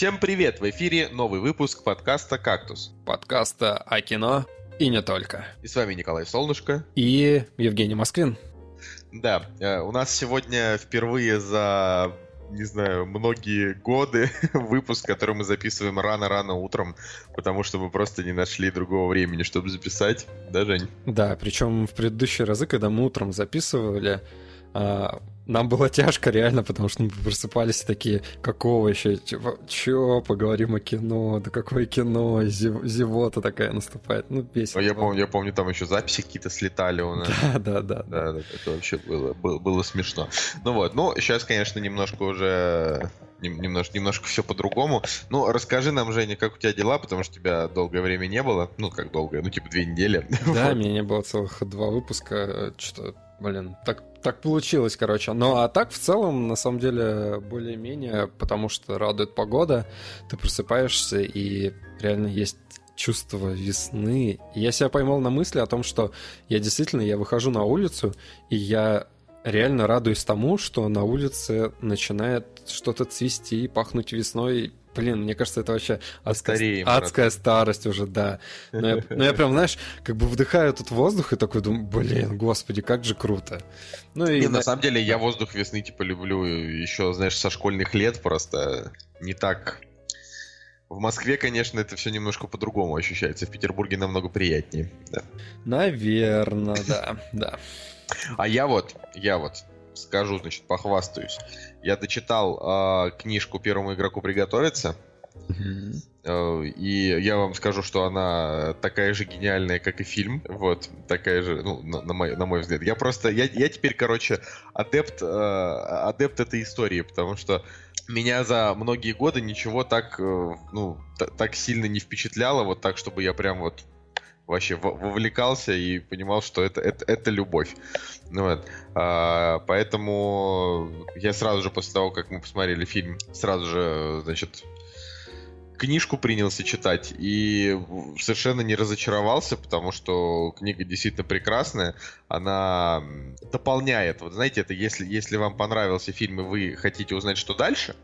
Всем привет! В эфире новый выпуск подкаста «Кактус». Подкаста о кино и не только. И с вами Николай Солнышко. И Евгений Москвин. Да, э, у нас сегодня впервые за не знаю, многие годы выпуск, который мы записываем рано-рано утром, потому что мы просто не нашли другого времени, чтобы записать. Да, Жень? Да, причем в предыдущие разы, когда мы утром записывали, а, нам было тяжко реально, потому что мы просыпались такие, какого еще, типа, чё, поговорим о кино, да какое кино, зев, зевота такая наступает, ну, весело. Я помню, я помню, там еще записи какие-то слетали у нас. Да, да, да. Да, да, это вообще было, было, было смешно. Ну вот, ну, сейчас, конечно, немножко уже немножко, немножко все по-другому. Ну, расскажи нам, Женя, как у тебя дела, потому что тебя долгое время не было. Ну, как долгое, ну, типа две недели. Да, меня не было целых два выпуска. Что, блин, так так получилось, короче. Ну, а так, в целом, на самом деле, более-менее, потому что радует погода, ты просыпаешься, и реально есть чувство весны. Я себя поймал на мысли о том, что я действительно, я выхожу на улицу, и я реально радуюсь тому, что на улице начинает что-то цвести, пахнуть весной, Блин, мне кажется, это вообще адская, Стареем, адская брат. старость уже, да. Но я, но я прям, знаешь, как бы вдыхаю этот воздух и такой думаю, блин, господи, как же круто. Ну и... Не, на самом деле, я воздух весны, типа, люблю еще, знаешь, со школьных лет просто не так... В Москве, конечно, это все немножко по-другому ощущается. В Петербурге намного приятнее. Да. Наверное, да, да. А я вот, я вот скажу, значит, похвастаюсь. Я дочитал э, книжку первому игроку приготовиться. Mm-hmm. И я вам скажу, что она такая же гениальная, как и фильм. Вот, такая же, ну, на, на, мой, на мой взгляд. Я просто, я, я теперь, короче, адепт, э, адепт этой истории, потому что меня за многие годы ничего так, э, ну, так сильно не впечатляло, вот так, чтобы я прям вот вообще вовлекался и понимал, что это, это, это любовь. Ну, вот. а, поэтому я сразу же после того, как мы посмотрели фильм, сразу же, значит, книжку принялся читать и совершенно не разочаровался, потому что книга действительно прекрасная. Она дополняет. Вот знаете, это если, если вам понравился фильм и вы хотите узнать, что дальше,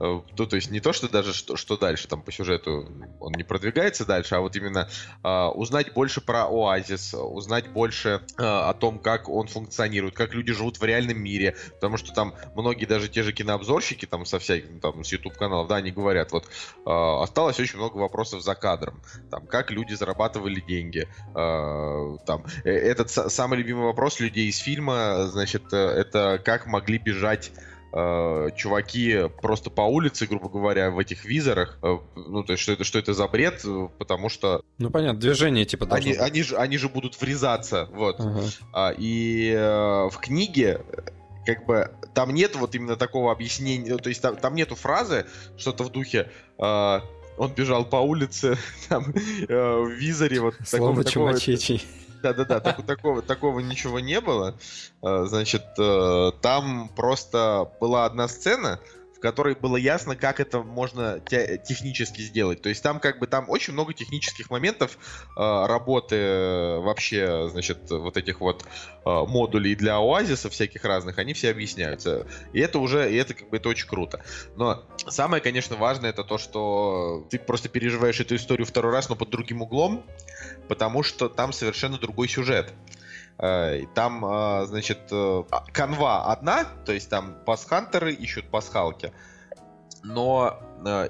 ну, то есть не то, что даже что, что дальше, там по сюжету он не продвигается дальше, а вот именно э, узнать больше про Оазис, узнать больше э, о том, как он функционирует, как люди живут в реальном мире, потому что там многие даже те же кинообзорщики там со всяких, там с YouTube каналов, да, они говорят, вот э, осталось очень много вопросов за кадром, там, как люди зарабатывали деньги, э, там, этот самый любимый вопрос людей из фильма, значит, это как могли бежать э, чуваки просто по улице, грубо говоря, в этих визорах. Э, ну, то есть, что это, что это за бред, потому что... Ну, понятно, движение типа они, они, же, они же будут врезаться, вот. Ага. А, и э, в книге как бы там нет вот именно такого объяснения, то есть там, там нету фразы, что-то в духе... Э, он бежал по улице, там, э, в визоре, вот Словно такого, чумачечий. Да-да-да, так, такого, такого ничего не было. Э, значит, э, там просто была одна сцена, в которой было ясно, как это можно те технически сделать. То есть там как бы там очень много технических моментов э, работы э, вообще, значит, вот этих вот э, модулей для оазиса всяких разных, они все объясняются. И это уже, и это как бы это очень круто. Но самое, конечно, важное это то, что ты просто переживаешь эту историю второй раз, но под другим углом, потому что там совершенно другой сюжет. Э, там, э, значит, э, канва одна, то есть там пасхантеры ищут пасхалки. Но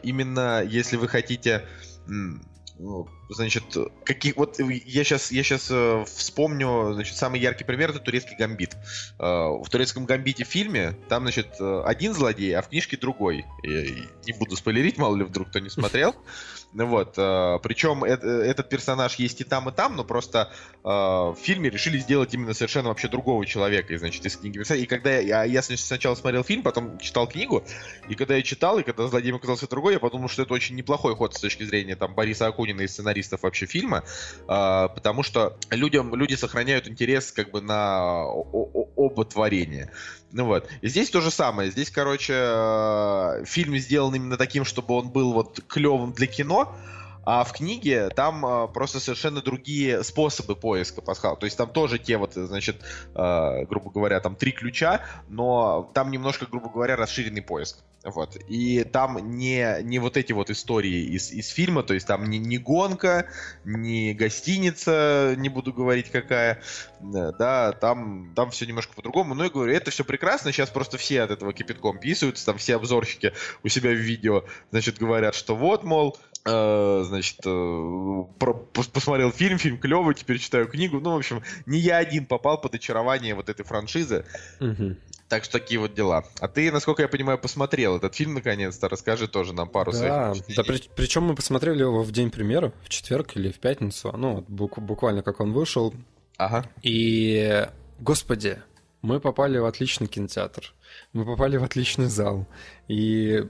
именно если вы хотите ну, значит, каких вот я сейчас я сейчас вспомню, значит, самый яркий пример это турецкий гамбит. в турецком гамбите фильме там, значит, один злодей, а в книжке другой. Я не буду спойлерить, мало ли вдруг кто не смотрел. Вот. Э, Причем э, этот персонаж есть и там, и там, но просто э, в фильме решили сделать именно совершенно вообще другого человека, значит, из книги. И когда я, я сначала смотрел фильм, потом читал книгу, и когда я читал, и когда злодеем оказался другой, я подумал, что это очень неплохой ход с точки зрения там Бориса Акунина и сценаристов вообще фильма, потому что людям, люди сохраняют интерес как бы на оба творения. Ну вот. И здесь то же самое. Здесь, короче, фильм сделан именно таким, чтобы он был вот клевым для кино, А в книге там э, просто совершенно другие способы поиска пасхал. То есть там тоже те вот, значит, э, грубо говоря, там три ключа, но там немножко, грубо говоря, расширенный поиск. Вот. И там не, не вот эти вот истории из, из фильма, то есть там не, не гонка, не гостиница, не буду говорить какая, да, там, там все немножко по-другому. Но я говорю, это все прекрасно, сейчас просто все от этого кипятком писаются, там все обзорщики у себя в видео, значит, говорят, что вот, мол, э, значит, э, про, посмотрел фильм, фильм клевый, теперь читаю книгу. Ну, в общем, не я один попал под очарование вот этой франшизы. Угу. Так что такие вот дела. А ты, насколько я понимаю, посмотрел этот фильм наконец-то. Расскажи тоже нам пару да, своих Да, при, причем мы посмотрели его в день премьеры, в четверг или в пятницу. Ну, бук, буквально как он вышел. Ага. И, господи, мы попали в отличный кинотеатр. Мы попали в отличный зал. И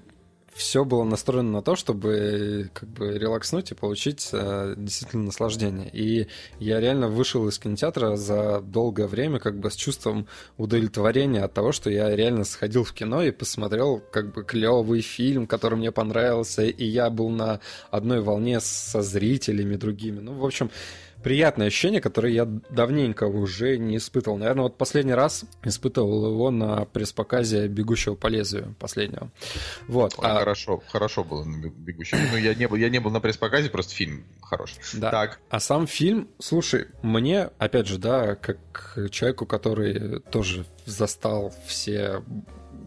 все было настроено на то, чтобы как бы релакснуть и получить э, действительно наслаждение. И я реально вышел из кинотеатра за долгое время как бы с чувством удовлетворения от того, что я реально сходил в кино и посмотрел как бы клевый фильм, который мне понравился, и я был на одной волне со зрителями другими. Ну, в общем, приятное ощущение, которое я давненько уже не испытывал. Наверное, вот последний раз испытывал его на пресс-показе «Бегущего по лезвию» последнего. Вот. Ой, а... Хорошо, хорошо было на «Бегущем». Ну, я не был, я не был на пресс-показе, просто фильм хороший. Да. Так. А сам фильм, слушай, мне, опять же, да, как человеку, который тоже застал все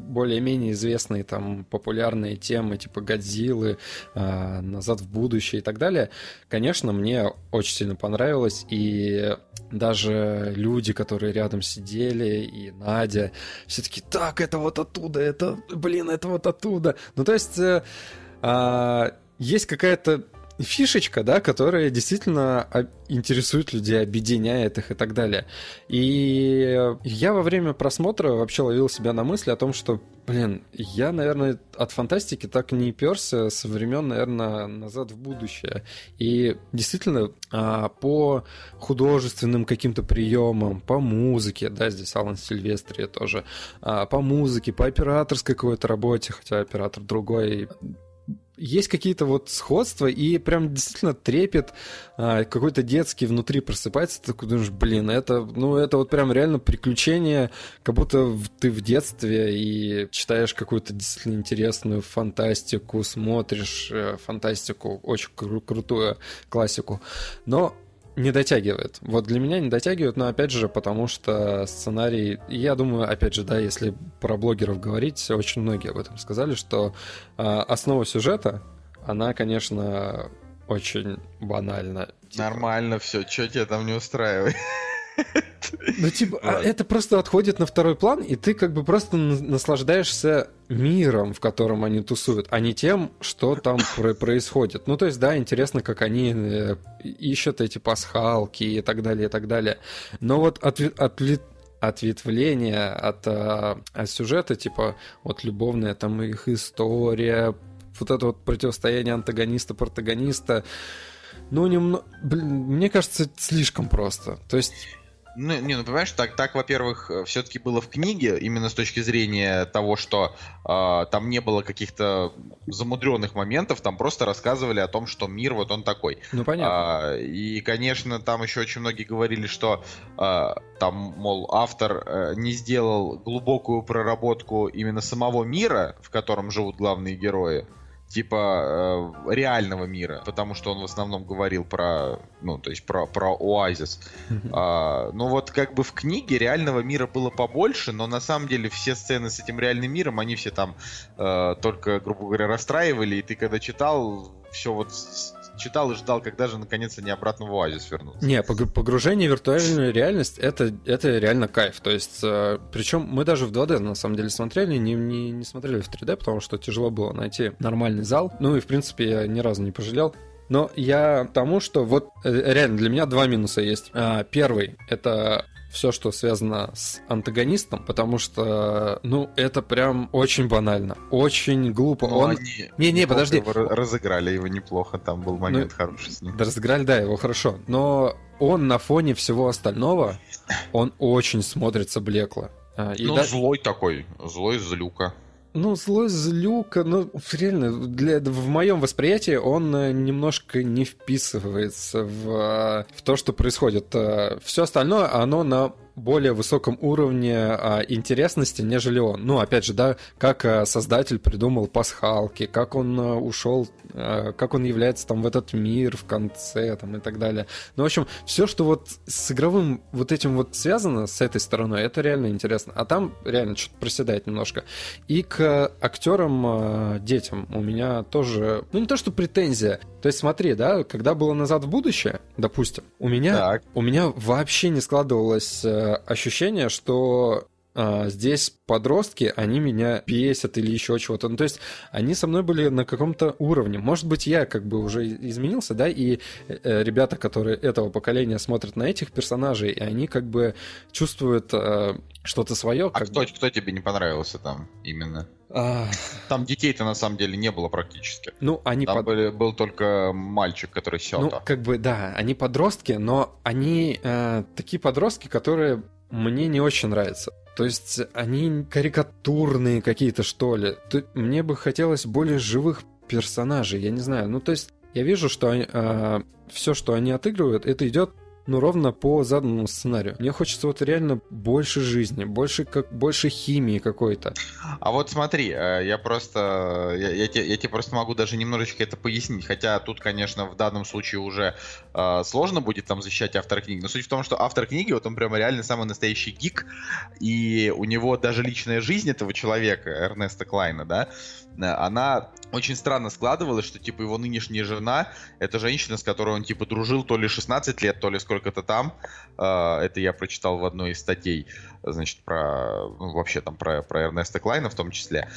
более-менее известные там популярные темы типа Годзиллы, э, Назад в будущее и так далее, конечно, мне очень сильно понравилось, и даже люди, которые рядом сидели, и Надя, все таки так, это вот оттуда, это, блин, это вот оттуда. Ну, то есть, э, э, есть какая-то фишечка, да, которая действительно интересует людей, объединяет их и так далее. И я во время просмотра вообще ловил себя на мысли о том, что, блин, я, наверное, от фантастики так не перся со времен, наверное, назад в будущее. И действительно, а, по художественным каким-то приемам, по музыке, да, здесь Алан Сильвестри тоже, а, по музыке, по операторской какой-то работе, хотя оператор другой, есть какие-то вот сходства, и прям действительно трепет а, какой-то детский внутри просыпается, ты такой думаешь, блин, это, ну, это вот прям реально приключение, как будто ты в детстве и читаешь какую-то действительно интересную фантастику, смотришь э, фантастику, очень кру- крутую классику. Но не дотягивает. Вот для меня не дотягивает, но опять же, потому что сценарий, я думаю, опять же, да, если про блогеров говорить, очень многие об этом сказали, что э, основа сюжета, она, конечно, очень банальна. Типа... Нормально все, что тебя там не устраивает? Ну, типа, а это просто отходит на второй план, и ты как бы просто наслаждаешься миром, в котором они тусуют, а не тем, что там происходит. Ну, то есть, да, интересно, как они э, ищут эти пасхалки и так далее, и так далее. Но вот от, от, ответвление от, а, от сюжета, типа, вот любовная там их история, вот это вот противостояние антагониста-протагониста, ну, немного, блин, мне кажется, слишком просто. То есть ну, не, ну понимаешь, так, так во-первых, э, все-таки было в книге, именно с точки зрения того, что э, там не было каких-то замудренных моментов, там просто рассказывали о том, что мир вот он такой. Ну понятно. А, и, конечно, там еще очень многие говорили, что э, там, мол, автор э, не сделал глубокую проработку именно самого мира, в котором живут главные герои типа э, реального мира, потому что он в основном говорил про, ну, то есть про, про оазис. А, ну вот как бы в книге реального мира было побольше, но на самом деле все сцены с этим реальным миром, они все там э, только, грубо говоря, расстраивали, и ты когда читал, все вот читал и ждал, когда же наконец они обратно в оазис вернутся. Не, погружение в виртуальную реальность это, это реально кайф. То есть, э, причем мы даже в 2D на самом деле смотрели, не, не, не смотрели в 3D, потому что тяжело было найти нормальный зал. Ну и в принципе я ни разу не пожалел. Но я тому, что вот э, реально для меня два минуса есть. А, первый это все, что связано с антагонистом, потому что, ну, это прям очень банально, очень глупо. Ну, Он... Не, не, подожди. Его разыграли его неплохо, там был момент ну, хороший с ним. Да, разыграли, да, его хорошо. Но он на фоне всего остального, он очень смотрится блекло. А, и ну, да... злой такой, злой злюка. Ну, злой злюка, ну, реально, для, в моем восприятии он э, немножко не вписывается в, в то, что происходит. Э, Все остальное, оно на более высоком уровне а, интересности, нежели он. Ну, опять же, да, как а, создатель придумал пасхалки, как он а, ушел, а, как он является там в этот мир в конце там и так далее. Ну, в общем, все, что вот с игровым вот этим вот связано с этой стороной, это реально интересно. А там реально что-то проседает немножко. И к актерам, а, детям у меня тоже, ну, не то, что претензия. То есть смотри, да, когда было «Назад в будущее», допустим, у меня, так. у меня вообще не складывалось э, ощущение, что а, здесь подростки, они меня бесят или еще чего-то. Ну, то есть они со мной были на каком-то уровне. Может быть, я как бы уже изменился, да, и э, ребята, которые этого поколения смотрят на этих персонажей, и они как бы чувствуют э, что-то свое. А кто, кто тебе не понравился там именно? А... Там детей-то на самом деле не было практически. Ну, они Там под... были, был только мальчик, который сел. Ну, как бы, да, они подростки, но они э, такие подростки, которые мне не очень нравится. То есть они карикатурные какие-то, что ли. Мне бы хотелось более живых персонажей, я не знаю. Ну, то есть я вижу, что они, э, все, что они отыгрывают, это идет ну, ровно по заданному сценарию. Мне хочется вот реально больше жизни, больше, как, больше химии какой-то. А вот смотри, э, я просто, я, я, тебе, я тебе просто могу даже немножечко это пояснить, хотя тут, конечно, в данном случае уже э, сложно будет там защищать автора книги, но суть в том, что автор книги, вот он прямо реально самый настоящий гик, и у него даже личная жизнь этого человека, Эрнеста Клайна, да, э, она очень странно складывалось, что, типа, его нынешняя жена — это женщина, с которой он, типа, дружил то ли 16 лет, то ли сколько-то там. А, это я прочитал в одной из статей, значит, про, ну, вообще там про, про Эрнеста Клайна в том числе.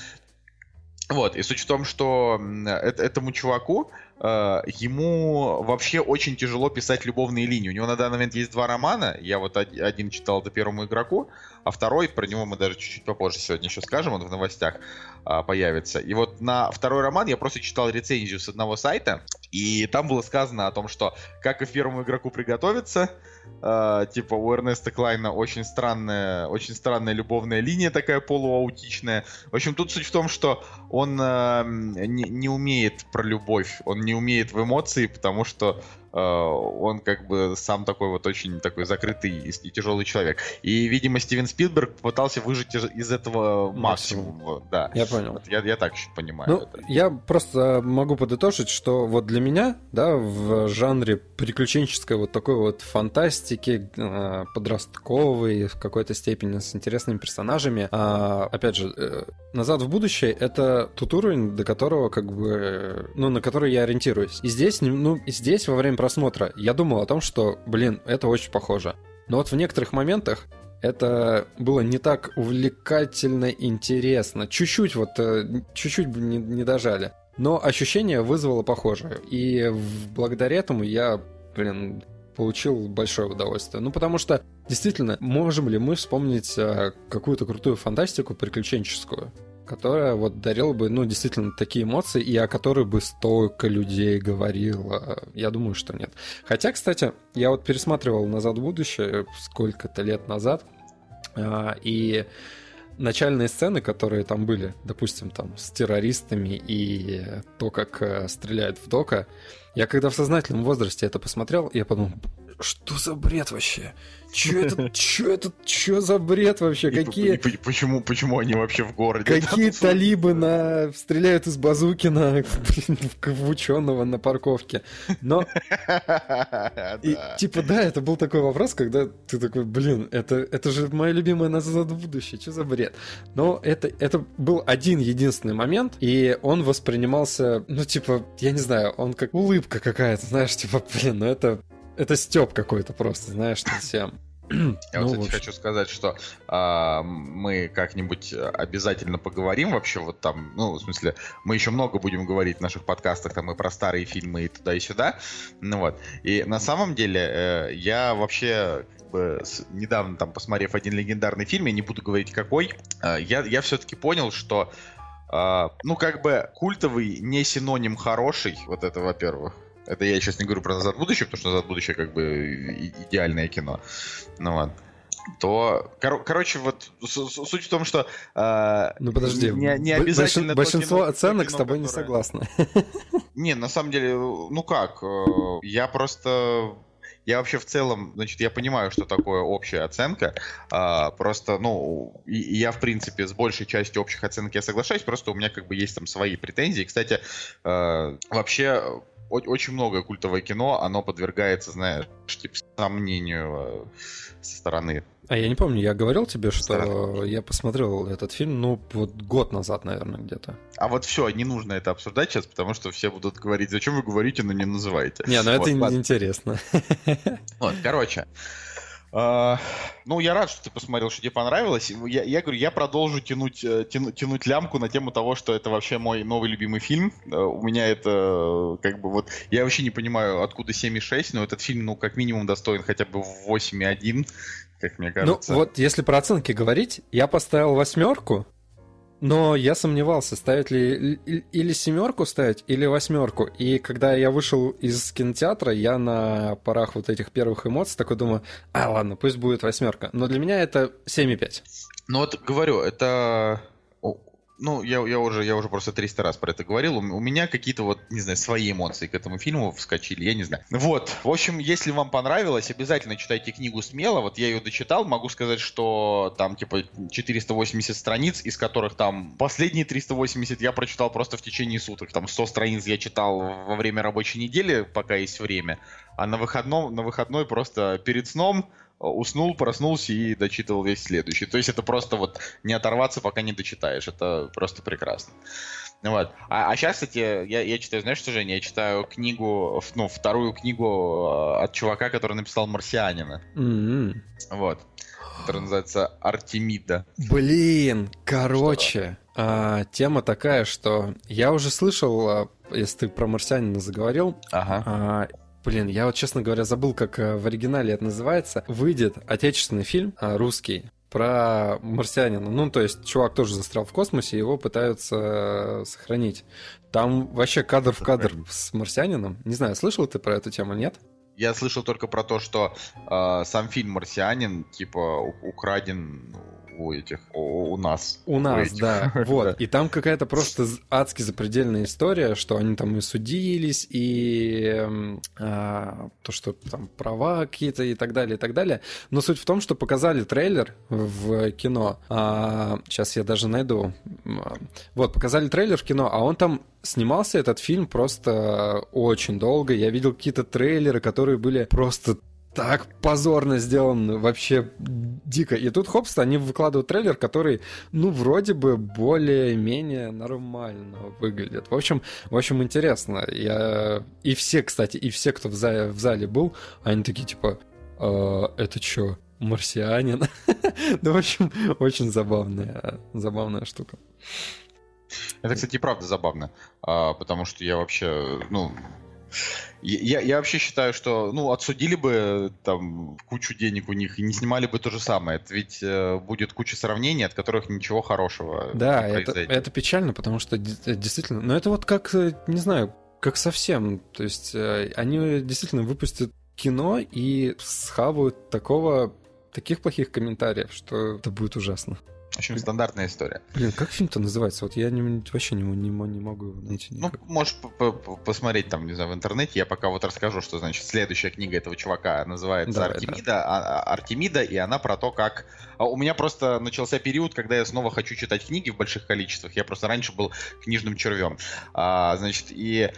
Вот, и суть в том, что этому чуваку, э, ему вообще очень тяжело писать любовные линии. У него на данный момент есть два романа. Я вот один читал до первому игроку, а второй, про него мы даже чуть-чуть попозже сегодня еще скажем, он в новостях э, появится. И вот на второй роман я просто читал рецензию с одного сайта, и там было сказано о том, что как и первому игроку приготовиться, э, типа у Эрнеста Клайна очень странная, очень странная любовная линия такая полуаутичная. В общем, тут суть в том, что он э, не, не умеет про любовь, он не умеет в эмоции, потому что он как бы сам такой вот очень такой закрытый и тяжелый человек. И, видимо, Стивен Спилберг пытался выжить из, этого максимум. максимум. Да. Я понял. Вот я, я так понимаю. Ну, это. я просто могу подытожить, что вот для меня, да, в жанре приключенческой вот такой вот фантастики, э, подростковой, в какой-то степени с интересными персонажами, а, опять же, э, «Назад в будущее» — это тот уровень, до которого как бы, ну, на который я ориентируюсь. И здесь, ну, и здесь во время просмотра я думал о том, что, блин, это очень похоже. Но вот в некоторых моментах это было не так увлекательно интересно. Чуть-чуть вот, э, чуть-чуть не, не дожали. Но ощущение вызвало похожее. И благодаря этому я, блин, получил большое удовольствие. Ну, потому что, действительно, можем ли мы вспомнить э, какую-то крутую фантастику приключенческую? Которая вот дарила бы, ну, действительно, такие эмоции, и о которой бы столько людей говорило. Я думаю, что нет. Хотя, кстати, я вот пересматривал «Назад в будущее» сколько-то лет назад, а, и начальные сцены, которые там были, допустим, там с террористами и то, как э, стреляют в Дока, я когда в сознательном возрасте это посмотрел, я подумал, что за бред вообще? Че это, че это, че за бред вообще? Какие... И, и, почему, почему они вообще в городе? Какие талибы на... стреляют из базуки на в ученого на парковке? Но... И, типа, да, это был такой вопрос, когда ты такой, блин, это, это же моя любимая «Назад в будущее», что за бред? Но это, это был один единственный момент, и он воспринимался, ну, типа, я не знаю, он как улыбка какая-то, знаешь, типа, блин, ну это это степ какой-то просто, знаешь, совсем. Я ну, вот, кстати, хочу сказать, что а, мы как-нибудь обязательно поговорим вообще вот там, ну, в смысле, мы еще много будем говорить в наших подкастах там и про старые фильмы и туда и сюда, ну вот. И на самом деле э, я вообще как бы с, недавно там посмотрев один легендарный фильм, я не буду говорить какой, э, я я все-таки понял, что э, ну как бы культовый не синоним хороший, вот это во-первых. Это я сейчас не говорю про «Назад в будущее», потому что «Назад в будущее» как бы идеальное кино. Ну ладно. то, кор- короче, вот суть в том, что э, ну подожди, не, не обязательно большинство кино, оценок кино, с тобой которое... не согласны. Не, на самом деле, ну как, э, я просто я вообще в целом, значит, я понимаю, что такое общая оценка. А, просто, ну, и, и я, в принципе, с большей частью общих оценок я соглашаюсь, просто у меня как бы есть там свои претензии. Кстати, а, вообще очень многое культовое кино, оно подвергается, знаешь, типа, сомнению э, со стороны. А я не помню, я говорил тебе, что стороны. я посмотрел этот фильм, ну, вот год назад, наверное, где-то. А вот все, не нужно это обсуждать сейчас, потому что все будут говорить, зачем вы говорите, но не называете. Не, ну это вот, интересно. Вот, короче, ну, я рад, что ты посмотрел, что тебе понравилось. Я, я говорю, я продолжу тянуть, э, тяну, тянуть лямку на тему того, что это вообще мой новый любимый фильм. Uh, у меня это как бы вот... Я вообще не понимаю, откуда 7,6, но этот фильм, ну, как минимум достоин хотя бы 8,1, как мне ну, кажется. Ну, вот если про оценки говорить, я поставил восьмерку, но я сомневался, ставить ли или семерку ставить, или восьмерку. И когда я вышел из кинотеатра, я на парах вот этих первых эмоций такой думаю, а ладно, пусть будет восьмерка. Но для меня это 7,5. Ну вот говорю, это ну, я, я, уже, я уже просто 300 раз про это говорил. У, у меня какие-то вот, не знаю, свои эмоции к этому фильму вскочили, я не знаю. Вот, в общем, если вам понравилось, обязательно читайте книгу смело. Вот я ее дочитал, могу сказать, что там типа 480 страниц, из которых там последние 380 я прочитал просто в течение суток. Там 100 страниц я читал во время рабочей недели, пока есть время. А на, выходном, на выходной просто перед сном уснул, проснулся и дочитывал весь следующий. То есть это просто вот не оторваться, пока не дочитаешь. Это просто прекрасно. Вот. А, а сейчас, кстати, я, я читаю, знаешь что, Женя? Я читаю книгу, ну, вторую книгу э, от чувака, который написал «Марсианина». Mm-hmm. Вот. Которая называется «Артемида». Блин, короче, а, тема такая, что я уже слышал, а, если ты про «Марсианина» заговорил, ага. а, Блин, я вот, честно говоря, забыл, как э, в оригинале это называется. Выйдет отечественный фильм, а, русский, про марсианина. Ну, то есть, чувак тоже застрял в космосе, его пытаются э, сохранить. Там вообще кадр в кадр с марсианином. Не знаю, слышал ты про эту тему, нет? Я слышал только про то, что э, сам фильм «Марсианин» типа украден у этих, у, у нас. У нас, этих. да. Вот. И там какая-то просто адски запредельная история, что они там и судились, и а, то, что там права какие-то и так далее, и так далее. Но суть в том, что показали трейлер в кино. А, сейчас я даже найду. Вот, показали трейлер в кино, а он там снимался этот фильм просто очень долго. Я видел какие-то трейлеры, которые были просто так позорно сделан, вообще дико. И тут, хопс, они выкладывают трейлер, который, ну, вроде бы более-менее нормально выглядит. В общем, в общем, интересно. Я... И все, кстати, и все, кто в зале, в зале был, они такие, типа, э, это что, марсианин? ну, в общем, очень забавная, забавная штука. Это, кстати, правда забавно, а, потому что я вообще, ну, я, я вообще считаю, что ну, отсудили бы там кучу денег у них и не снимали бы то же самое. Это ведь э, будет куча сравнений, от которых ничего хорошего да, не это, это печально, потому что действительно... Но это вот как, э, не знаю, как совсем. То есть э, они действительно выпустят кино и схавают такого таких плохих комментариев, что это будет ужасно. В общем, стандартная история. Блин, как фильм-то называется? Вот я не, вообще не, не, не могу найти. Ну, можешь посмотреть там, не знаю, в интернете. Я пока вот расскажу, что, значит, следующая книга этого чувака называется Давай, Артемида. Да. А, а, Артемида, и она про то, как... А у меня просто начался период, когда я снова хочу читать книги в больших количествах. Я просто раньше был книжным червем. А, значит, и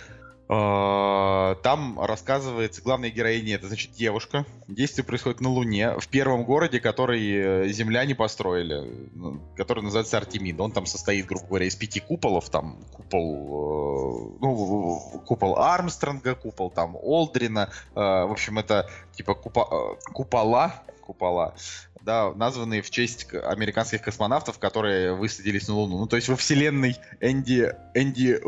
там рассказывается, главная героиня это, значит, девушка. Действие происходит на Луне, в первом городе, который э, земляне построили, ну, который называется Артемид. Он там состоит, грубо говоря, из пяти куполов. Там купол, э, ну, купол Армстронга, купол там Олдрина. Э, в общем, это типа купа, купола, купола да, названные в честь американских космонавтов, которые высадились на Луну. Ну, то есть во вселенной Энди, Энди,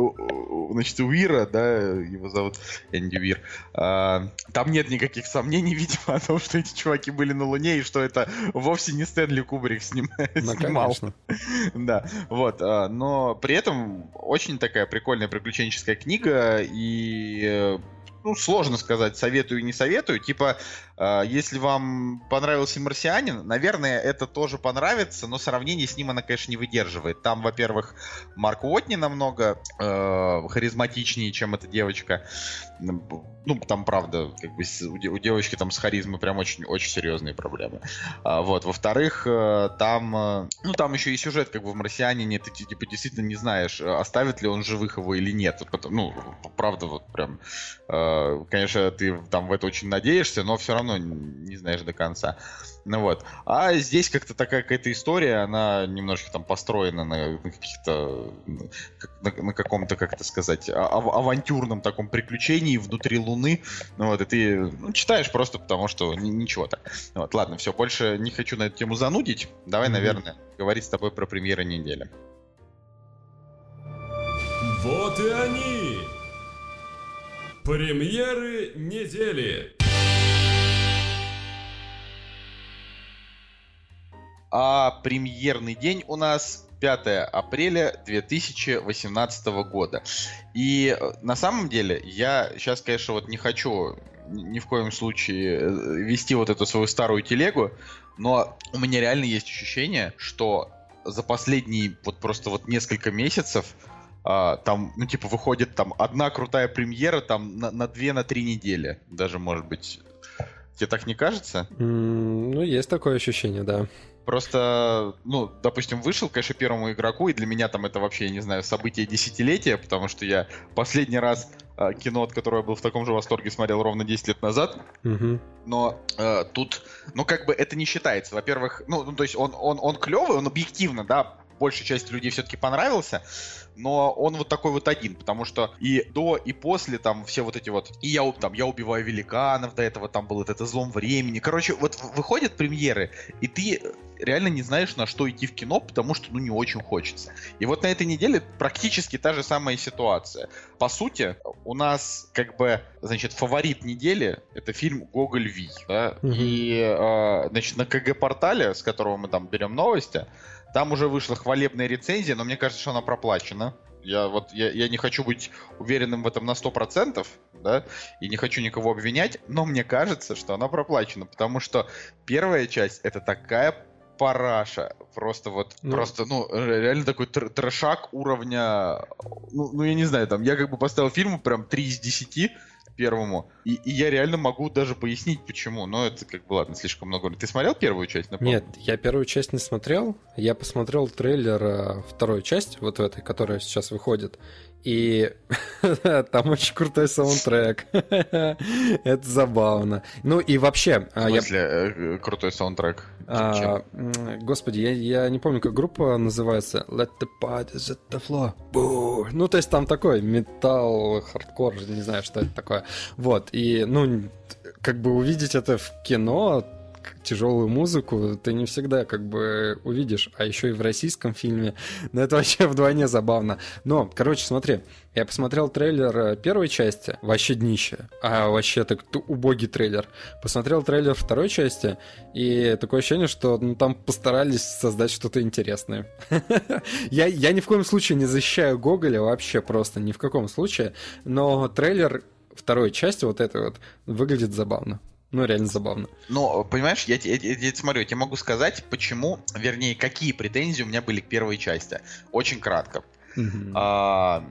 значит, Уира, да, его зовут Энди Уир, а, там нет никаких сомнений, видимо, о том, что эти чуваки были на Луне, и что это вовсе не Стэнли Кубрик сним, ну, снимал. Да, вот, а, но при этом очень такая прикольная приключенческая книга, и ну, сложно сказать, советую, не советую. Типа, Э, если вам понравился «Марсианин», наверное, это тоже понравится, но сравнение с ним она, конечно, не выдерживает. Там, во-первых, Марк Уотни намного э, харизматичнее, чем эта девочка. Ну, там, правда, как бы у девочки там с харизмой прям очень, очень серьезные проблемы. А, вот. Во-вторых, э, там, э, ну, там еще и сюжет, как бы в «Марсианине», ты, типа, действительно не знаешь, оставит ли он живых его или нет. Ну, правда, вот прям, конечно, ты там в это очень надеешься, но все равно не знаешь до конца. Ну вот. А здесь как-то такая какая-то история, она немножко там построена на, каких-то, на, на каком-то, как это сказать, а, ав авантюрном таком приключении внутри Луны. Ну вот, и ты ну, читаешь просто потому, что ничего так. Вот, ладно, все, больше не хочу на эту тему занудить. Давай, mm-hmm. наверное, говорить с тобой про премьеры недели. Вот и они! Премьеры недели! А премьерный день у нас 5 апреля 2018 года. И э, на самом деле я сейчас, конечно, вот не хочу ни в коем случае э, вести вот эту свою старую телегу, но у меня реально есть ощущение, что за последние вот просто вот несколько месяцев а, там, ну, типа, выходит там одна крутая премьера там на, на две, на три недели. Даже, может быть. Тебе так не кажется? Mm, ну, есть такое ощущение, да. Просто, ну, допустим, вышел, конечно, первому игроку, и для меня там это вообще, я не знаю, событие десятилетия, потому что я последний раз э, кино, от которого я был в таком же восторге, смотрел ровно 10 лет назад. Угу. Но э, тут, ну, как бы это не считается. Во-первых, ну, ну, то есть он, он, он клевый, он объективно, да, большей части людей все-таки понравился, но он вот такой вот один, потому что и до, и после там все вот эти вот, и я там, я убиваю великанов, до этого там был вот это злом времени. Короче, вот выходят премьеры, и ты реально не знаешь, на что идти в кино, потому что, ну, не очень хочется. И вот на этой неделе практически та же самая ситуация. По сути, у нас, как бы, значит, фаворит недели — это фильм «Гоголь Ви», да? Угу. И, э, значит, на КГ-портале, с которого мы там берем новости, там уже вышла хвалебная рецензия, но мне кажется, что она проплачена. Я вот я, я не хочу быть уверенным в этом на 100%, да, и не хочу никого обвинять, но мне кажется, что она проплачена, потому что первая часть это такая параша. Просто вот, ну, просто, ну, реально такой тр трешак уровня, ну, ну, я не знаю, там, я как бы поставил фильму прям 3 из 10, первому. И, и я реально могу даже пояснить, почему. Но это как бы ладно, слишком много. Ты смотрел первую часть? Напомню? Нет, я первую часть не смотрел. Я посмотрел трейлер э, второй части, вот в этой, которая сейчас выходит. И там очень крутой саундтрек. Это забавно. Ну и вообще... В а, смысле, я... Э, крутой саундтрек? А, господи, я, я не помню, как группа называется. Let the bodies hit the floor. Бу. Ну, то есть там такой металл, хардкор, не знаю, что это такое. Вот, и, ну, как бы увидеть это в кино, тяжелую музыку ты не всегда как бы увидишь, а еще и в российском фильме. Ну, это вообще вдвойне забавно. Но, короче, смотри, я посмотрел трейлер э, первой части, вообще днище, а вообще так убогий трейлер. Посмотрел трейлер второй части, и такое ощущение, что ну, там постарались создать что-то интересное. я, я ни в коем случае не защищаю Гоголя, вообще просто ни в каком случае, но трейлер второй части вот этой вот выглядит забавно. Ну, реально забавно. Ну, понимаешь, я, я, я, я смотрю, я тебе могу сказать, почему, вернее, какие претензии у меня были к первой части. Очень кратко. Mm-hmm. А,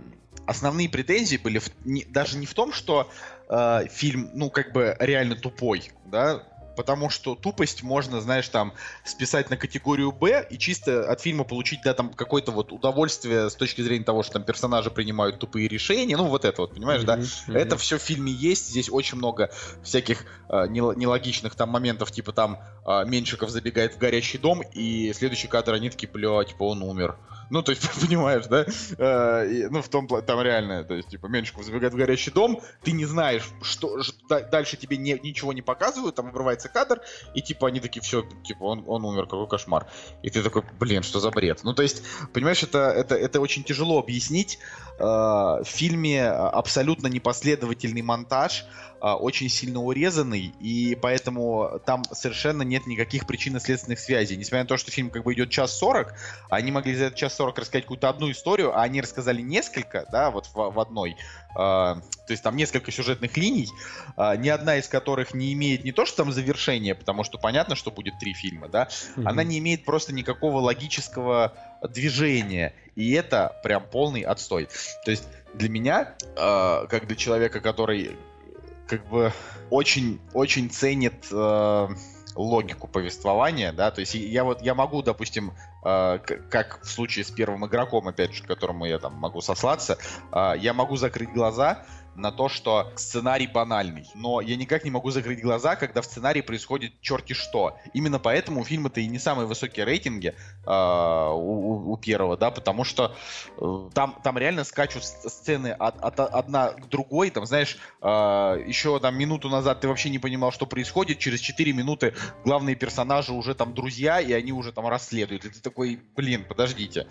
основные претензии были в, не, даже не в том, что а, фильм, ну, как бы реально тупой, да, потому что тупость можно, знаешь, там списать на категорию Б и чисто от фильма получить, да, там какое-то вот удовольствие с точки зрения того, что там персонажи принимают тупые решения, ну вот это вот, понимаешь, mm-hmm, да? Mm-hmm. Это все в фильме есть, здесь очень много всяких э, нелогичных там моментов, типа там э, Меньшиков забегает в горящий дом, и следующий кадр они такие, бля, типа он умер. Ну, то есть, понимаешь, да? Э, и, ну, в том там реально, то есть, типа, Меньшиков забегает в горящий дом, ты не знаешь, что дальше тебе не, ничего не показывают, там обрывается появляется кадр, и типа они такие, все, типа он, он умер, какой кошмар. И ты такой, блин, что за бред? Ну, то есть, понимаешь, это, это, это очень тяжело объяснить. Э, в фильме абсолютно непоследовательный монтаж, а, очень сильно урезанный, и поэтому там совершенно нет никаких причинно-следственных связей. Несмотря на то, что фильм как бы идет час сорок, они могли за этот час сорок рассказать какую-то одну историю, а они рассказали несколько, да, вот в, в одной. То есть там несколько сюжетных линий, ни одна из которых не имеет не то, что там завершения, потому что понятно, что будет три фильма, да, mm-hmm. она не имеет просто никакого логического движения, и это прям полный отстой. То есть для меня, uh, как для человека, который как бы очень, очень ценит э, логику повествования, да, то есть я вот, я могу, допустим, э, как в случае с первым игроком, опять же, к которому я там могу сослаться, э, я могу закрыть глаза, на то, что сценарий банальный. Но я никак не могу закрыть глаза, когда в сценарии происходит черти что. Именно поэтому у фильма-то и не самые высокие рейтинги э, у, у первого, да, потому что э, там, там реально скачут сцены от, от, одна к другой. Там, знаешь, э, еще там минуту назад ты вообще не понимал, что происходит. Через 4 минуты главные персонажи уже там друзья, и они уже там расследуют. И ты такой, блин, подождите.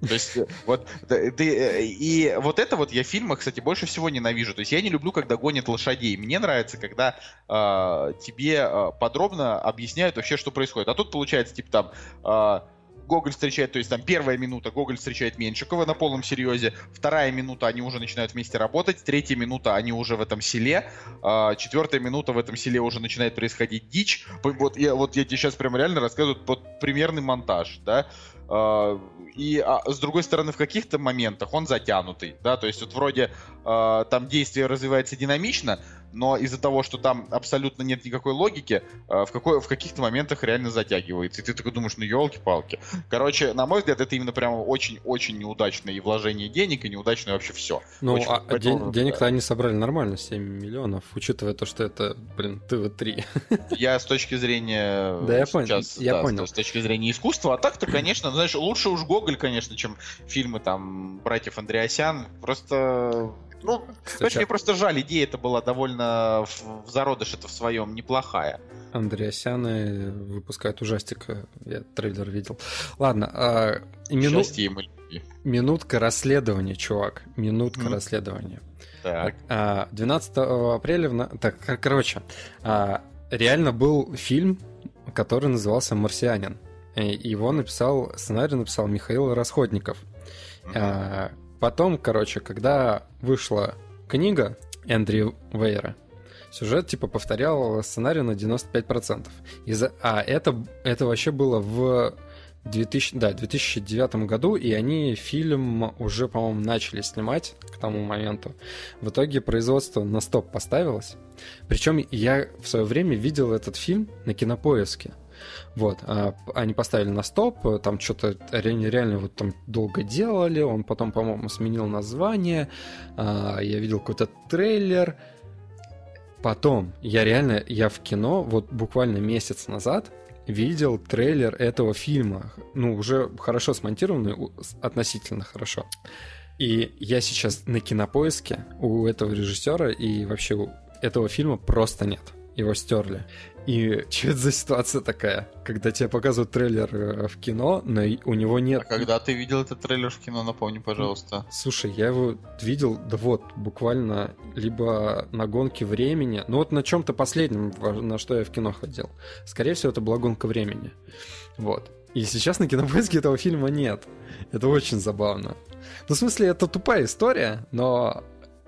То есть, э, вот, ты, э, и вот это вот я в фильмах, кстати, больше всего ненавижу. То есть я не люблю, когда гонят лошадей. Мне нравится, когда э, тебе э, подробно объясняют вообще, что происходит. А тут получается, типа там... Э, Гоголь встречает, то есть там первая минута Гоголь встречает Меньшикова на полном серьезе, вторая минута они уже начинают вместе работать, третья минута они уже в этом селе, э, четвертая минута в этом селе уже начинает происходить дичь. Вот я, вот я тебе сейчас прям реально рассказываю под примерный монтаж, да, и а, с другой стороны, в каких-то моментах он затянутый, да, то есть вот вроде э, там действие развивается динамично, но из-за того, что там абсолютно нет никакой логики, э, в, какой, в каких-то моментах реально затягивается. И ты такой думаешь, ну елки-палки. Короче, на мой взгляд, это именно прямо очень-очень неудачное и вложение денег, и неудачное вообще все. Ну, очень, а поэтому, ден- денег-то они собрали нормально, 7 миллионов, учитывая то, что это, блин, ТВ-3. Я с точки зрения... Да, я понял. Я понял. С точки зрения искусства. А так-то, конечно, знаешь, лучше уж Гоголь, конечно, чем фильмы там братьев Андреасян. Просто ну, Кстати, мне просто жаль, идея это была довольно в, в зародыш это в своем неплохая. Андреасяны выпускают ужастик, я трейлер видел. Ладно, а, мину... минутка расследования, чувак, минутка mm. расследования. Так. А, 12 апреля, в... так, короче, а, реально был фильм, который назывался «Марсианин». Его написал, сценарий написал Михаил Расходников. Mm-hmm. Потом, короче, когда вышла книга Эндрю Вейера, сюжет типа повторял сценарий на 95%. Из-за... А это, это вообще было в 2000, да, 2009 году, и они фильм уже, по-моему, начали снимать к тому моменту. В итоге производство на стоп поставилось. Причем я в свое время видел этот фильм на кинопоиске. Вот, а, они поставили на стоп, там что-то реально, реально вот там долго делали, он потом, по-моему, сменил название, а, я видел какой-то трейлер, потом я реально, я в кино вот буквально месяц назад видел трейлер этого фильма, ну, уже хорошо смонтированный, относительно хорошо. И я сейчас на кинопоиске у этого режиссера и вообще у этого фильма просто нет. Его стерли. И что это за ситуация такая, когда тебе показывают трейлер э, в кино, но у него нет... А когда ты видел этот трейлер в кино, напомни, пожалуйста. Слушай, я его видел, да вот, буквально либо на гонке времени, ну вот на чем-то последнем, на что я в кино ходил. Скорее всего, это была гонка времени. Вот. И сейчас на кинопоиске этого фильма нет. Это очень забавно. Ну, в смысле, это тупая история, но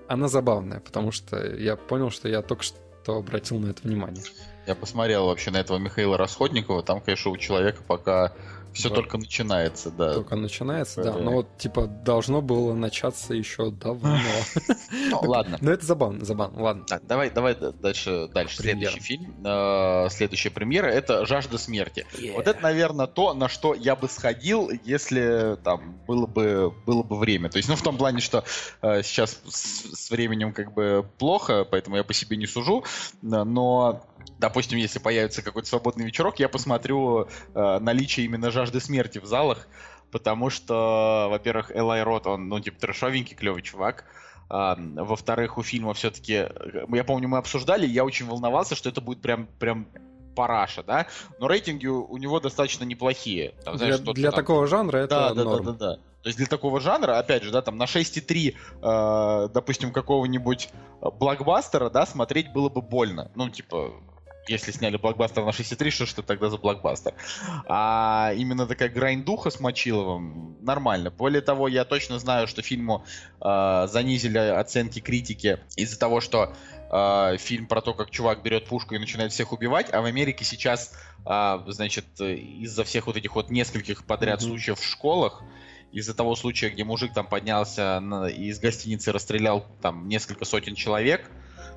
она забавная, потому что я понял, что я только что обратил на это внимание. Я посмотрел вообще на этого Михаила Расходникова. Там, конечно, у человека пока все вот. только начинается, да. Только начинается, да. Но вот, типа, должно было начаться еще давно. Ну, ладно. Но это забавно, забавно, ладно. Давай, давай дальше, дальше. Следующий фильм, э, следующая премьера, это «Жажда смерти». Вот это, наверное, то, на что я бы сходил, если там было бы, было бы время. То есть, ну, в том плане, что э, сейчас с временем как бы плохо, поэтому я по себе не сужу, но допустим, если появится какой-то свободный вечерок, я посмотрю э, наличие именно жажды смерти в залах, потому что, во-первых, Элай Рот, он, ну, типа, трэшовенький, клевый чувак, а, во-вторых, у фильма все-таки, я помню, мы обсуждали, я очень волновался, что это будет прям, прям параша, да, но рейтинги у, у него достаточно неплохие. Там, знаешь, для для там- такого жанра это да, да, норм. да, да, да. То есть для такого жанра, опять же, да, там на 6,3, э, допустим, какого-нибудь э, блокбастера, да, смотреть было бы больно. Ну, типа, если сняли блокбастер на 6,3, что ж это тогда за блокбастер? А именно такая грайндуха с Мочиловым нормально. Более того, я точно знаю, что фильму э, занизили оценки критики из-за того, что э, фильм про то, как чувак берет пушку и начинает всех убивать, а в Америке сейчас, э, значит, из-за всех вот этих вот нескольких подряд Мгм. случаев в школах, из-за того случая, где мужик там поднялся на- из гостиницы расстрелял там несколько сотен человек,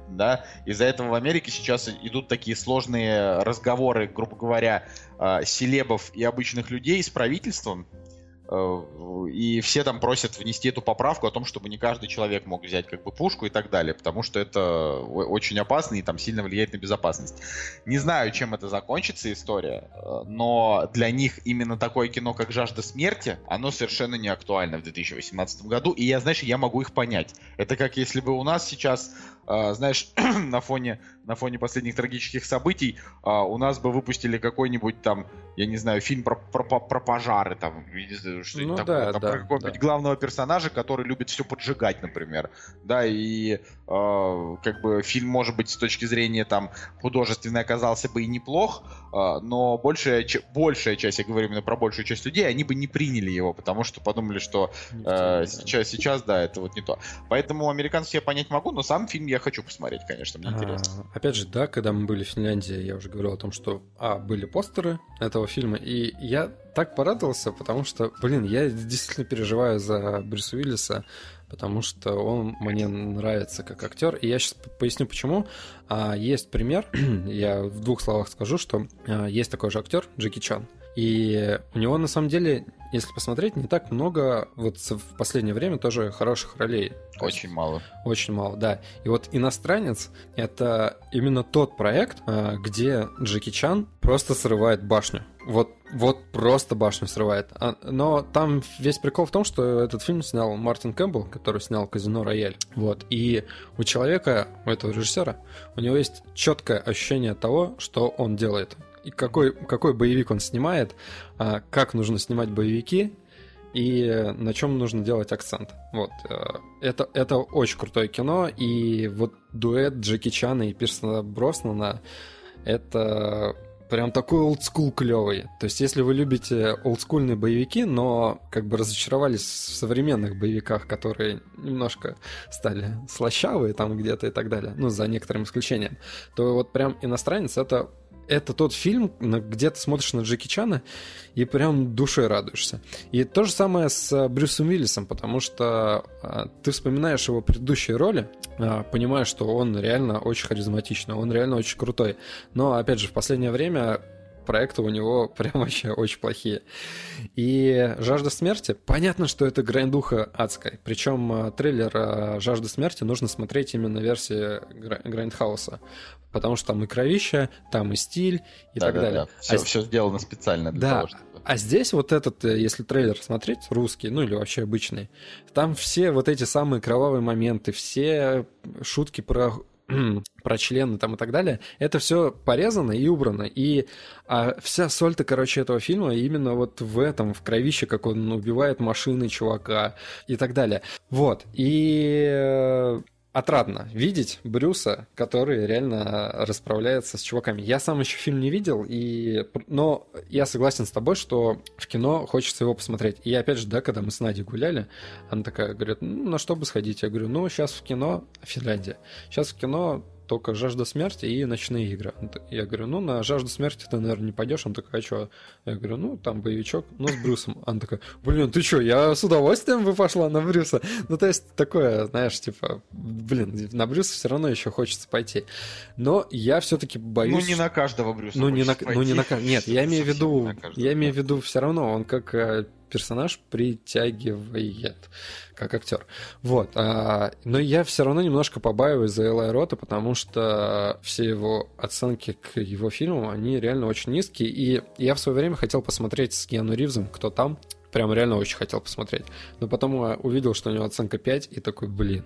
да, из-за этого в Америке сейчас идут такие сложные разговоры, грубо говоря, э, селебов и обычных людей с правительством, и все там просят внести эту поправку о том, чтобы не каждый человек мог взять как бы пушку и так далее, потому что это очень опасно и там сильно влияет на безопасность. Не знаю, чем это закончится история, э, но для них именно такое кино, как «Жажда смерти», оно совершенно не актуально в 2018 году, и я, знаешь, я могу их понять. Это как если бы у нас сейчас, э, знаешь, на фоне, на фоне последних трагических событий э, у нас бы выпустили какой-нибудь там, я не знаю, фильм про, про, про- пожары, там, что-нибудь Ну такое, да, там, да, про какого-нибудь да. главного персонажа, который любит все поджигать, например. Да, и э, как бы фильм, может быть, с точки зрения там художественной оказался бы и неплох, э, но большая, большая часть, я говорю именно про большую часть людей, они бы не приняли его, потому что подумали, что э, сейчас, сейчас, да, это вот не то. Поэтому американцев я понять могу, но сам фильм я хочу посмотреть, конечно, мне интересно. А, Опять же, да, когда мы были в Финляндии, я уже говорил о том, что, а, были постеры этого фильма, и я так порадовался, потому что, блин, я действительно переживаю за Брюса Уиллиса, потому что он мне нравится как актер, и я сейчас поясню почему. А, есть пример, я в двух словах скажу, что а, есть такой же актер Джеки Чан, и у него на самом деле, если посмотреть, не так много вот в последнее время тоже хороших ролей. Очень мало. очень мало, да. И вот «Иностранец» — это именно тот проект, а, где Джеки Чан просто срывает башню. Вот, вот просто башню срывает. А, Но там весь прикол в том, что этот фильм снял Мартин Кэмпбелл, который снял «Казино Рояль». Вот. И у человека, у этого режиссера, у него есть четкое ощущение того, что он делает. И какой, какой боевик он снимает, а, как нужно снимать боевики, и на чем нужно делать акцент. Вот. э, Это, это очень крутое кино, и вот дуэт Джеки Чана и Пирсона Броснана это прям такой олдскул клевый. То есть, если вы любите олдскульные боевики, но как бы разочаровались в современных боевиках, которые немножко стали слащавые там где-то и так далее, ну, за некоторым исключением, то вот прям «Иностранец» — это это тот фильм, где ты смотришь на Джеки Чана и прям душой радуешься. И то же самое с а, Брюсом Уиллисом, потому что а, ты вспоминаешь его предыдущие роли, а, понимаешь, что он реально очень харизматичный, он реально очень крутой. Но, опять же, в последнее время проекты у него прям вообще очень плохие. И «Жажда смерти», понятно, что это грайндуха адская. Причем трейлер «Жажда смерти» нужно смотреть именно версии Гра- Грайндхауса. Потому что там и кровища, там и стиль и так далее. Все, А с- сделано специально для Да. того, чтобы... а здесь вот этот, э, если трейлер смотреть, русский, ну или вообще обычный, там все вот эти самые кровавые моменты, все шутки про про члены там и так далее, это все порезано и убрано. И а, вся соль-то, короче, этого фильма именно вот в этом, в кровище, как он убивает машины чувака и так далее. Вот. И э, отрадно видеть Брюса, который реально расправляется с чуваками. Я сам еще фильм не видел, и... но я согласен с тобой, что в кино хочется его посмотреть. И опять же, да, когда мы с Надей гуляли, она такая говорит, ну, на что бы сходить? Я говорю, ну, сейчас в кино, Финляндия, сейчас в кино только «Жажда смерти» и «Ночные игры». Так- Я говорю, ну, на «Жажду смерти» ты, наверное, не пойдешь. Он такой, а что? Я говорю, ну, там боевичок, ну, с Брюсом. Она такая, блин, ты что, я с удовольствием бы пошла на Брюса. Ну, то есть, такое, знаешь, типа, блин, на Брюса все равно еще хочется пойти. Но я все-таки боюсь... Ну, не на каждого Брюса Ну, не на, хочется ну, не на, пойти. нет, я имею в виду, я имею в виду все равно, он как э, персонаж притягивает, как актер. Вот, а, но я все равно немножко побаиваюсь за Элай Рота, потому что все его оценки к его фильмам, они реально очень низкие, и я в свое время хотел посмотреть с Киану Ривзом, кто там, прям реально очень хотел посмотреть. Но потом увидел, что у него оценка 5, и такой, блин.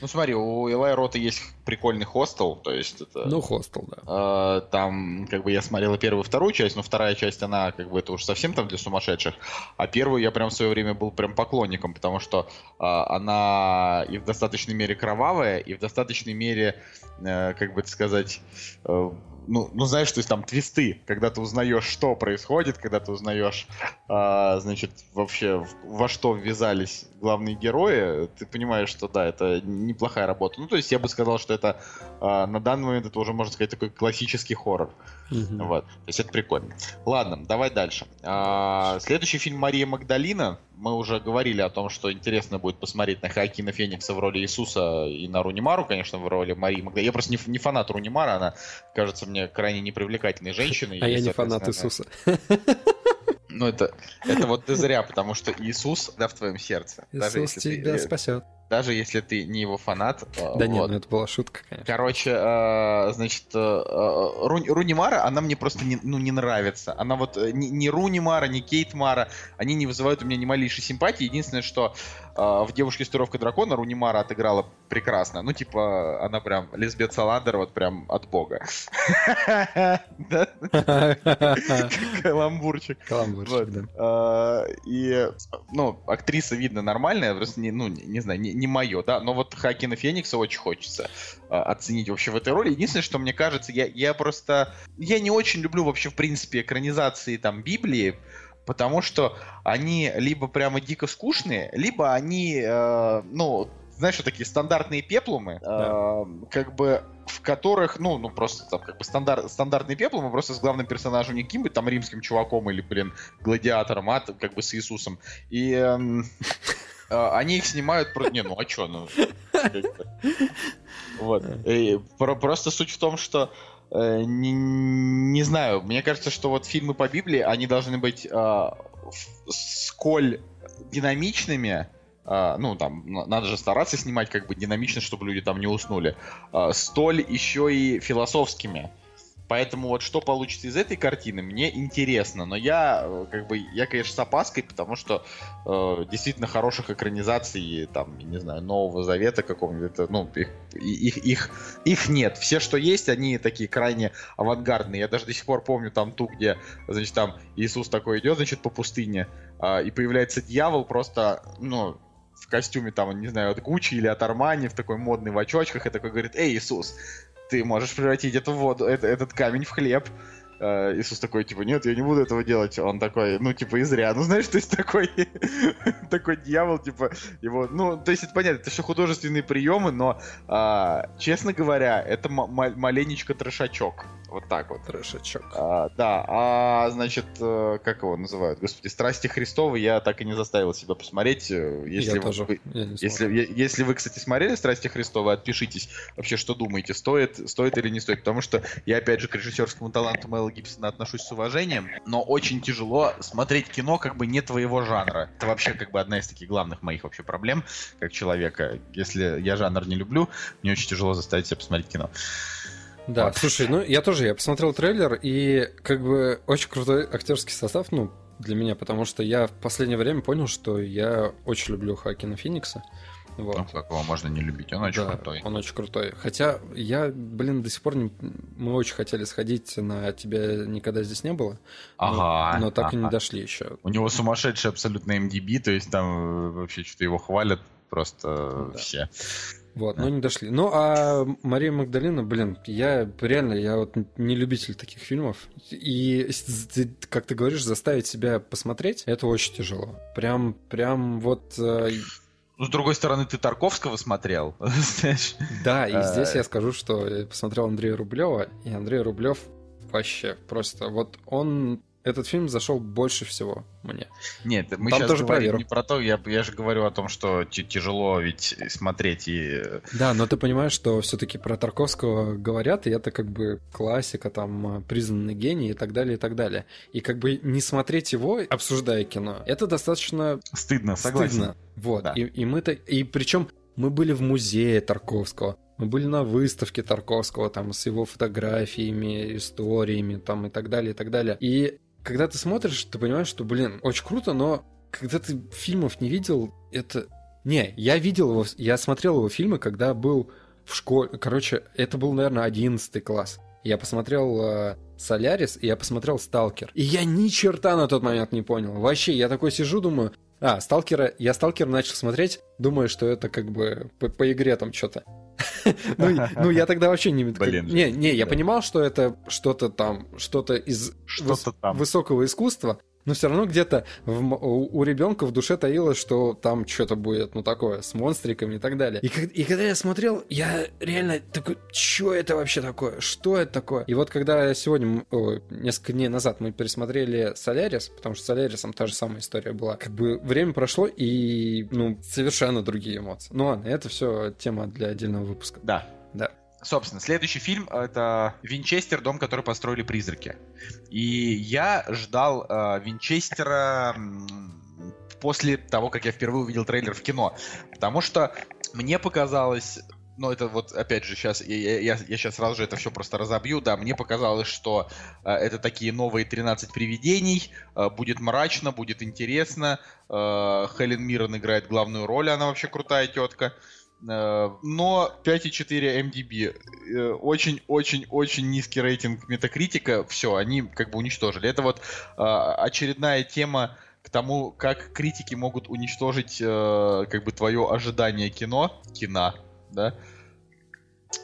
Ну смотри, у Элай Рота есть прикольный хостел, то есть это... Ну, хостел, да. Э, там, как бы, я смотрел первую, и вторую часть, но вторая часть, она, как бы, это уж совсем там для сумасшедших. А первую я прям в свое время был прям поклонником, потому что э, она и в достаточной мере кровавая, и в достаточной мере, э, как бы это сказать, э, ну, ну, знаешь, то есть там твисты, когда ты узнаешь, что происходит, когда ты узнаешь, а, значит, вообще во что ввязались главные герои, ты понимаешь, что да, это неплохая работа. Ну, то есть я бы сказал, что это а, на данный момент это уже, можно сказать, такой классический хоррор. Mm-hmm. Вот. То есть это прикольно. Ладно, давай дальше. А, следующий фильм Мария Магдалина. Мы уже говорили о том, что интересно будет посмотреть на Хакина Феникса в роли Иисуса и на Рунимару, конечно, в роли Марии Магдалины. Я просто не, не фанат Рунимара, она кажется мне крайне непривлекательной женщиной. А я не фанат Иисуса. Ну, это, это вот ты зря, потому что Иисус, да, в твоем сердце. Иисус тебя ты, спасет. Даже если ты не его фанат. Да вот. нет, ну это была шутка, конечно. Короче, э, значит, э, Ру, Рунимара, она мне просто не, ну, не нравится. Она вот не, не Рунимара, не Кейт Мара, они не вызывают у меня ни малейшей симпатии. Единственное, что э, в «Девушке с туровкой дракона» Рунимара отыграла прекрасно. Ну, типа, она прям Лизбет Саландер вот прям от бога. Каламбурчик. Каламбурчик, да. И, ну, актриса, видно, нормальная, просто, ну, не знаю, не мое, да, но вот Хакина Феникса очень хочется оценить вообще в этой роли. Единственное, что мне кажется, я, я просто... Я не очень люблю вообще, в принципе, экранизации там Библии, потому что они либо прямо дико скучные, либо они, э, ну, знаешь, вот такие стандартные пеплумы, да. э, как бы в которых, ну, ну просто там как бы стандарт, стандартные пеплумы, просто с главным персонажем не каким-нибудь там римским чуваком или, блин, гладиатором, а как бы с Иисусом. И э, э, они их снимают... Не, ну а чё, ну... Вот. Просто суть в том, что э, не, не знаю, мне кажется, что вот фильмы по Библии, они должны быть э, сколь динамичными, Uh, ну, там, надо же стараться снимать как бы динамично, чтобы люди там не уснули, uh, столь еще и философскими. Поэтому вот что получится из этой картины, мне интересно. Но я, э, как бы, я, конечно, с опаской, потому что э, действительно хороших экранизаций, там, не знаю, Нового Завета какого-нибудь, ну, их, их, их, их нет. Все, что есть, они такие крайне авангардные. Я даже до сих пор помню там ту, где, значит, там Иисус такой идет, значит, по пустыне, э, и появляется дьявол просто, ну, в костюме, там, не знаю, от Гуччи или от Армани, в такой модный в очочках, и такой говорит, эй, Иисус, ты можешь превратить эту воду, это, этот камень в хлеб. Uh, Иисус такой, типа, нет, я не буду этого делать. Он такой, ну, типа, и зря. Ну, знаешь, то есть такой, такой дьявол, типа, его, ну, то есть это понятно, это все художественные приемы, но, uh, честно говоря, это маленечко трешачок. Вот так вот. Трешачок. А, да, а значит, э, как его называют? Господи, «Страсти Христовы» я так и не заставил себя посмотреть. Э, если я вы, тоже. Я если, если вы, кстати, смотрели «Страсти Христовы», отпишитесь вообще, что думаете, стоит, стоит или не стоит. Потому что я, опять же, к режиссерскому таланту Мэла Гибсона отношусь с уважением, но очень тяжело смотреть кино как бы не твоего жанра. Это вообще как бы одна из таких главных моих вообще проблем как человека. Если я жанр не люблю, мне очень тяжело заставить себя посмотреть кино. Да, вот. слушай, ну я тоже, я посмотрел трейлер, и как бы очень крутой актерский состав, ну, для меня, потому что я в последнее время понял, что я очень люблю Хакина Феникса. Вот. Ну, как его можно не любить, он очень да, крутой. Он очень крутой. Хотя я, блин, до сих пор не... мы очень хотели сходить на тебя никогда здесь не было. Ага. Но, но так ага. и не дошли еще. У него сумасшедший абсолютно MDB, то есть там э, вообще что-то его хвалят просто да. все. Вот, но не дошли. Ну, а Мария Магдалина, блин, я реально, я вот не любитель таких фильмов. И, как ты говоришь, заставить себя посмотреть, это очень тяжело. Прям, прям вот... Э, ну, с другой стороны, ты Тарковского смотрел, знаешь? Да, и здесь я скажу, что я посмотрел Андрея Рублева, и Андрей Рублев вообще просто вот он этот фильм зашел больше всего мне. Нет, мы Там сейчас тоже говорим не про то, я, я же говорю о том, что тяжело ведь смотреть и... Да, но ты понимаешь, что все-таки про Тарковского говорят, и это как бы классика, там, признанный гений и так далее, и так далее. И как бы не смотреть его, обсуждая кино, это достаточно... Стыдно, согласен. Стыдно. Вот, да. и, и мы-то... И причем мы были в музее Тарковского, мы были на выставке Тарковского, там, с его фотографиями, историями, там, и так далее, и так далее. И когда ты смотришь, ты понимаешь, что, блин, очень круто, но когда ты фильмов не видел, это... Не, я видел его, я смотрел его фильмы, когда был в школе. Короче, это был, наверное, 11 класс. Я посмотрел э, Солярис, и я посмотрел Сталкер. И я ни черта на тот момент не понял. Вообще, я такой сижу, думаю, а, Сталкера, я Сталкер начал смотреть, думаю, что это как бы по, по игре там что-то. ну, ну, я тогда вообще не... Блин. Не, не, я понимал, что это что-то там, что-то из Что-то там. высокого искусства, но все равно где-то у, у ребенка в душе таилось, что там что-то будет, ну такое, с монстриками и так далее. И, и когда я смотрел, я реально такой, что это вообще такое? Что это такое? И вот когда сегодня, ой, несколько дней назад мы пересмотрели Солярис, потому что с Солярисом та же самая история была, как бы время прошло и, ну, совершенно другие эмоции. Ну ладно, это все тема для отдельного выпуска. Да. Да. Собственно, следующий фильм это Винчестер, дом, который построили призраки. И я ждал э, Винчестера после того, как я впервые увидел трейлер в кино. Потому что мне показалось. Ну, это вот, опять же, сейчас я, я, я сейчас сразу же это все просто разобью. Да, мне показалось, что э, это такие новые 13 привидений. э, будет мрачно, будет интересно. Э, Хелен Миррен играет главную роль, она вообще крутая тетка. Э, Но 5,4 MDB. э, Очень-очень-очень низкий рейтинг метакритика. Все, они как бы уничтожили. Это вот э, очередная тема к тому, как критики могут уничтожить э, как бы твое ожидание кино. Кино, да?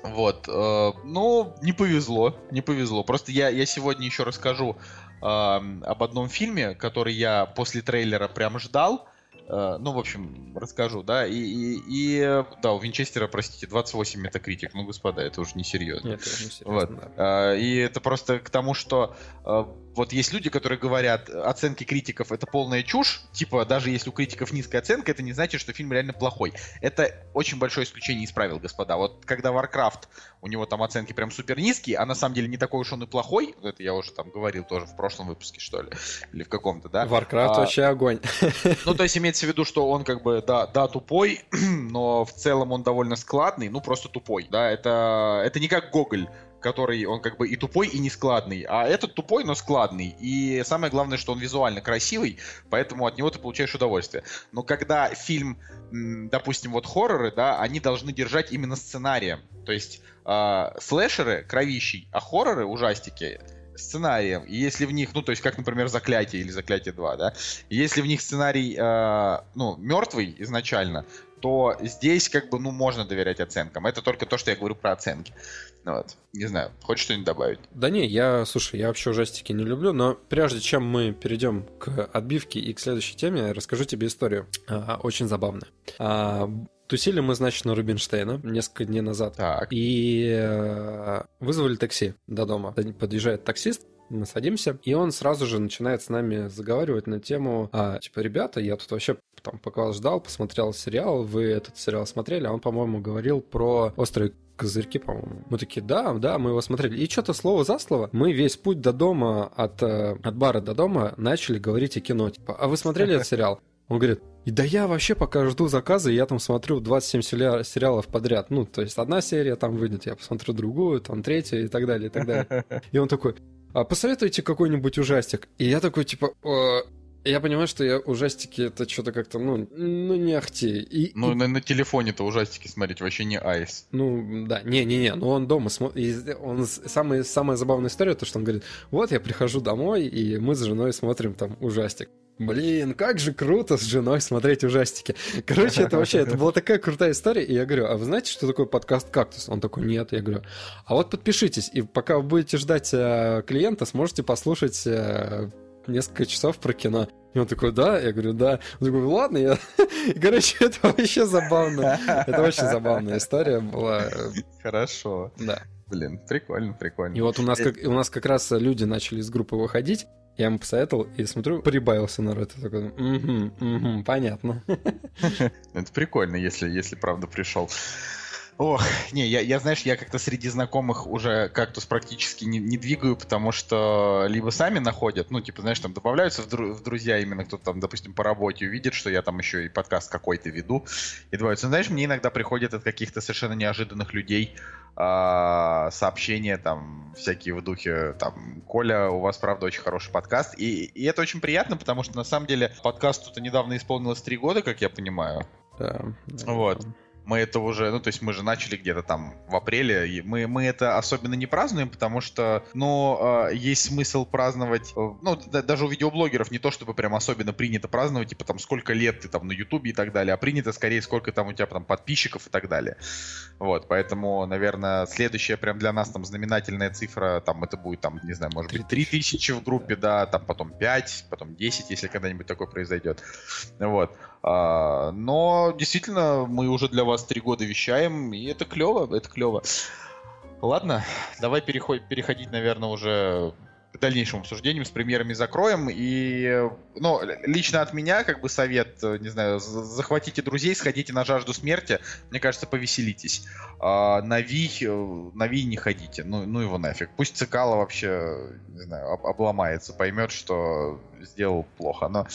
Вот. э, Ну, не повезло, не повезло. Просто я, я сегодня еще расскажу э, об одном фильме, который я после трейлера прям ждал. Э, Ну, в общем, расскажу, да. И, и, и, да, у Винчестера, простите, 28 метакритик. Ну, господа, это уже несерьезно. Нет, это не серьезно, Вот. да. А, И это просто к тому, что э, вот есть люди, которые говорят, оценки критиков это полная чушь. Типа, даже если у критиков низкая оценка, это не значит, что фильм реально плохой. Это очень большое исключение из правил, господа. Вот когда Warcraft, у него там оценки прям супер низкие, а на самом деле не такой уж он и плохой. Это я уже там говорил тоже в прошлом выпуске, что ли. Или в каком-то, да. Warcraft А, вообще огонь. Ну, то есть имеется в виду, что он как бы, да, да, тупой, но в целом он довольно складный, ну, просто тупой, да, это, это не как Гоголь, который, он как бы и тупой, и не складный, а этот тупой, но складный, и самое главное, что он визуально красивый, поэтому от него ты получаешь удовольствие. Но когда фильм, допустим, вот хорроры, да, они должны держать именно сценарием, то есть а, слэшеры кровищий, а хорроры, ужастики, сценарием. И если в них, ну, то есть, как, например, Заклятие или Заклятие 2, да, если в них сценарий, э, ну, мертвый изначально, то здесь, как бы, ну, можно доверять оценкам. Это только то, что я говорю про оценки. Ну, вот. Не знаю, хочешь что-нибудь добавить? Да не, я, слушай, я вообще ужастики не люблю, но прежде чем мы перейдем к отбивке и к следующей теме, расскажу тебе историю. А, очень забавная. А, тусили мы, значит, на Рубинштейна несколько дней назад. Так. И э, вызвали такси до дома. Подъезжает таксист, мы садимся, и он сразу же начинает с нами заговаривать на тему, а, типа, ребята, я тут вообще там пока вас ждал, посмотрел сериал, вы этот сериал смотрели, а он, по-моему, говорил про острые козырьки, по-моему. Мы такие, да, да, мы его смотрели. И что-то слово за слово, мы весь путь до дома, от, э, от бара до дома начали говорить о кино. Типа, а вы смотрели этот сериал? Он говорит, и да я вообще пока жду заказа, я там смотрю 27 сериа- сериалов подряд. Ну, то есть одна серия там выйдет, я посмотрю другую, там третью и так далее, и так далее. И он такой, посоветуйте какой-нибудь ужастик. И я такой, типа, «Э, я понимаю, что я ужастики это что-то как-то, ну, ну не ахти. И, Ну, и- на, на телефоне-то ужастики смотреть вообще не айс. ну, да, не-не-не, но он дома смотрит. Он самая, самая забавная история, то, что он говорит, вот я прихожу домой, и мы с женой смотрим там ужастик. Блин, как же круто с женой смотреть ужастики. Короче, это вообще, это была такая крутая история. И я говорю, а вы знаете, что такое подкаст «Кактус»? Он такой, нет. Я говорю, а вот подпишитесь, и пока вы будете ждать э, клиента, сможете послушать э, несколько часов про кино. И он такой, да? Я говорю, да. Он такой, ладно, я... И, короче, это вообще забавно. Это очень забавная история была. Хорошо. Да. Блин, прикольно, прикольно. И вот у нас, как, у нас как раз люди начали из группы выходить. Я ему посоветовал и смотрю, прибавился народ. Я такой, угу, угу, понятно. Это прикольно, если, если правда пришел. Ох, не, я, я знаешь, я как-то среди знакомых уже кактус практически не, не двигаю, потому что либо сами находят, ну, типа, знаешь, там добавляются в, дру- в друзья именно кто-то там, допустим, по работе увидит, что я там еще и подкаст какой-то веду, и добавляются. Ну, знаешь, мне иногда приходят от каких-то совершенно неожиданных людей а, сообщения там всякие в духе, там, Коля, у вас, правда, очень хороший подкаст, и, и это очень приятно, потому что, на самом деле, подкасту-то недавно исполнилось три года, как я понимаю. Да, Вот. да. Мы это уже, ну, то есть мы же начали где-то там в апреле, и мы, мы это особенно не празднуем, потому что, ну, э, есть смысл праздновать, э, ну, да- даже у видеоблогеров не то, чтобы прям особенно принято праздновать, типа там сколько лет ты там на ютубе и так далее, а принято скорее сколько там у тебя там подписчиков и так далее. Вот, поэтому, наверное, следующая прям для нас там знаменательная цифра, там это будет там, не знаю, может быть, 3000 в группе, да, там потом 5, потом 10, если когда-нибудь такое произойдет. Вот. А, но действительно, мы уже для вас три года вещаем, и это клево, это клево. Ладно, давай переход- переходить, наверное, уже к дальнейшим обсуждениям с премьерами закроем. И, ну, лично от меня, как бы совет, не знаю, захватите друзей, сходите на жажду смерти. Мне кажется, повеселитесь. А на Ви, на Ви не ходите. Ну, ну его нафиг. Пусть Цикало вообще, не знаю, об- обломается, поймет, что сделал плохо. Но,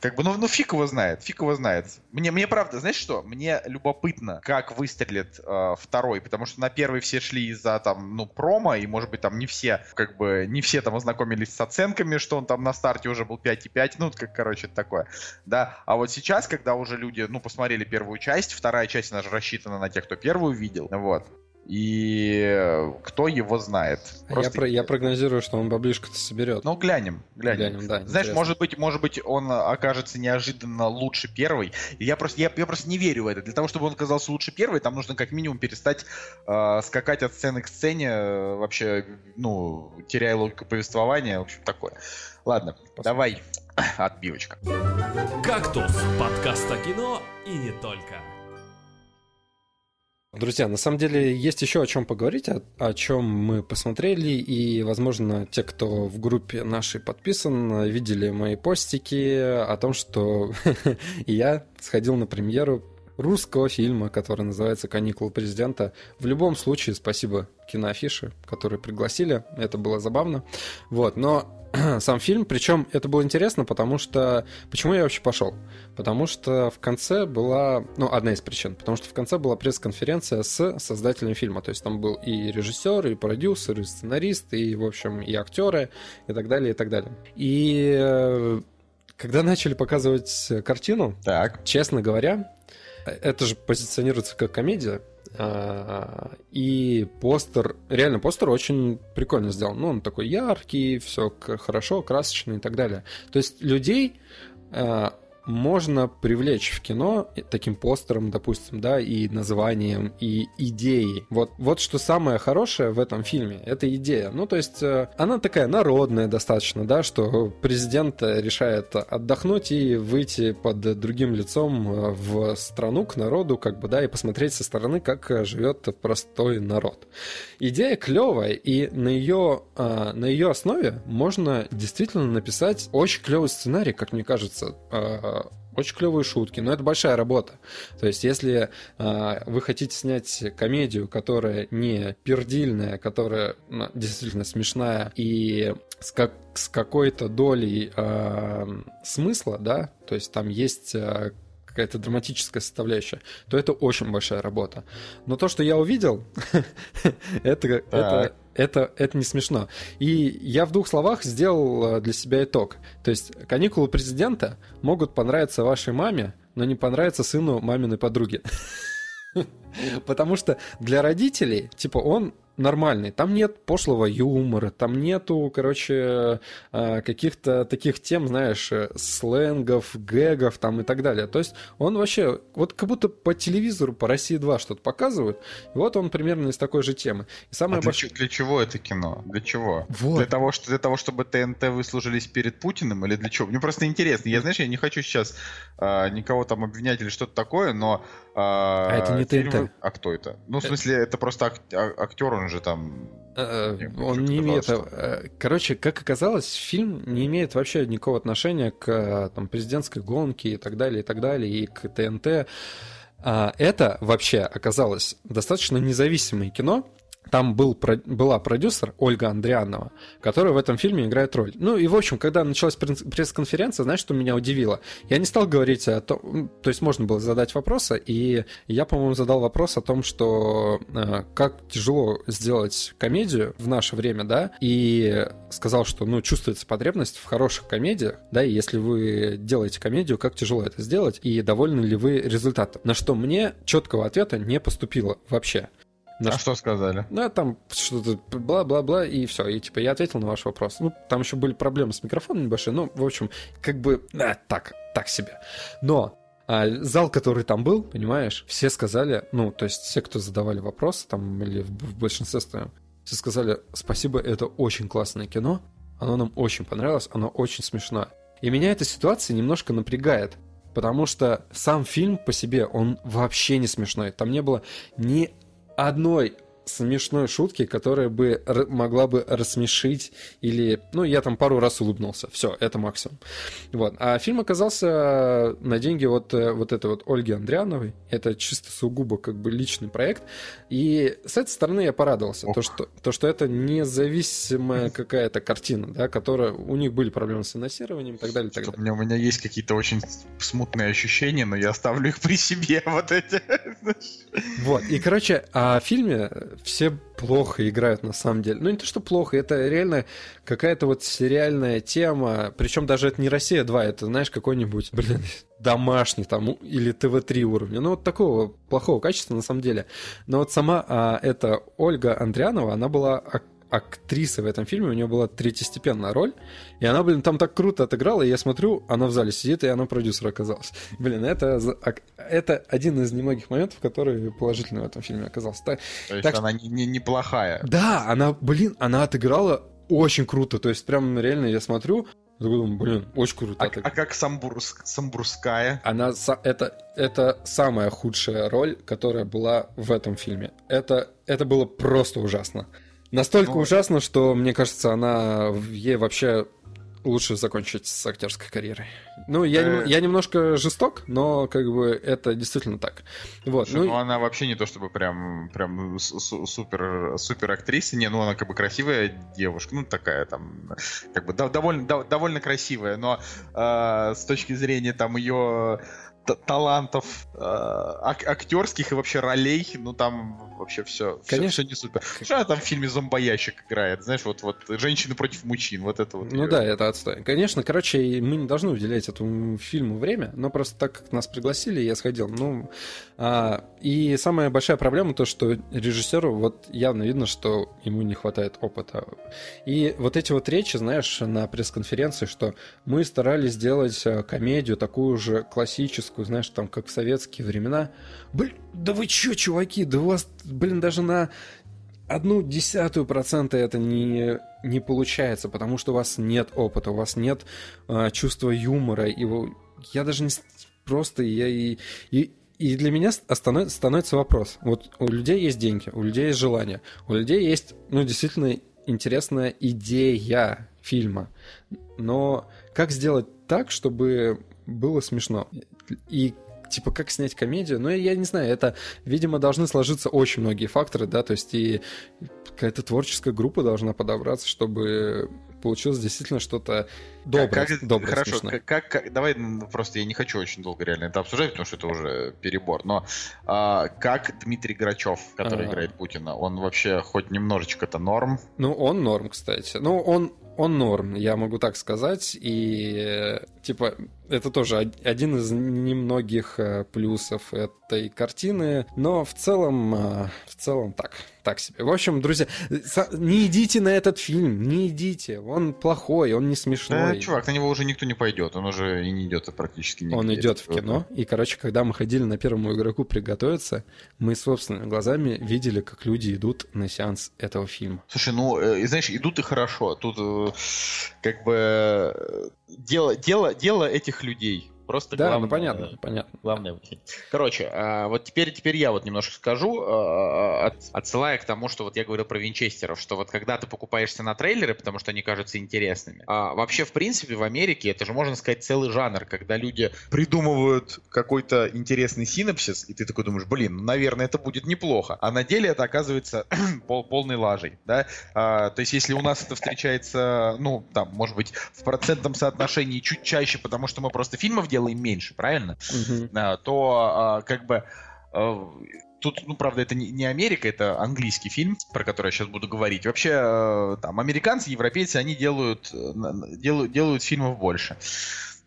как бы, ну, ну фиг его знает, фиг его знает. Мне, мне правда, знаешь что? Мне любопытно, как выстрелит э, второй, потому что на первый все шли из-за там, ну, промо, и, может быть, там не все, как бы, не все там ознакомились с оценками, что он там на старте уже был 5,5, ну, как, короче, такое. Да, а вот сейчас, когда уже люди, ну, посмотрели первую часть, вторая часть, она же рассчитана на тех, кто первую видел, вот. И кто его знает. А Я, Просто про- я прогнозирую, что он баблишко-то соберет. ну, глянем, глянем. Глянем, да, Знаешь, интересно. может быть, может быть, он окажется неожиданно лучше первой. И я просто, я, я просто не верю в это. Для того, чтобы он оказался лучше первой, там нужно как минимум перестать э, скакать от сцены к сцене, э, вообще, ну, теряя логику повествования, в общем, такое. Ладно, давай, отбивочка. «Кактус» — подкаст о кино и не только. Друзья, на самом деле есть еще о чем поговорить, о, о чем мы посмотрели, и, возможно, те, кто в группе нашей подписан, видели мои постики о том, что я сходил на премьеру русского фильма, который называется «Каникулы президента». В любом случае, спасибо киноафише, которые пригласили, это было забавно. Вот, но сам фильм, причем это было интересно, потому что... Почему я вообще пошел? Потому что в конце была... Ну, одна из причин. Потому что в конце была пресс-конференция с создателем фильма. То есть там был и режиссер, и продюсер, и сценарист, и, в общем, и актеры, и так далее, и так далее. И э, когда начали показывать картину, Так. честно говоря, это же позиционируется как комедия. А, И постер, реально постер очень прикольно сделан. Ну, он такой яркий, все хорошо, красочный и так далее. То есть людей а, можно привлечь в кино таким постером, допустим, да, и названием, и идеей. Вот, вот что самое хорошее в этом фильме, это идея. Ну, то есть э, она такая народная достаточно, да, что президент решает отдохнуть и выйти под другим лицом э, в страну, к народу, как бы, да, и посмотреть со стороны, как э, живет простой народ. Идея клевая, и на ее, на ее основе можно действительно написать очень клевый сценарий, как мне кажется, очень клевые шутки, но это большая работа. То есть, если а, вы хотите снять комедию, которая не пердильная, которая ну, действительно смешная и с, как, с какой-то долей а, смысла, да, то есть там есть а, какая-то драматическая составляющая, то это очень большая работа. Но то, что я увидел, это, это, это, это не смешно. И я в двух словах сделал э, для себя итог. То есть каникулы президента могут понравиться вашей маме, но не понравиться сыну маминой подруги. Потому что для родителей, типа, он нормальный. Там нет пошлого юмора, там нету, короче, э, каких-то таких тем, знаешь, э, сленгов, гэгов там и так далее. То есть он вообще, вот как будто по телевизору, по России 2 что-то показывают, и вот он примерно из такой же темы. И самое А для, для чего это кино? Для чего? Вот. Для того, что, для того, чтобы ТНТ выслужились перед Путиным или для чего? Мне просто интересно. Я, знаешь, я не хочу сейчас а, никого там обвинять или что-то такое, но... А, это не фильмы- ТНТ. А кто это? Ну, в смысле, это просто ак- а- актер, он же там... Э, Мне Он почему-то не имеет... э, Короче, как оказалось, фильм не имеет вообще никакого отношения к э, там, президентской гонке и так далее, и так далее, и к ТНТ. А это вообще оказалось достаточно независимое кино, там был, была продюсер Ольга Андрианова, которая в этом фильме играет роль. Ну и, в общем, когда началась пресс-конференция, знаешь, что меня удивило? Я не стал говорить о том... То есть можно было задать вопросы, и я, по-моему, задал вопрос о том, что э, как тяжело сделать комедию в наше время, да, и сказал, что, ну, чувствуется потребность в хороших комедиях, да, и если вы делаете комедию, как тяжело это сделать, и довольны ли вы результатом? На что мне четкого ответа не поступило вообще. На а что сказали? Да, там что-то бла-бла-бла, и все. И типа я ответил на ваш вопрос. Ну, там еще были проблемы с микрофоном небольшие, ну, в общем, как бы, да, так, так себе. Но а, зал, который там был, понимаешь, все сказали, ну, то есть все, кто задавали вопросы, там, или в, в большинстве своем, все сказали, спасибо, это очень классное кино, оно нам очень понравилось, оно очень смешно. И меня эта ситуация немножко напрягает, потому что сам фильм по себе, он вообще не смешной. Там не было ни одной смешной шутки, которая бы могла бы рассмешить или... Ну, я там пару раз улыбнулся. Все, это максимум. Вот. А фильм оказался на деньги вот, э, вот этой вот Ольги Андриановой. Это чисто сугубо как бы личный проект. И с этой стороны я порадовался. То что, то, что это независимая какая-то картина, да, которая... У них были проблемы с финансированием и так далее. И так далее. У, меня, у меня есть какие-то очень смутные ощущения, но я оставлю их при себе. Вот эти. Вот. И, короче, о фильме все плохо играют на самом деле. Ну, не то, что плохо, это реально какая-то вот сериальная тема. Причем даже это не Россия 2, это, знаешь, какой-нибудь, блин, домашний там или ТВ-3 уровня. Ну, вот такого плохого качества на самом деле. Но вот сама а, эта Ольга Андрианова, она была актриса в этом фильме, у нее была третьестепенная роль, и она, блин, там так круто отыграла, и я смотрю, она в зале сидит, и она продюсер оказалась. Блин, это, это один из немногих моментов, который положительный в этом фильме оказался. Так, то есть так, она не, не, неплохая. Да, она, блин, она отыграла очень круто, то есть прям реально я смотрю, думаю, блин, очень круто. А, а как Самбурск, Самбурская? Она это это самая худшая роль, которая была в этом фильме. Это это было просто ужасно. Настолько ну, ужасно, что, мне кажется, она ей вообще лучше закончить с актерской карьерой. Ну, я, э... я немножко жесток, но как бы это действительно так. Вот. Слушай, ну, ну, она вообще не то чтобы прям, прям супер, супер актриса, не, ну она как бы красивая девушка, ну такая там, как бы довольно, довольно красивая, но э, с точки зрения там ее талантов э, ак- актерских и вообще ролей, ну там вообще все, Конечно. все, все не супер. Что там в фильме зомбоящик играет, знаешь, вот, вот женщины против мужчин, вот это вот. Ну ее. да, это отстой. Конечно, короче, мы не должны уделять этому фильму время, но просто так как нас пригласили, я сходил. Ну, а, и самая большая проблема то, что режиссеру вот явно видно, что ему не хватает опыта. И вот эти вот речи, знаешь, на пресс-конференции, что мы старались сделать э, комедию такую же классическую, знаешь, там, как в советские времена. Блин, да вы чё, чуваки, да у вас, блин, даже на одну десятую процента это не, не получается, потому что у вас нет опыта, у вас нет э, чувства юмора, и я даже не просто, я и, и, и для меня становится вопрос. Вот у людей есть деньги, у людей есть желание, у людей есть, ну, действительно интересная идея фильма. Но как сделать так, чтобы было смешно? И типа, как снять комедию, но я не знаю, это, видимо, должны сложиться очень многие факторы, да, то есть и какая-то творческая группа должна подобраться, чтобы получилось действительно что-то доброе, как, доброе Хорошо, как, как, как, давай просто я не хочу очень долго реально это обсуждать, потому что это уже перебор, но а, как Дмитрий Грачев, который а... играет Путина, он вообще хоть немножечко-то норм? Ну, он норм, кстати. Ну, он, он норм, я могу так сказать, и типа это тоже один из немногих э, плюсов этой картины, но в целом, э, в целом так, так себе. В общем, друзья, не идите на этот фильм, не идите, он плохой, он не смешной. Да, чувак, на него уже никто не пойдет, он уже и не идет практически нигде. Он идет в кино, и, короче, когда мы ходили на первому игроку приготовиться, мы собственными глазами видели, как люди идут на сеанс этого фильма. Слушай, ну, э, знаешь, идут и хорошо, тут как бы дело, дело, дело этих людей Просто да, главное, ну понятно, понятно. Главное. Короче, а, вот теперь, теперь я вот немножко скажу, а, от, отсылая к тому, что вот я говорил про винчестеров, что вот когда ты покупаешься на трейлеры, потому что они кажутся интересными, а вообще, в принципе, в Америке это же, можно сказать, целый жанр, когда люди придумывают какой-то интересный синапсис, и ты такой думаешь, блин, ну, наверное, это будет неплохо. А на деле это оказывается пол, полной лажей, да? А, то есть, если у нас это встречается, ну, там, может быть, в процентном соотношении чуть чаще, потому что мы просто фильмов делаем меньше, правильно? Мгм. А, то а, как бы а, Тут, ну, правда, это не, Америка, это английский фильм, про который я сейчас буду говорить. Вообще, э, там, американцы, европейцы, они делают, э, делают, делают фильмов больше.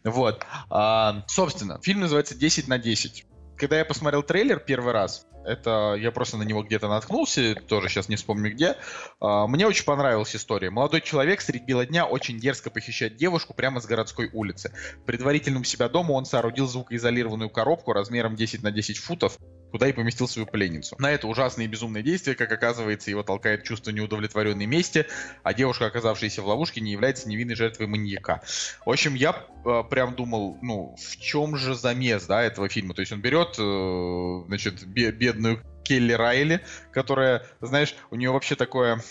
Вот. А, собственно, фильм называется «10 на 10». Когда я посмотрел трейлер первый раз, это я просто на него где-то наткнулся, тоже сейчас не вспомню где. а, Мне очень понравилась история. Молодой человек средь бела дня очень дерзко похищает девушку прямо с городской улицы. Предварительно у себя дома он соорудил звукоизолированную коробку размером 10 на 10 футов, куда и поместил свою пленницу. На это ужасное и безумное действие, как оказывается, его толкает чувство неудовлетворенной мести, а девушка, оказавшаяся в ловушке, не является невинной жертвой маньяка. В общем, я э, прям думал, ну, в чем же замес, да, этого фильма? То есть он берет, э, значит, бе- бедную Келли Райли, которая, знаешь, у нее вообще такое,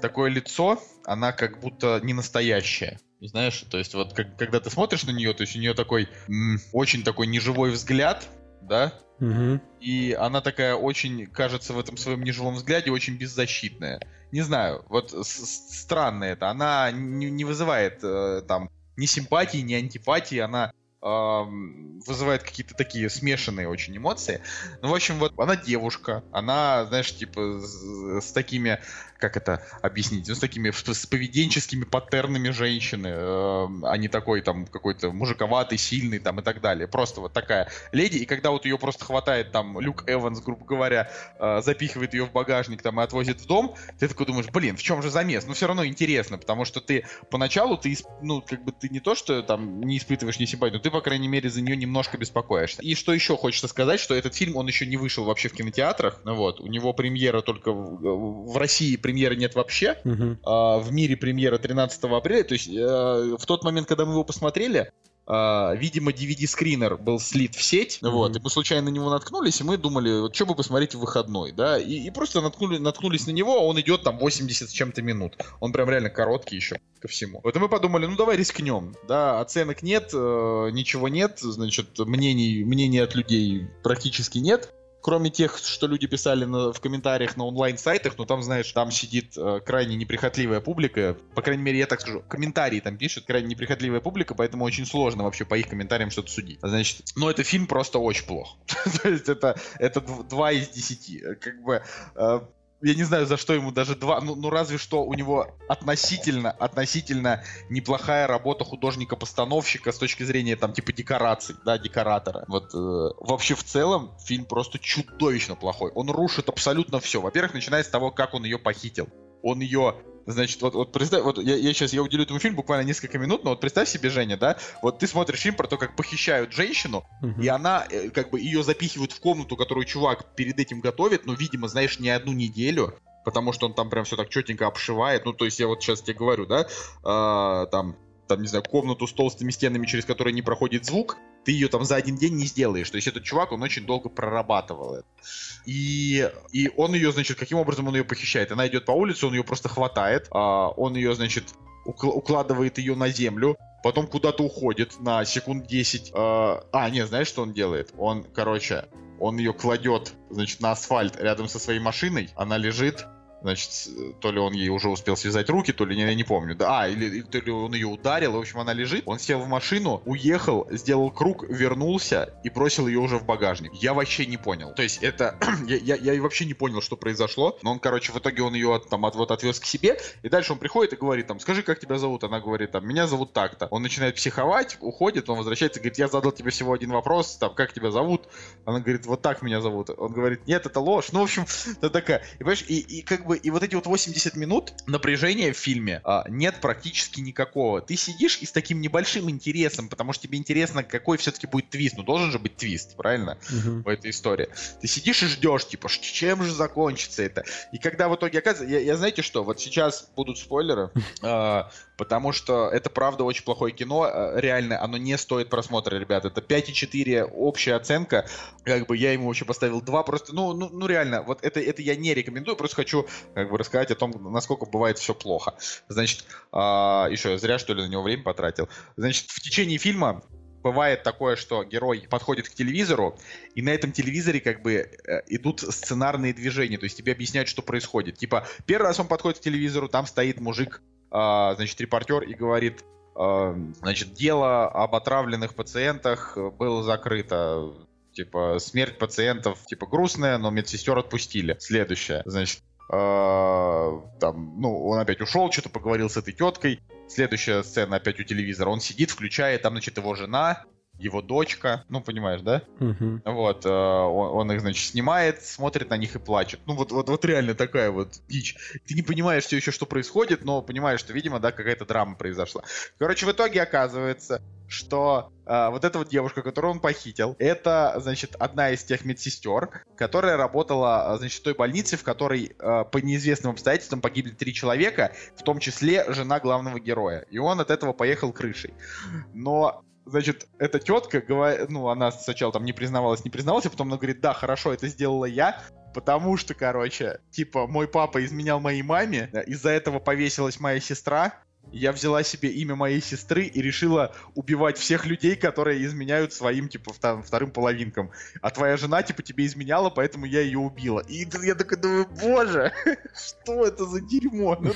такое лицо, она как будто не настоящая. Знаешь, то есть вот как- когда ты смотришь на нее, то есть у нее такой м, очень такой неживой взгляд, да, Мгм. и она такая очень, кажется, в этом своем неживом взгляде очень беззащитная. Не знаю, вот странно это. Она не, не вызывает э, там ни симпатии, ни антипатии. Она вызывает какие-то такие смешанные очень эмоции. Ну, в общем, вот она девушка, она, знаешь, типа с, такими, как это объяснить, ну, с такими с, поведенческими паттернами женщины, эм, а не такой там какой-то мужиковатый, сильный там и так далее. Просто вот такая леди, и когда вот ее просто хватает там Люк Эванс, грубо говоря, э, запихивает ее в багажник там и отвозит в дом, ты такой думаешь, блин, в чем же замес? Но все равно интересно, потому что ты поначалу ты, ну, как бы ты не то, что там не испытываешь ни симпатии, но ты, по крайней мере, за нее немножко беспокоишься. И что еще хочется сказать, что этот фильм, он еще не вышел вообще в кинотеатрах, ну вот, у него премьера только в, в России премьеры нет вообще, Мгм. а, в мире премьера 13 апреля. То есть э, в тот момент, когда мы его посмотрели, а, видимо, DVD-скринер был слит в сеть, Мгм. вот, и мы случайно на него наткнулись, и мы думали, вот, что бы посмотреть в выходной, да, и, и просто наткнули, наткнулись на него, он идет там 80 с чем-то минут, он прям реально короткий еще ко всему. Вот и мы подумали, ну давай рискнем, да, оценок нет, э, ничего нет, значит, мнений, мнений от людей практически нет, кроме тех, что люди писали на- в комментариях на онлайн-сайтах, но там, знаешь, там сидит э, крайне неприхотливая публика. По крайней мере, я так скажу, комментарии там пишут, крайне неприхотливая публика, поэтому очень сложно вообще по их комментариям что-то судить. Значит, но это фильм просто очень плох. То есть это, это дв- два из десяти. Как бы... э, я не знаю, за что ему даже два, ну, ну разве что у него относительно, относительно неплохая работа художника-постановщика с точки зрения там типа декораций, да, декоратора. Вот э, вообще в целом фильм просто чудовищно плохой. Он рушит абсолютно все. Во-первых, начиная с того, как он ее похитил. Он ее Значит, вот, вот представь, вот я, я сейчас я уделю этому фильму буквально несколько минут, но вот представь себе, Женя, да, вот ты смотришь фильм про то, как похищают женщину, Мгм. и она, э, как бы, ее запихивают в комнату, которую чувак перед этим готовит, но, видимо, знаешь, не одну неделю, потому что он там прям все так четенько обшивает. Ну, то есть я вот сейчас тебе говорю, да, а, там, там, не знаю, комнату с толстыми стенами, через которые не проходит звук, ты ее там за один день не сделаешь. То есть этот чувак, он очень долго прорабатывал это. И, и он ее, значит, каким образом он ее похищает? Она идет по улице, он ее просто хватает, а, он ее, значит, укл- укладывает ее на землю, потом куда-то уходит на секунд 10. А, а, не, знаешь, что он делает? Он, короче, он ее кладет, значит, на асфальт рядом со своей машиной, она лежит, значит, с- то ли он ей уже успел связать руки, то ли не, я не помню. Да, а, или то ли он ее ударил, в общем, она лежит. Он сел в машину, уехал, сделал круг, вернулся и бросил ее уже в багажник. Я вообще не понял. То есть это... я, я, я вообще не понял, что произошло. Но он, короче, в итоге он ее от- там от, вот отвез к себе, и дальше он приходит и говорит там, скажи, как тебя зовут? Она говорит там, меня зовут так-то. Он начинает психовать, уходит, он возвращается и говорит, я задал тебе всего один вопрос, там, как тебя зовут? Она говорит, вот так меня зовут. Он говорит, нет, это ложь. Ну, в общем, это такая. И, понимаешь, и, и как бы бы, и вот эти вот 80 минут напряжения в фильме а, нет практически никакого. Ты сидишь и с таким небольшим интересом, потому что тебе интересно, какой все-таки будет твист. Ну, должен же быть твист, правильно? Угу. В этой истории. Ты сидишь и ждешь, типа, чем же закончится это? И когда в итоге оказывается... Я, я знаете что, вот сейчас будут спойлеры, а, потому что это правда очень плохое кино. А, реально, оно не стоит просмотра, ребят. Это 5,4 общая оценка. Как бы я ему вообще поставил 2. Просто, ну, ну, ну реально, вот это, это я не рекомендую. Просто хочу как бы рассказать о том, насколько бывает все плохо. Значит, а, еще зря что ли на него время потратил. Значит, в течение фильма бывает такое, что герой подходит к телевизору, и на этом телевизоре как бы э, идут сценарные движения, то есть тебе объясняют, что происходит. Типа, первый раз он подходит к телевизору, там стоит мужик, э, значит, репортер, и говорит, э, значит, дело об отравленных пациентах было закрыто. Типа, смерть пациентов, типа, грустная, но медсестер отпустили. Следующее, значит, э, там, ну, он опять ушел, что-то поговорил с этой теткой. Следующая сцена опять у телевизора. Он сидит, включает, там, значит, его жена, его дочка, ну, понимаешь, да? Угу. Вот, э, он, он их, значит, снимает, смотрит на них и плачет. Ну, вот, вот, вот реально такая вот дичь. Ты не понимаешь все еще, что происходит, но понимаешь, что, видимо, да, какая-то драма произошла. Короче, в итоге оказывается, что э, вот эта вот девушка, которую он похитил, это, значит, одна из тех медсестер, которая работала, значит, в той больнице, в которой э, по неизвестным обстоятельствам погибли три человека, в том числе жена главного героя. И он от этого поехал крышей. Но Значит, эта тетка, говорит, ну, она сначала там не признавалась, не признавалась, а потом она говорит, да, хорошо, это сделала я, потому что, короче, типа, мой папа изменял моей маме, из-за этого повесилась моя сестра, я взяла себе имя моей сестры и решила убивать всех людей, которые изменяют своим, типа, там, вторым половинкам. А твоя жена, типа, тебе изменяла, поэтому я ее убила. И я такой думаю, боже, что это за дерьмо? Ну.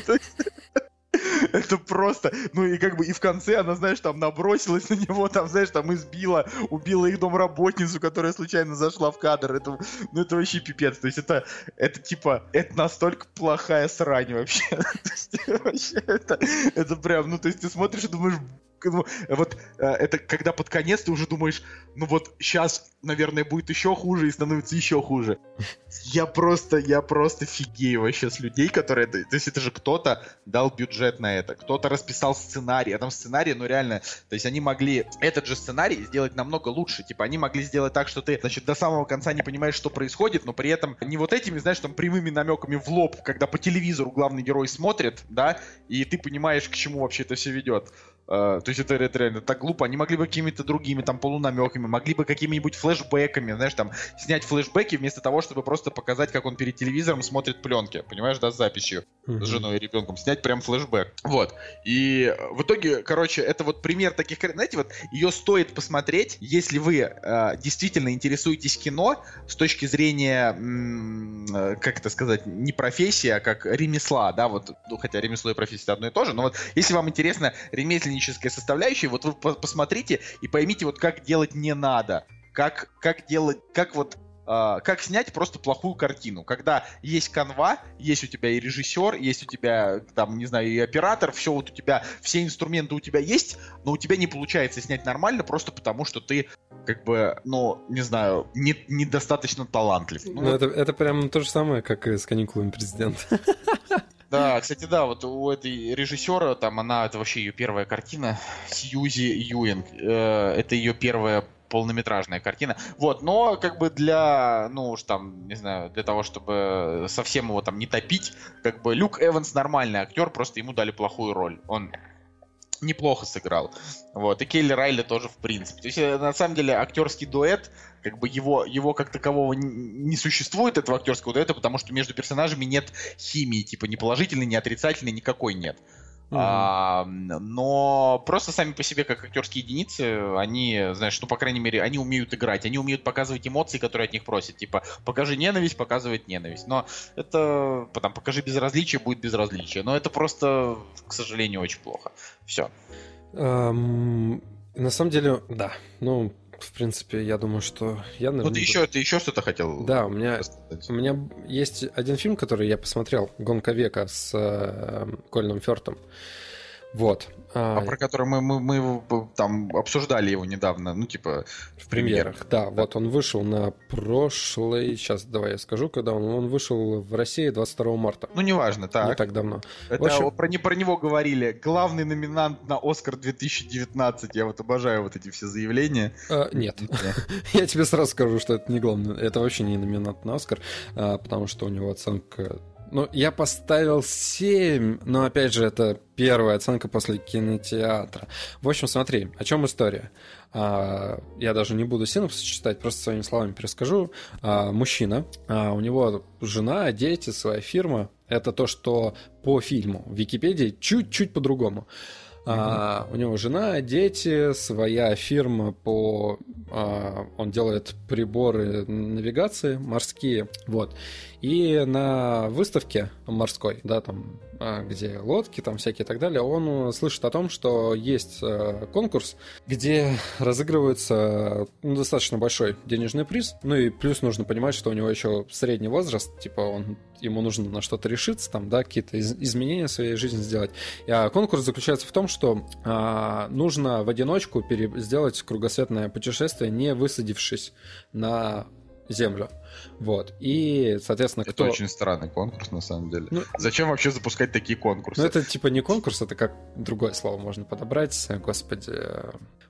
Это просто, ну и как бы и в конце она, знаешь, там набросилась на него, там, знаешь, там избила, убила их домработницу, которая случайно зашла в кадр. Это, ну это вообще пипец. То есть это, это типа, это настолько плохая срань вообще. вообще это, это прям, ну то есть ты смотришь и думаешь, вот э, это когда под конец ты уже думаешь, ну вот сейчас, наверное, будет еще хуже и становится еще хуже. Я просто, я просто фигею вообще с людей, которые... То есть это же кто-то дал бюджет на это, кто-то расписал сценарий, а там сценарий, ну реально, то есть они могли этот же сценарий сделать намного лучше. Типа они могли сделать так, что ты, значит, до самого конца не понимаешь, что происходит, но при этом не вот этими, знаешь, там прямыми намеками в лоб, когда по телевизору главный герой смотрит, да, и ты понимаешь, к чему вообще это все ведет. Uh, то есть это, это реально так глупо. Они могли бы какими-то другими там полунамеками, могли бы какими-нибудь флешбэками, знаешь, там снять флешбеки вместо того, чтобы просто показать, как он перед телевизором смотрит пленки, понимаешь, да, с записью mm-hmm. с женой и ребенком, снять прям флешбэк. Вот. И в итоге, короче, это вот пример таких, знаете, вот ее стоит посмотреть, если вы uh, действительно интересуетесь кино с точки зрения, м- э, как это сказать, не профессии, а как ремесла, да, вот, ну, хотя ремесло и профессия одно и то же, но вот если вам интересно ремесленничество техническая составляющая, вот вы посмотрите и поймите, вот как делать не надо. Как, как делать, как вот Uh, как снять просто плохую картину. Когда есть канва, есть у тебя и режиссер, есть у тебя, там, не знаю, и оператор, все вот у тебя, все инструменты у тебя есть, но у тебя не получается снять нормально просто потому, что ты, как бы, ну, не знаю, не, недостаточно талантлив. Ну, ну это, это прям то же самое, как и с каникулами президента. Да, кстати, да, вот у этой режиссера, там она, это вообще ее первая картина, Сьюзи Юинг. Э, это ее первая полнометражная картина. Вот, но как бы для, ну уж там, не знаю, для того, чтобы совсем его там не топить, как бы Люк Эванс нормальный актер, просто ему дали плохую роль. Он неплохо сыграл. Вот. И Келли Райли тоже, в принципе. То есть, э, на самом деле, актерский дуэт, как бы его, его как такового не существует, этого актерского дуэта, потому что между персонажами нет химии, типа ни положительной, ни отрицательной, никакой нет. Mm-hmm. А, но просто сами по себе, как актерские единицы, они, знаешь, ну, по крайней мере, они умеют играть, они умеют показывать эмоции, которые от них просят. Типа, покажи ненависть, показывает ненависть. Но это, потом, покажи безразличие, будет безразличие. Но это просто, к сожалению, очень плохо. Все. Um, на самом деле, да. Ну, в принципе, я думаю, что я... Ну, ты еще, ты еще что-то хотел Да, у меня, у меня есть один фильм, который я посмотрел, «Гонка века» с э, Кольным Фёртом. Вот. А, про который мы, мы, мы там обсуждали его недавно, ну, типа... В премьерах, да, да. Вот он вышел на прошлый... Сейчас, давай я скажу, когда он... Он вышел в России 22 марта. Ну, неважно, так. Не так давно. Это общем... про, не, про него говорили. Главный номинант на Оскар 2019. Я вот обожаю вот эти все заявления. А, нет. я тебе сразу скажу, что это не главный. Это вообще не номинант на Оскар, а, потому что у него оценка ну, я поставил 7, но опять же, это первая оценка после кинотеатра. В общем, смотри, о чем история. А, я даже не буду синопсис читать, просто своими словами перескажу. А, мужчина, а, у него жена, дети, своя фирма. Это то, что по фильму в Википедии чуть-чуть по-другому. А, у него жена, дети, своя фирма по... А, он делает приборы навигации морские, вот. И на выставке морской, да, там где лодки, там всякие и так далее, он слышит о том, что есть а, конкурс, где разыгрывается ну, достаточно большой денежный приз. Ну и плюс нужно понимать, что у него еще средний возраст, типа он ему нужно на что-то решиться, там, да, какие-то из- изменения в своей жизни сделать. А конкурс заключается в том, что а, нужно в одиночку пере- сделать кругосветное путешествие, не высадившись на Землю. Вот. И, соответственно, это кто... Это очень странный конкурс, на самом деле. Ну, Зачем вообще запускать такие конкурсы? Ну, это типа не конкурс, это как другое слово можно подобрать. Господи,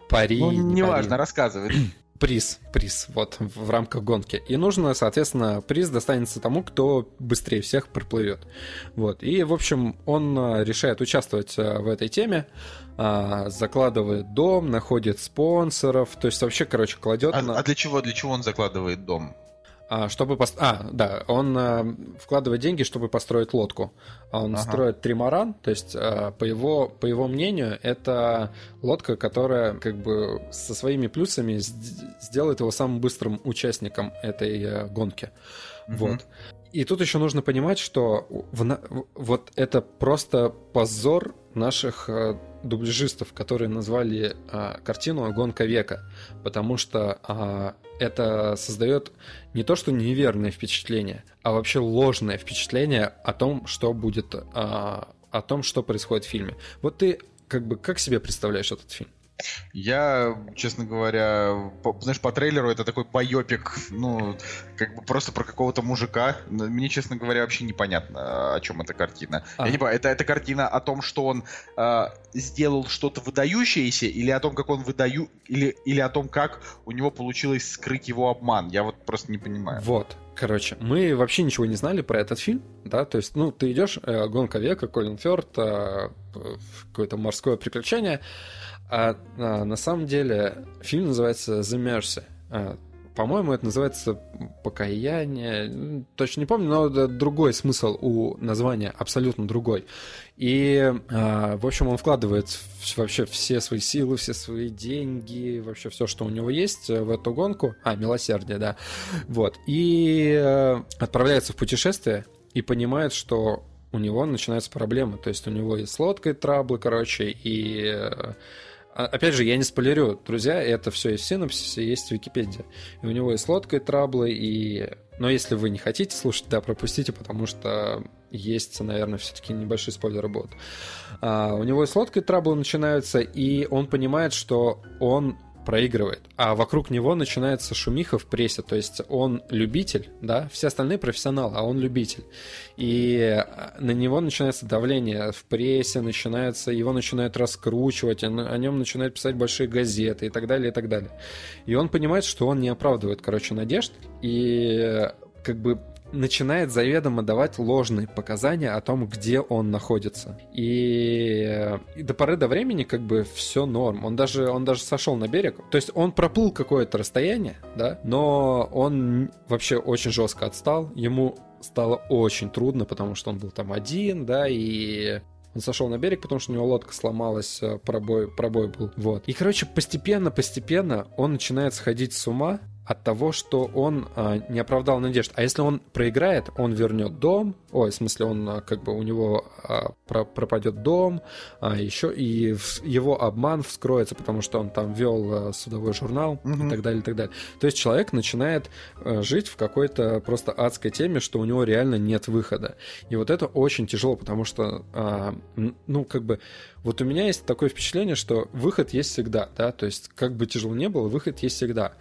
пари. Ну, неважно, не рассказывай. Приз, приз, вот, в, рамках гонки. И нужно, соответственно, приз достанется тому, кто быстрее всех проплывет. Вот. И, в общем, он а, решает участвовать а, в этой теме, а, закладывает дом, находит спонсоров, то есть вообще, короче, кладет а, на... А для чего, для чего он закладывает дом? А, чтобы пост... А, да, он а, вкладывает деньги, чтобы построить лодку. Он ага. строит тримаран, то есть, а, по, его, по его мнению, это лодка, которая как бы со своими плюсами сделает его самым быстрым участником этой а, гонки. Угу. Вот. И тут еще нужно понимать, что в, вот это просто позор наших а, дубляжистов, которые назвали а, картину «Гонка века», потому что а, это создает не то что неверное впечатление, а вообще ложное впечатление о том, что будет, а, о том, что происходит в фильме. Вот ты как бы как себе представляешь этот фильм? Я, честно говоря, по, знаешь, по трейлеру это такой байопик, ну, как бы просто про какого-то мужика. Мне, честно говоря, вообще непонятно, о чем эта картина. А. Я не понимаю, это, это картина о том, что он э, сделал что-то выдающееся, или о том, как он выдаю, или, или о том, как у него получилось скрыть его обман. Я вот просто не понимаю. Вот. Короче, мы вообще ничего не знали про этот фильм, да, то есть, ну, ты идешь, э, гонка века, Колин Фёрд, э, какое-то морское приключение, а, а на самом деле фильм называется The Mercy. А, по-моему, это называется покаяние. Точно не помню, но другой смысл у названия, абсолютно другой. И, а, в общем, он вкладывает вообще все свои силы, все свои деньги, вообще все, что у него есть в эту гонку. А, милосердие, да. Вот. И э, отправляется в путешествие и понимает, что у него начинаются проблемы. То есть у него и с лодкой траблы, короче, и э, опять же, я не спойлерю, друзья, это все есть в синопсисе, есть в Википедии. И у него есть лодка и траблы, и... Но если вы не хотите слушать, да, пропустите, потому что есть, наверное, все-таки небольшие спойлеры будут. А, у него и с лодкой траблы начинаются, и он понимает, что он проигрывает, а вокруг него начинается шумиха в прессе, то есть он любитель, да, все остальные профессионалы, а он любитель. И э, на него начинается давление в прессе, начинается, его начинают раскручивать, о нем начинают писать большие газеты и так далее, и так далее. И он понимает, что он не оправдывает, короче, надежд, и э, как бы начинает заведомо давать ложные показания о том, где он находится. И, и до поры до времени как бы все норм. Он даже, он даже сошел на берег. То есть он проплыл какое-то расстояние, да, но он вообще очень жестко отстал. Ему стало очень трудно, потому что он был там один, да, и он сошел на берег, потому что у него лодка сломалась, э, пробой, пробой был. Вот. И, короче, постепенно-постепенно он начинает сходить с ума, от того, что он а, не оправдал надежд. А если он проиграет, он вернет дом, ой, в смысле, он а, как бы у него а, про, пропадет дом, а еще и в, его обман вскроется, потому что он там вел а, судовой журнал Мгм. и так далее, и так далее. То есть человек начинает а, жить в какой-то просто адской теме, что у него реально нет выхода. И вот это очень тяжело, потому что, н- ну, как бы, вот у меня есть такое впечатление, что выход есть всегда, да, то есть как бы тяжело не было, выход есть всегда.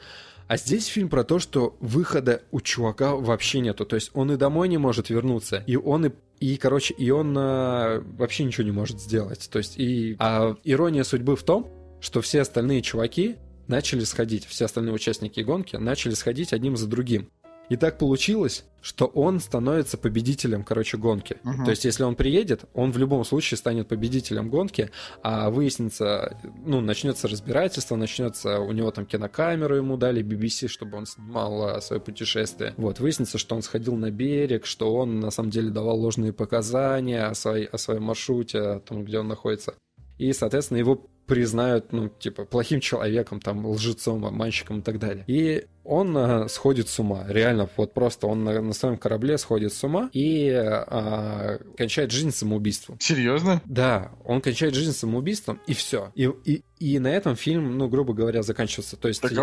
А здесь фильм про то, что выхода у чувака вообще нету. То есть он и домой не может вернуться, и он и и, короче, и он а, вообще ничего не может сделать. То есть, и а ирония судьбы в том, что все остальные чуваки начали сходить, все остальные участники гонки начали сходить одним за другим. И так получилось, что он становится победителем, короче, гонки. Мгм. То есть, если он приедет, он в любом случае станет победителем гонки, а выяснится, ну, начнется разбирательство, начнется, у него там кинокамеру ему дали, BBC, чтобы он снимал а, свое путешествие. Вот, выяснится, что он сходил на берег, что он на самом деле давал ложные показания о, своей, о своем маршруте, о том, где он находится. И, соответственно, его признают, ну, типа, плохим человеком, там, лжецом, обманщиком и так далее. И он а, сходит с ума. Реально, вот просто он на, на своем корабле сходит с ума и а, кончает жизнь самоубийством. Серьезно? Да, он кончает жизнь самоубийством, и все. И, и, и на этом фильм, ну, грубо говоря, заканчивается. То есть Так, а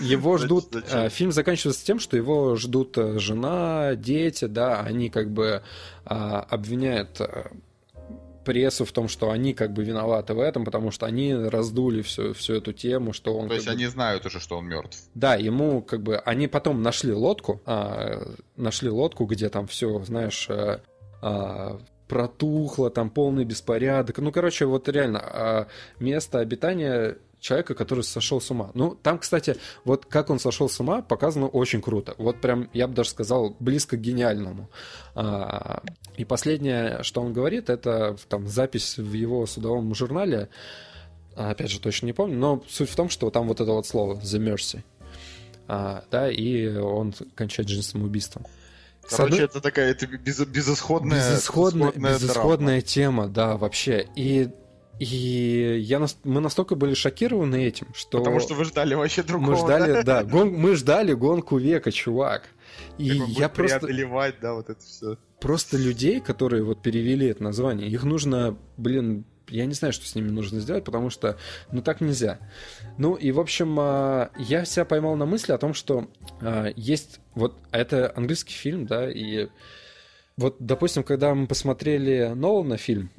его, ждут... зачем? а, Фильм заканчивается тем, что его ждут а, жена, дети, да, они как бы а, обвиняют а, прессу в том, что они как бы виноваты в этом, потому что они раздули всю, всю эту тему, что он... То есть бы- они знают уже, что он мертв. да, ему как бы они потом нашли лодку, а, нашли лодку, где там все, знаешь, а, а, протухло, там полный беспорядок. Ну, короче, вот реально а, место обитания человека, который сошел с ума. Ну, там, кстати, вот как он сошел с ума, показано очень круто. Вот прям, я бы даже сказал, близко к гениальному. А, и последнее, что он говорит, это там запись в его судовом журнале. А, Опять же, точно не помню, но суть в том, что там вот это вот слово «the mercy». А, да, и он кончает жизнь самоубийством. Короче, одной- это такая это без- безысходная, безысходная, безысходная безысходная тема, да, вообще. И, и я, нас- мы настолько были шокированы этим, что... Потому что вы ждали вообще другого. мы ждали, да, гон- мы ждали гонку века, чувак. И я просто, преодолевать, да, вот это все. просто людей, которые вот перевели это название, их нужно, блин, я не знаю, что с ними нужно сделать, потому что, ну, так нельзя. Ну, и, в общем, а, я себя поймал на мысли о том, что а, есть вот, а это английский фильм, да, и вот, допустим, когда мы посмотрели Нолана фильм,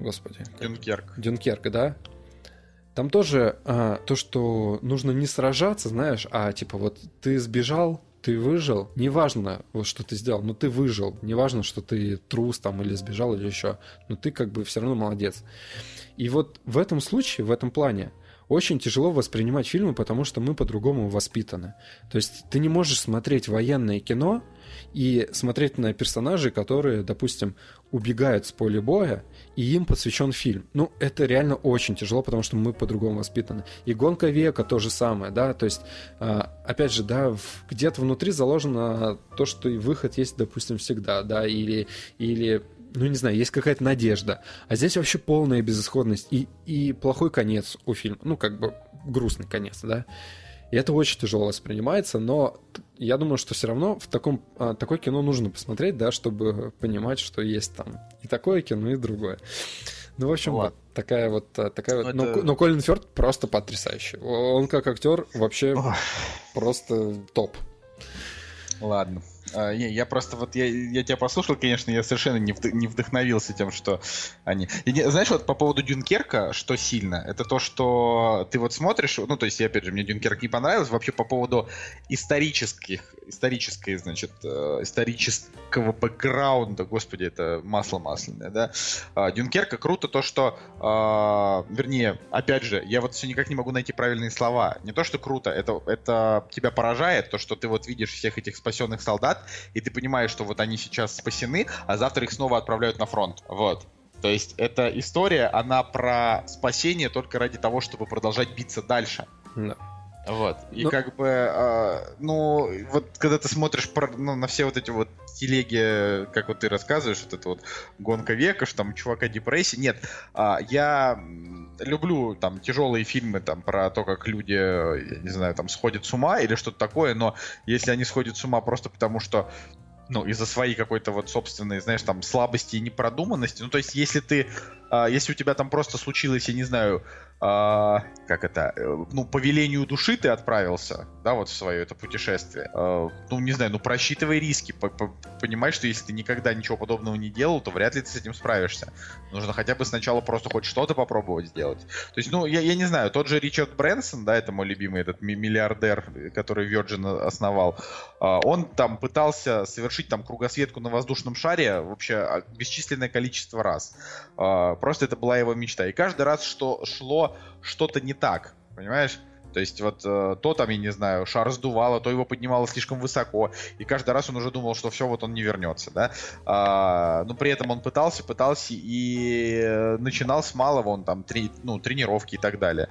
господи, Дюнкерк. Дюнкерк, да, там тоже а, то, что нужно не сражаться, знаешь, а типа вот ты сбежал, ты выжил, неважно, вот что ты сделал, но ты выжил, неважно, что ты трус там или сбежал или еще, но ты как бы все равно молодец. И вот в этом случае, в этом плане, очень тяжело воспринимать фильмы, потому что мы по-другому воспитаны. То есть ты не можешь смотреть военное кино и смотреть на персонажей, которые, допустим, убегают с поля боя, и им посвящен фильм. Ну, это реально очень тяжело, потому что мы по-другому воспитаны. И «Гонка века» то же самое, да, то есть, а, опять же, да, где-то внутри заложено то, что и выход есть, допустим, всегда, да, или, или ну, не знаю, есть какая-то надежда. А здесь вообще полная безысходность и, и плохой конец у фильма. Ну, как бы грустный конец, да. И это очень тяжело воспринимается, но я думаю, что все равно в таком, а, такое кино нужно посмотреть, да, чтобы понимать, что есть там и такое кино, и другое. Ну, в общем, вот такая вот, а, такая вот. Ну, Но, это- Ко- но Колин Фёрд просто потрясающий. Он как актер вообще Ох. просто топ. Ладно. А, не, я просто вот я, я тебя послушал, конечно, я совершенно не, вд- не вдохновился тем, что они. И не- знаешь, вот по поводу Дюнкерка, что сильно, это то, что ты вот смотришь, ну то есть, я, опять же, мне Дюнкерк не понравился, вообще по поводу исторических, исторической, значит, э, исторического бэкграунда, господи, это масло масляное, да. А, Дюнкерка круто то, что, а, вернее, опять же, я вот все никак не могу найти правильные слова. Не то, что круто, это, это тебя поражает, то, что ты вот видишь всех этих спасенных солдат, и ты понимаешь, что вот они сейчас спасены, а завтра их снова отправляют на фронт. Вот. То есть эта история, она про спасение только ради того, чтобы продолжать биться дальше. Да. Вот. И Но... как бы, э, ну, вот когда ты смотришь про, ну, на все вот эти вот телеги, как вот ты рассказываешь, вот это вот гонка века, что там чувака депрессии. Нет, э, я люблю там тяжелые фильмы там про то, как люди, я не знаю, там сходят с ума или что-то такое, но если они сходят с ума просто потому, что ну, из-за своей какой-то вот собственной, знаешь, там, слабости и непродуманности. Ну, то есть, если ты, э, если у тебя там просто случилось, я не знаю, э, как это, э, ну, по велению души ты отправился, да, вот в свое это путешествие. Э, ну, не знаю, ну, просчитывай риски, по -по понимай, что если ты никогда ничего подобного не делал, то вряд ли ты с этим справишься. Нужно хотя бы сначала просто хоть что-то попробовать сделать. То есть, ну, я, я не знаю, тот же Ричард Брэнсон, да, это мой любимый этот миллиардер, который Virgin основал, э, он там пытался совершить там кругосветку на воздушном шаре вообще а, бесчисленное количество раз. Э, просто это была его мечта. И каждый раз, что шло что-то не так, понимаешь? То есть вот э, то там, я не знаю, шар сдувало, то его поднимало слишком высоко, и каждый раз он уже думал, что все, вот он не вернется, да. А, но при этом он пытался, пытался и начинал с малого, он там три, ну, тренировки и так далее.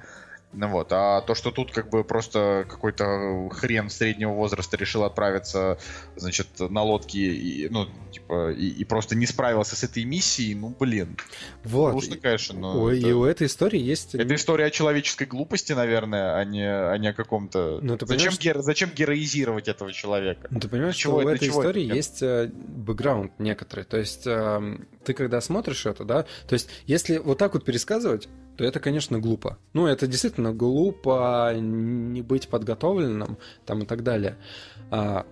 Ну вот, а то, что тут как бы просто какой-то хрен среднего возраста решил отправиться, значит, на лодке, и, ну, типа, и, и просто не справился с этой миссией, ну, блин. Вот. Грустно, конечно, но... Ой, это... и у этой истории есть... Это история о человеческой глупости, наверное, а не, а не о каком-то... Ну, ты зачем, что... геро... зачем героизировать этого человека? Ну, ты понимаешь, чего, что у этой истории это? есть э, бэкграунд некоторый. То есть э, ты когда смотришь это, да, то есть если вот так вот пересказывать, то это, конечно, глупо. Ну, это действительно глупо не быть подготовленным там и так далее. А,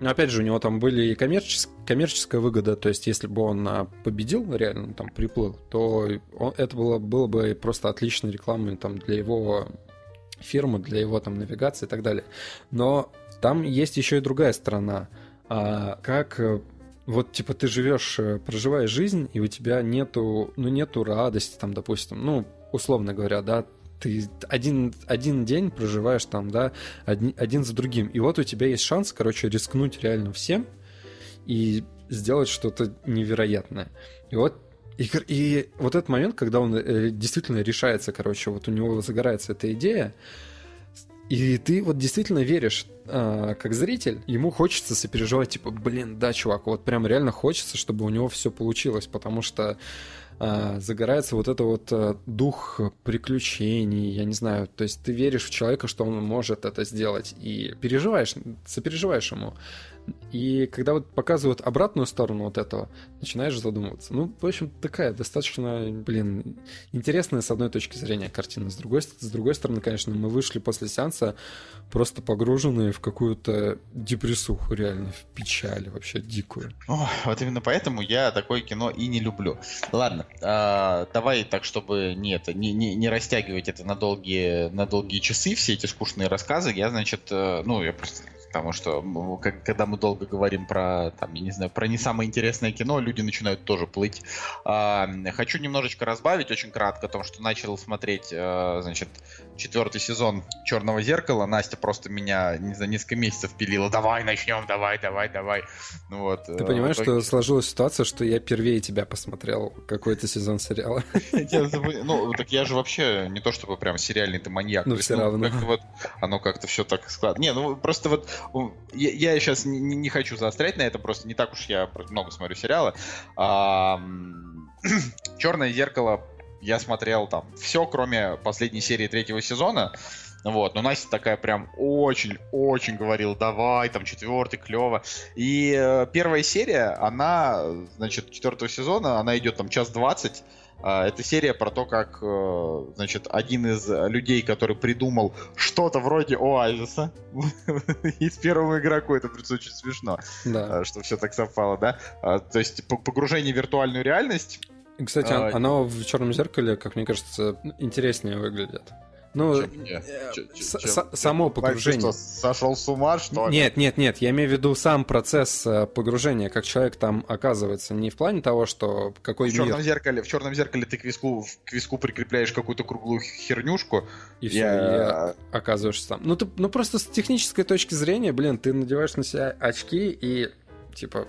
но опять же, у него там были и коммерчес... коммерческая выгода, то есть если бы он а, победил, реально там приплыл, то он, это было, было бы просто отличной рекламой там, для его фирмы, для его там навигации и так далее. Но там есть еще и другая сторона. А, как вот типа ты живешь, э, проживаешь жизнь, и у тебя нету, ну нету радости, там, допустим, ну условно говоря, да, ты один, один день проживаешь там, да, один, один за другим. И вот у тебя есть шанс, короче, рискнуть реально всем и сделать что-то невероятное. И вот и, и вот этот момент, когда он э, действительно решается, короче, вот у него загорается эта идея, и ты вот действительно веришь, э, как зритель, ему хочется сопереживать, типа, блин, да, чувак, вот прям реально хочется, чтобы у него все получилось, потому что а, загорается вот это вот э, дух приключений, я не знаю, то есть ты веришь в человека, что он может это сделать, и переживаешь, сопереживаешь ему. И когда вот показывают обратную сторону вот этого, начинаешь задумываться. Ну, в общем, такая достаточно, блин, интересная с одной точки зрения картина. С другой, с другой стороны, конечно, мы вышли после сеанса просто погруженные в какую-то депрессуху, реально, в печаль вообще дикую. О, вот именно поэтому я такое кино и не люблю. Ладно, а, давай так, чтобы нет, не, не, не растягивать это на долгие, на долгие часы, все эти скучные рассказы, я, значит, э, ну, я просто потому что когда мы долго говорим про, там, я не знаю, про не самое интересное кино, люди начинают тоже плыть. А, хочу немножечко разбавить, очень кратко, о том, что начал смотреть, а, значит, четвертый сезон Черного зеркала. Настя просто меня не за несколько месяцев пилила. Давай начнем, давай, давай, давай. Ну, вот, Ты понимаешь, итоге... что сложилась ситуация, что я первее тебя посмотрел какой-то сезон сериала. Ну, так я же вообще не то чтобы прям сериальный ты маньяк. Ну, все равно. Оно как-то все так складно. Не, ну просто вот я, сейчас не, хочу заострять на это, просто не так уж я много смотрю сериалы. А, Черное зеркало я смотрел там все, кроме последней серии третьего сезона. Вот, но Настя такая прям очень-очень говорила, давай, там четвертый, клево. И э, первая серия, она, значит, четвертого сезона, она идет там час двадцать. А, это серия про то, как, э, значит, один из людей, который придумал что-то вроде Оазиса из первого игроку, это очень смешно, да. А, что все так совпало, да? А, то есть погружение в виртуальную реальность. Кстати, а, оно в черном зеркале, как мне кажется, интереснее выглядит. Ну, само погружение. сошел с ума, что ли? Нет, нет, нет, я имею в виду сам процесс э, погружения, как человек там оказывается, не в плане того, что какой в мир. черном зеркале, в черном зеркале ты к виску, к виску прикрепляешь какую-то круглую хернюшку. И все, я... и оказываешься там. Ну, ты, ну, просто с технической точки зрения, блин, ты надеваешь на себя очки и, типа,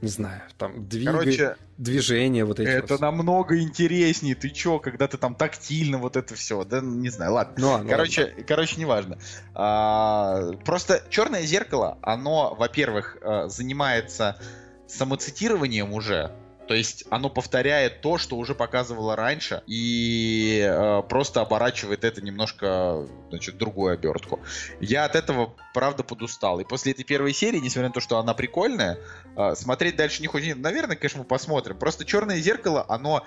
не знаю, там двиг... Короче, движения вот эти. Это вот. намного интереснее. Ты чё, когда ты там тактильно вот это все, да, не знаю, ладно. Ну, ладно, короче, ладно. короче, неважно. А, просто черное зеркало, оно, во-первых, э, занимается самоцитированием уже. То есть оно повторяет то, что уже показывало раньше, и э, просто оборачивает это немножко, значит, другую обертку. Я от этого, правда, подустал. И после этой первой серии, несмотря на то, что она прикольная, э, смотреть дальше не хочется. Наверное, конечно, мы посмотрим. Просто черное зеркало, оно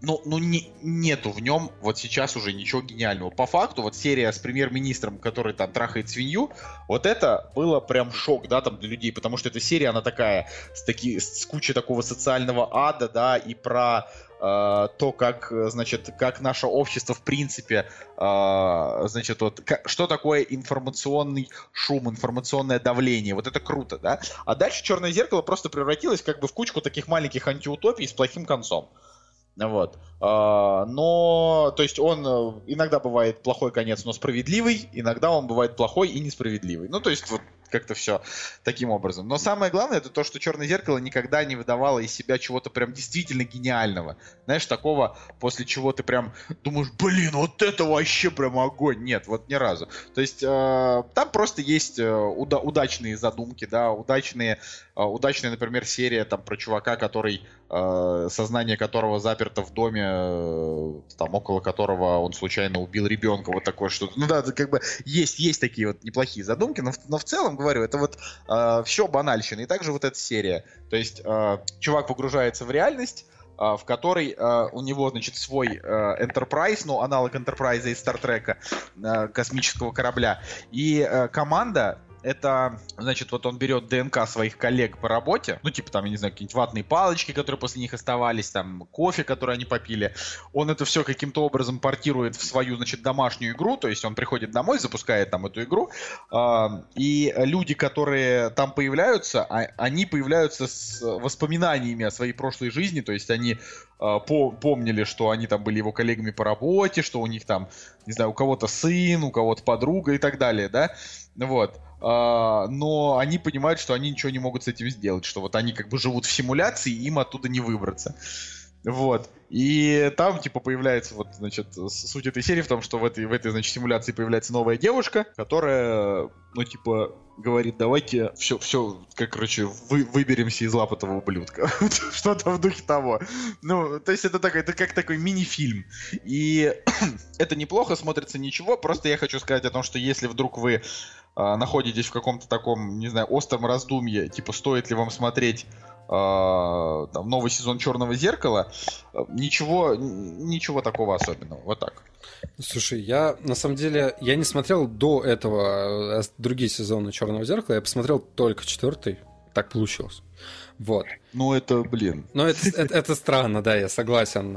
ну, ну не, нету в нем вот сейчас уже ничего гениального. По факту, вот серия с премьер-министром, который там трахает свинью, вот это было прям шок, да, там для людей, потому что эта серия, она такая, с, таки, с кучей такого социального ада, да, и про э, то, как, значит, как наше общество в принципе, э, значит, вот, что такое информационный шум, информационное давление, вот это круто, да. А дальше «Черное зеркало» просто превратилось как бы в кучку таких маленьких антиутопий с плохим концом. Вот. А, но, то есть он э, иногда бывает плохой конец, но справедливый, иногда он бывает плохой и несправедливый. Ну, то есть вот как-то все таким образом. Но самое главное, это то, что Черное зеркало никогда не выдавало из себя чего-то прям действительно гениального. Знаешь, такого, после чего ты прям думаешь, блин, вот это вообще прям огонь. Нет, вот ни разу. То есть э, там просто есть э, уда- удачные задумки, да, удачные, э, удачная, например, серия там про чувака, который, э, сознание которого заперто в доме, э, там, около которого он случайно убил ребенка, вот такое что-то. Ну да, как бы есть, есть такие вот неплохие задумки, но, но в целом говорю, это вот э, все банальщина. И также вот эта серия. То есть э, чувак погружается в реальность, э, в которой э, у него, значит, свой э, Enterprise, ну, аналог Enterprise из Стартрека, э, космического корабля. И э, команда это, значит, вот он берет ДНК своих коллег по работе, ну, типа там, я не знаю, какие-нибудь ватные палочки, которые после них оставались, там, кофе, который они попили. Он это все каким-то образом портирует в свою, значит, домашнюю игру, то есть он приходит домой, запускает там эту игру, э, и люди, которые там появляются, а, они появляются с воспоминаниями о своей прошлой жизни, то есть они по помнили, что они там были его коллегами по работе, что у них там, не знаю, у кого-то сын, у кого-то подруга и так далее, да, вот. Uh, но они понимают, что они ничего не могут с этим сделать, что вот они как бы живут в симуляции, им оттуда не выбраться. Вот. И там, типа, появляется, вот, значит, суть этой серии в том, что в этой, в этой, значит, симуляции появляется новая девушка, которая, ну, типа, говорит, давайте все, все, как, короче, вы, выберемся из лап этого ублюдка. Что-то в духе того. Ну, то есть это, так, это как такой мини-фильм. И это неплохо, смотрится ничего, просто я хочу сказать о том, что если вдруг вы э, находитесь в каком-то таком, не знаю, остром раздумье, типа, стоит ли вам смотреть там, новый сезон Черного зеркала, ничего, ничего такого особенного. Вот так. Слушай, я на самом деле я не смотрел до этого другие сезоны Черного зеркала, я посмотрел только четвертый. Так получилось. Вот. Ну, это, блин. Ну, это, это, это странно, да, я согласен.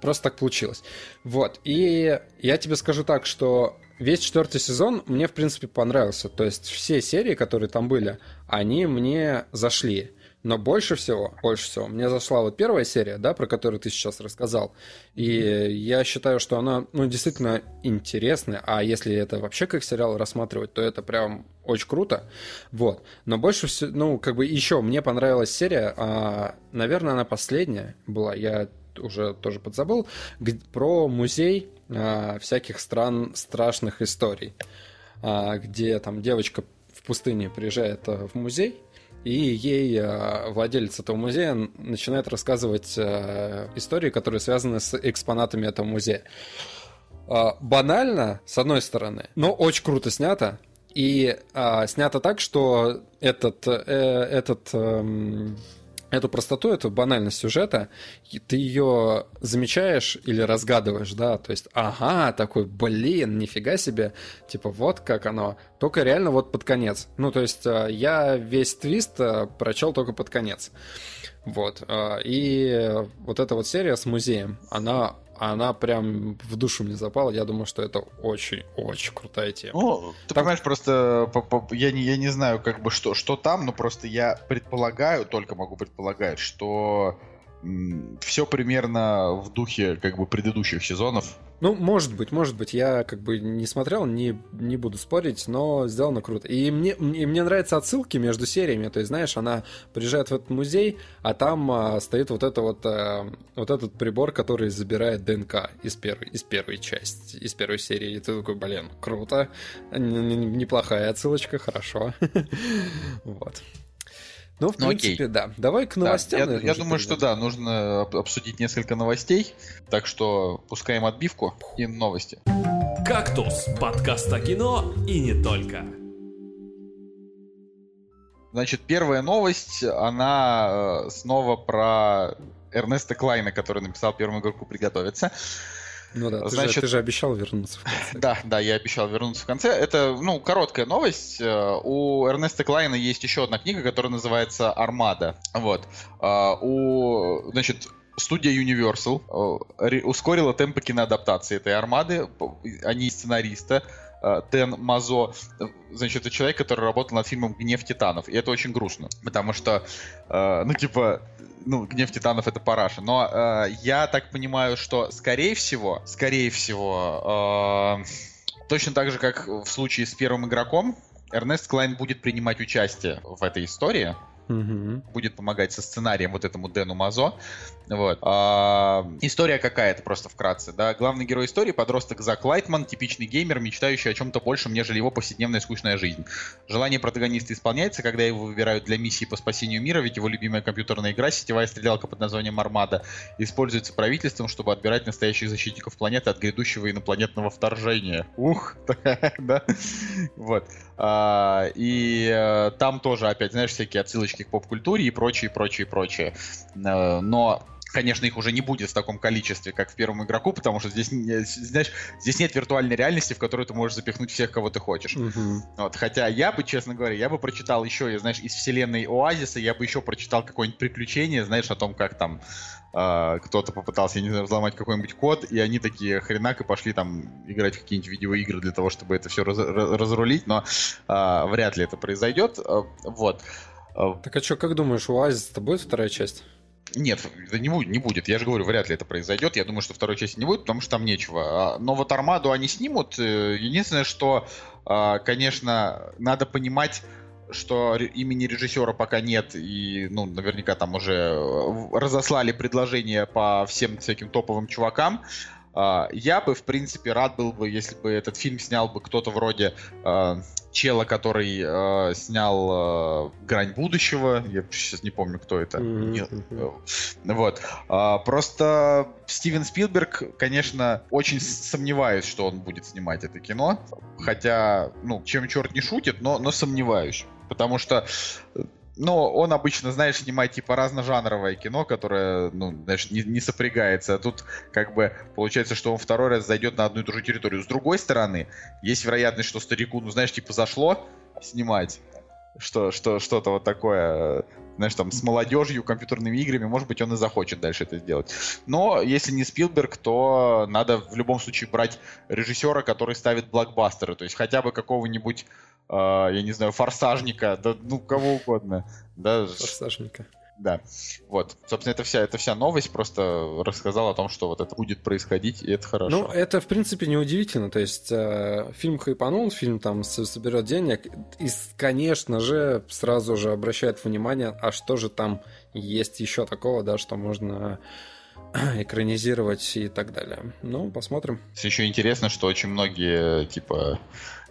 Просто так получилось. Вот. И я тебе скажу так, что весь четвертый сезон мне, в принципе, понравился. То есть все серии, которые там были, они мне зашли. Но больше всего, больше всего, мне зашла вот первая серия, да, про которую ты сейчас рассказал. И я считаю, что она, ну, действительно интересная. А если это вообще как сериал рассматривать, то это прям очень круто. Вот. Но больше всего, ну, как бы еще мне понравилась серия, а, наверное, она последняя была, я уже тоже подзабыл, про музей а, всяких стран страшных историй, а, где там девочка в пустыне приезжает а, в музей, и ей э, владелец этого музея начинает рассказывать э, истории, которые связаны с экспонатами этого музея. Э, банально, с одной стороны, но очень круто снято. И э, снято так, что этот, э, этот э, эту простоту, эту банальность сюжета, ты ее замечаешь или разгадываешь, да, то есть, ага, такой, блин, нифига себе, типа, вот как оно, только реально вот под конец. Ну, то есть, я весь твист прочел только под конец. Вот. И вот эта вот серия с музеем, она она прям в душу мне запала. Я думаю, что это очень-очень крутая тема. Ну, ты понимаешь, просто я не, я не знаю, как бы что, что там, но просто я предполагаю, только могу предполагать, что все примерно в духе как бы предыдущих сезонов. Ну, может быть, может быть. Я как бы не смотрел, не, не буду спорить, но сделано круто. И мне, и мне нравятся отсылки между сериями. То есть, знаешь, она приезжает в этот музей, а там а, стоит вот, это вот, а, вот этот прибор, который забирает ДНК из первой, из первой части, из первой серии. И ты такой, блин, круто. Неплохая отсылочка, хорошо. Вот. Ну, в ну, принципе, окей. да. Давай к новостям. Да, я, я думаю, что да, нужно обсудить несколько новостей. Так что пускаем отбивку и новости. «Кактус» — подкаст о кино и не только. Значит, первая новость, она э, снова про Эрнеста Клайна, который написал первому игроку «Приготовиться». Ну да, ты, Значит, же, ты же обещал вернуться в конце. Да, да, я обещал вернуться в конце. Это, ну, короткая новость. Э, у Эрнеста Клайна есть еще одна книга, которая называется «Армада». Вот. А, у, значит, студия Universal э, ускорила темпы киноадаптации этой «Армады». Они сценариста. Э, Дэн Мазо, значит, это человек, который работал над фильмом «Гнев титанов». И это очень грустно, потому что, ну, типа, ну, гнев титанов это параша. Но э, я так понимаю, что скорее всего, скорее всего, э, точно так же, как в случае с первым игроком, Эрнест Клайн будет принимать участие в этой истории. Угу. Будет помогать со сценарием вот этому Дэну Мазо. Вот. А, история какая-то просто вкратце. Да? Главный герой истории — подросток Зак Лайтман, типичный геймер, мечтающий о чем-то большем, нежели его повседневная скучная жизнь. Желание протагониста исполняется, когда его выбирают для миссии по спасению мира, ведь его любимая компьютерная игра, сетевая стрелялка под названием «Армада», используется правительством, чтобы отбирать настоящих защитников планеты от грядущего инопланетного вторжения. Ух, да? Вот. А, и э, там тоже, опять, знаешь, всякие отсылочки к поп-культуре и прочее, прочее, прочее. Э, но Конечно, их уже не будет в таком количестве, как в первом игроку, потому что здесь, знаешь, здесь нет виртуальной реальности, в которую ты можешь запихнуть всех, кого ты хочешь. Uh-huh. Вот, хотя я бы, честно говоря, я бы прочитал еще, знаешь, из вселенной Оазиса, я бы еще прочитал какое-нибудь приключение, знаешь, о том, как там э, кто-то попытался, я не знаю, взломать какой-нибудь код, и они такие хренак и пошли там играть в какие-нибудь видеоигры для того, чтобы это все раз, разрулить, но э, вряд ли это произойдет. Э, вот. Так а что, как думаешь, у Оазиса будет вторая часть? Нет, это не будет, не будет. Я же говорю, вряд ли это произойдет. Я думаю, что второй части не будет, потому что там нечего. А, но вот Армаду они снимут. Э, единственное, что, а, конечно, надо понимать, что имени режиссера пока нет, и, ну, наверняка там уже э, разослали предложения по всем всяким топовым чувакам. А, я бы, в принципе, рад был бы, если бы этот фильм снял бы кто-то вроде э, чела, который э, снял э, «Грань будущего». Я сейчас не помню, кто это. Mm-hmm. Вот. Э, просто Стивен Спилберг, конечно, очень сомневаюсь, что он будет снимать это кино. Хотя, ну, чем черт не шутит, но, но сомневаюсь. Потому что но он обычно, знаешь, снимает типа разножанровое кино, которое, ну, знаешь, не, не сопрягается. А тут как бы получается, что он второй раз зайдет на одну и ту же территорию. С другой стороны, есть вероятность, что старику, ну, знаешь, типа зашло снимать что, что, что-то вот такое, знаешь, там, с молодежью, компьютерными играми, может быть, он и захочет дальше это сделать. Но если не Спилберг, то надо в любом случае брать режиссера, который ставит блокбастеры, то есть хотя бы какого-нибудь я не знаю, форсажника, да, ну, кого угодно. Да. Форсажника. Да. Вот. Собственно, это вся, это вся новость просто рассказала о том, что вот это будет происходить, и это хорошо. Ну, это, в принципе, неудивительно. То есть, э, фильм хайпанул, фильм там соберет денег, и, конечно же, сразу же обращает внимание, а что же там есть еще такого, да, что можно экранизировать и так далее. Ну, посмотрим. Еще интересно, что очень многие, типа,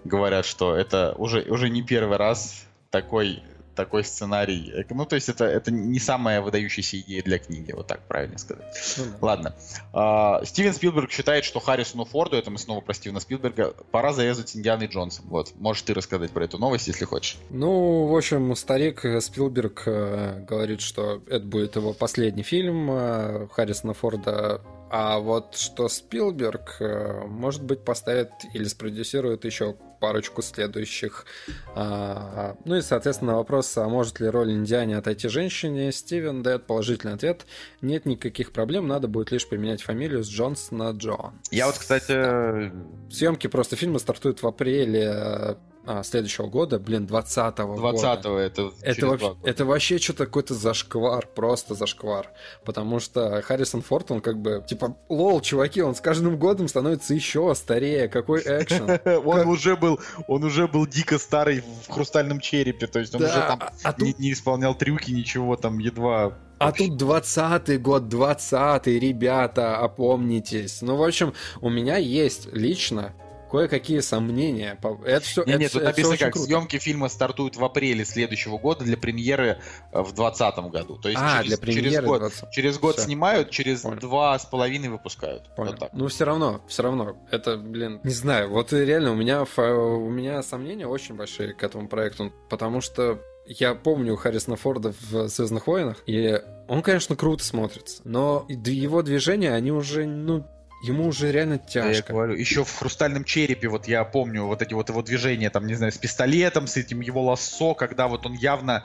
говорят, что это уже, уже не первый раз такой такой сценарий. Ну, то есть это, это не самая выдающаяся идея для книги, вот так правильно сказать. Да. Ладно. А, Стивен Спилберг считает, что Харрисону Форду, это мы снова про Стивена Спилберга, пора зарезать Индианой Джонсом. Вот. Можешь ты рассказать про эту новость, если хочешь. Ну, в общем, старик Спилберг э, говорит, что это будет его последний фильм. Э, Харрисона Форда а вот что Спилберг, э, может быть, поставит или спродюсирует еще парочку следующих. А, ну и, соответственно, вопрос, а может ли роль Индиане отойти женщине, Стивен дает положительный ответ. Нет никаких проблем, надо будет лишь поменять фамилию с Джонс на Джон. Я вот, кстати... Да. Съемки просто фильма стартуют в апреле а, следующего года, блин, 20-го 20 года. это Это, вообще, года. это вообще что-то какой-то зашквар, просто зашквар. Потому что Харрисон Форд, он как бы, типа, лол, чуваки, он с каждым годом становится еще старее, какой экшен. Он уже был, он уже был дико старый в хрустальном черепе, то есть он уже там а- а не исполнял трюки, ничего там едва. А тут 20-й год, 20-й, ребята, опомнитесь. Ну, в общем, у меня есть лично кое-какие сомнения. Это все, Не, это, нет, тут это написано как, круто. съемки фильма стартуют в апреле следующего года для премьеры э, в 2020 году. То есть А, через, для через премьеры год, 20. через год Всё. снимают, через Понял. два с половиной выпускают. Понял. Вот так. Ну, все равно, все равно. Это, блин, не знаю. Вот реально у меня, у меня сомнения очень большие к этому проекту, потому что я помню Харрисона Форда в «Звездных войнах», и он, конечно, круто смотрится, но его движения, они уже, ну, ему уже реально Да, я тяжко. говорю, еще в хрустальном черепе, вот я помню вот эти вот его движения, там, не знаю, с пистолетом, с этим его лассо, когда вот он явно,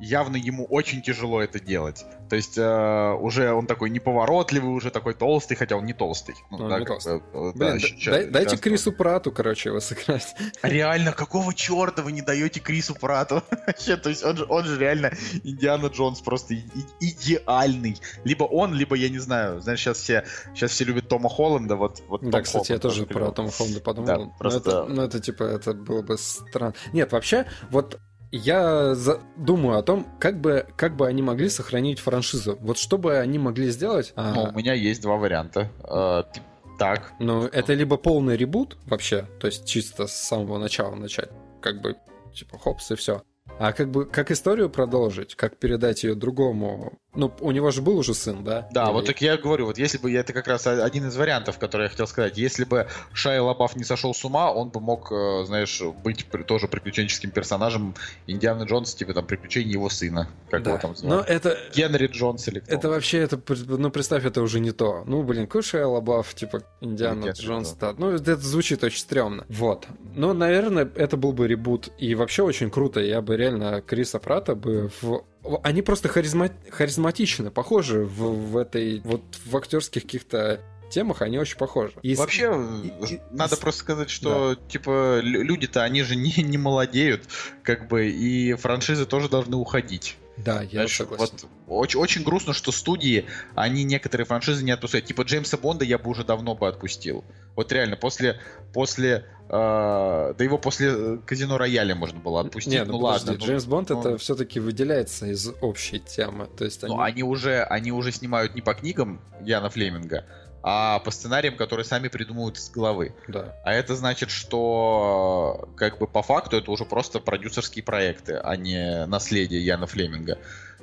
явно ему очень тяжело это делать. То есть э, уже он такой неповоротливый, уже такой толстый, хотя он не толстый. Ну, Он да, не толстый. бы, э, Блин, да, ща- дай- дайте щас- Крису Прату, короче, его сыграть. Реально, какого черта вы не даете Крису Прату? Вообще, то есть он же, он же реально Индиана Джонс просто и- идеальный. Либо он, либо я не знаю. Знаешь, сейчас все, сейчас все любят Тома Холланда. Вот, вот Да, Том кстати, я Холланд тоже про. Тома Холланда подумал. Да, но, просто- это, ну, это, типа, это было бы странно. Нет, вообще, вот я за- думаю о том, как бы, как бы они могли сохранить франшизу. Вот что бы они могли сделать? а, Ну, у меня есть два варианта. П- Так, Ну, это либо полный ребут вообще, то есть чисто с самого начала начать, как бы, типа, хопс и все. А как бы, как историю продолжить, как передать ее другому... Ну, у него же был уже сын, да? Да, Или- вот так я говорю, вот если бы, это как раз один из вариантов, который я хотел сказать, если бы Шайя Лабаф не сошел с ума, он бы мог, э, знаешь, быть тоже приключенческим персонажем Индианы Джонс, типа там приключения его сына, как Да. его там Но звали. это... Генри Джонс или кто. Это вообще, это, ну, представь, это уже не то. Ну, блин, Кушай Лабаф, типа, Индиана Генри Джонс. да. Ну, это звучит очень стрёмно. Вот. Ну, наверное, это был бы ребут. И вообще очень круто. Я бы реально Криса Прата бы в... Они просто харизма... харизматичны, похожи в, в этой... Вот в актерских каких-то темах они очень похожи. И Вообще, и- и- надо и- просто сказать, что, типа, лю- люди-то, они же не, не молодеют, как бы, и франшизы тоже должны уходить. Да, я Знаешь, согласен. вот очень, очень грустно, что студии, они некоторые франшизы не отпускают. Типа Джеймса Бонда я бы уже давно бы отпустил. Вот реально, после, после, э, да его после э, Казино Рояля можно было отпустить. Не, ну, ну, ладно. ну, Джеймс Бонд ну, это все-таки выделяется из общей темы. То есть они... ну, они уже, они уже снимают не по книгам Яна Флеминга, а по сценариям, которые сами придумывают из головы. Да. А это значит, что как бы по факту это уже просто продюсерские проекты, а не наследие Яна Флеминга.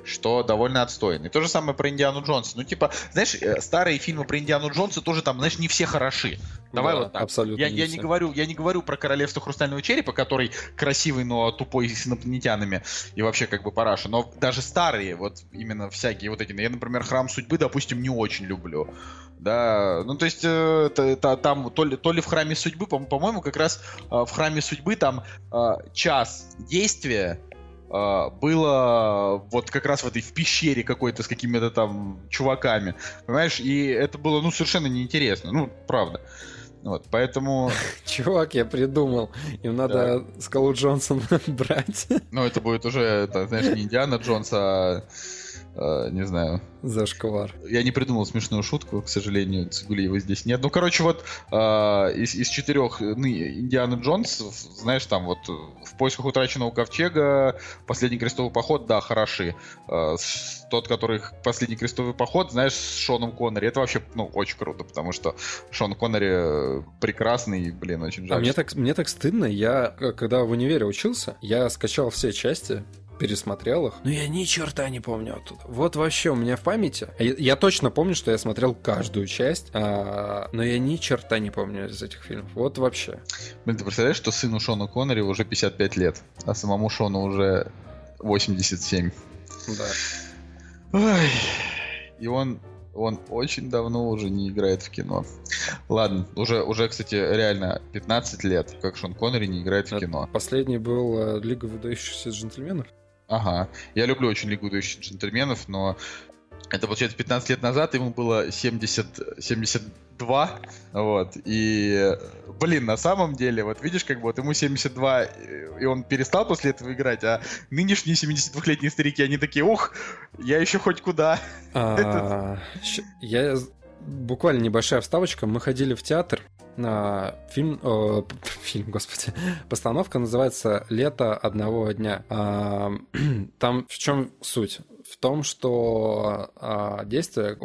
Что довольно отстойно. И то же самое про Индиану Джонса. Ну, типа, знаешь, э, старые фильмы про Индиану Джонса тоже там, знаешь, не все хороши. Давай Да, вот так. Абсолютно. Я, я не говорю, я не говорю про королевство хрустального черепа, который красивый, но тупой с инопланетянами и вообще как бы параша. Но даже старые, вот именно всякие вот эти. Я, например, храм судьбы, допустим, не очень люблю. Да, ну то есть э, та- та- там то ли, то ли в храме судьбы, по- по-моему, как раз э, в храме судьбы там э, час действия было вот как раз в этой в пещере какой-то с какими-то там чуваками, понимаешь? И это было ну совершенно неинтересно, ну правда. Вот, поэтому, Чувак, я придумал. Им надо Скалу Джонсона брать ну это будет уже, знаешь, не Индиана Джонс, а э, не знаю, за шквар. Я не придумал смешную шутку, к сожалению, Цигулиева здесь нет. Ну, короче, вот э, из, из четырех ну, Индианы Джонс, знаешь, там вот в поисках утраченного ковчега, последний крестовый поход, да, хороши. Э, тот, который последний крестовый поход, знаешь, с Шоном Коннери, это вообще, ну, очень круто, потому что Шон Коннери прекрасный, блин, очень жаль. А мне так, мне так стыдно. Я, когда в универе учился, я скачал все части, пересмотрел их. Но я ни черта не помню оттуда. Вот вообще у меня в памяти. Я, я точно помню, что я смотрел каждую часть, а, но я ни черта не помню из этих фильмов. Вот вообще. Блин, ты представляешь, что сыну Шона Коннери уже 55 лет, а самому Шону уже 87. Да. Ой, и он, он очень давно уже не играет в кино. Ладно, уже, уже, кстати, реально 15 лет, как Шон Коннери не играет в Это кино. Последний был э, Лига выдающихся джентльменов. Ага. Я люблю очень Лигу выдающихся джентльменов, но это получается 15 лет назад, ему было 70, 72, вот, и, блин, на самом деле, вот видишь, как бы вот ему 72, и он перестал после этого играть, а нынешние 72-летние старики, они такие, ух, я еще хоть куда. А, я буквально небольшая вставочка. Мы ходили в театр фильм, э, фильм, господи, постановка называется «Лето одного дня». А, там в чем суть? В том, что а, действие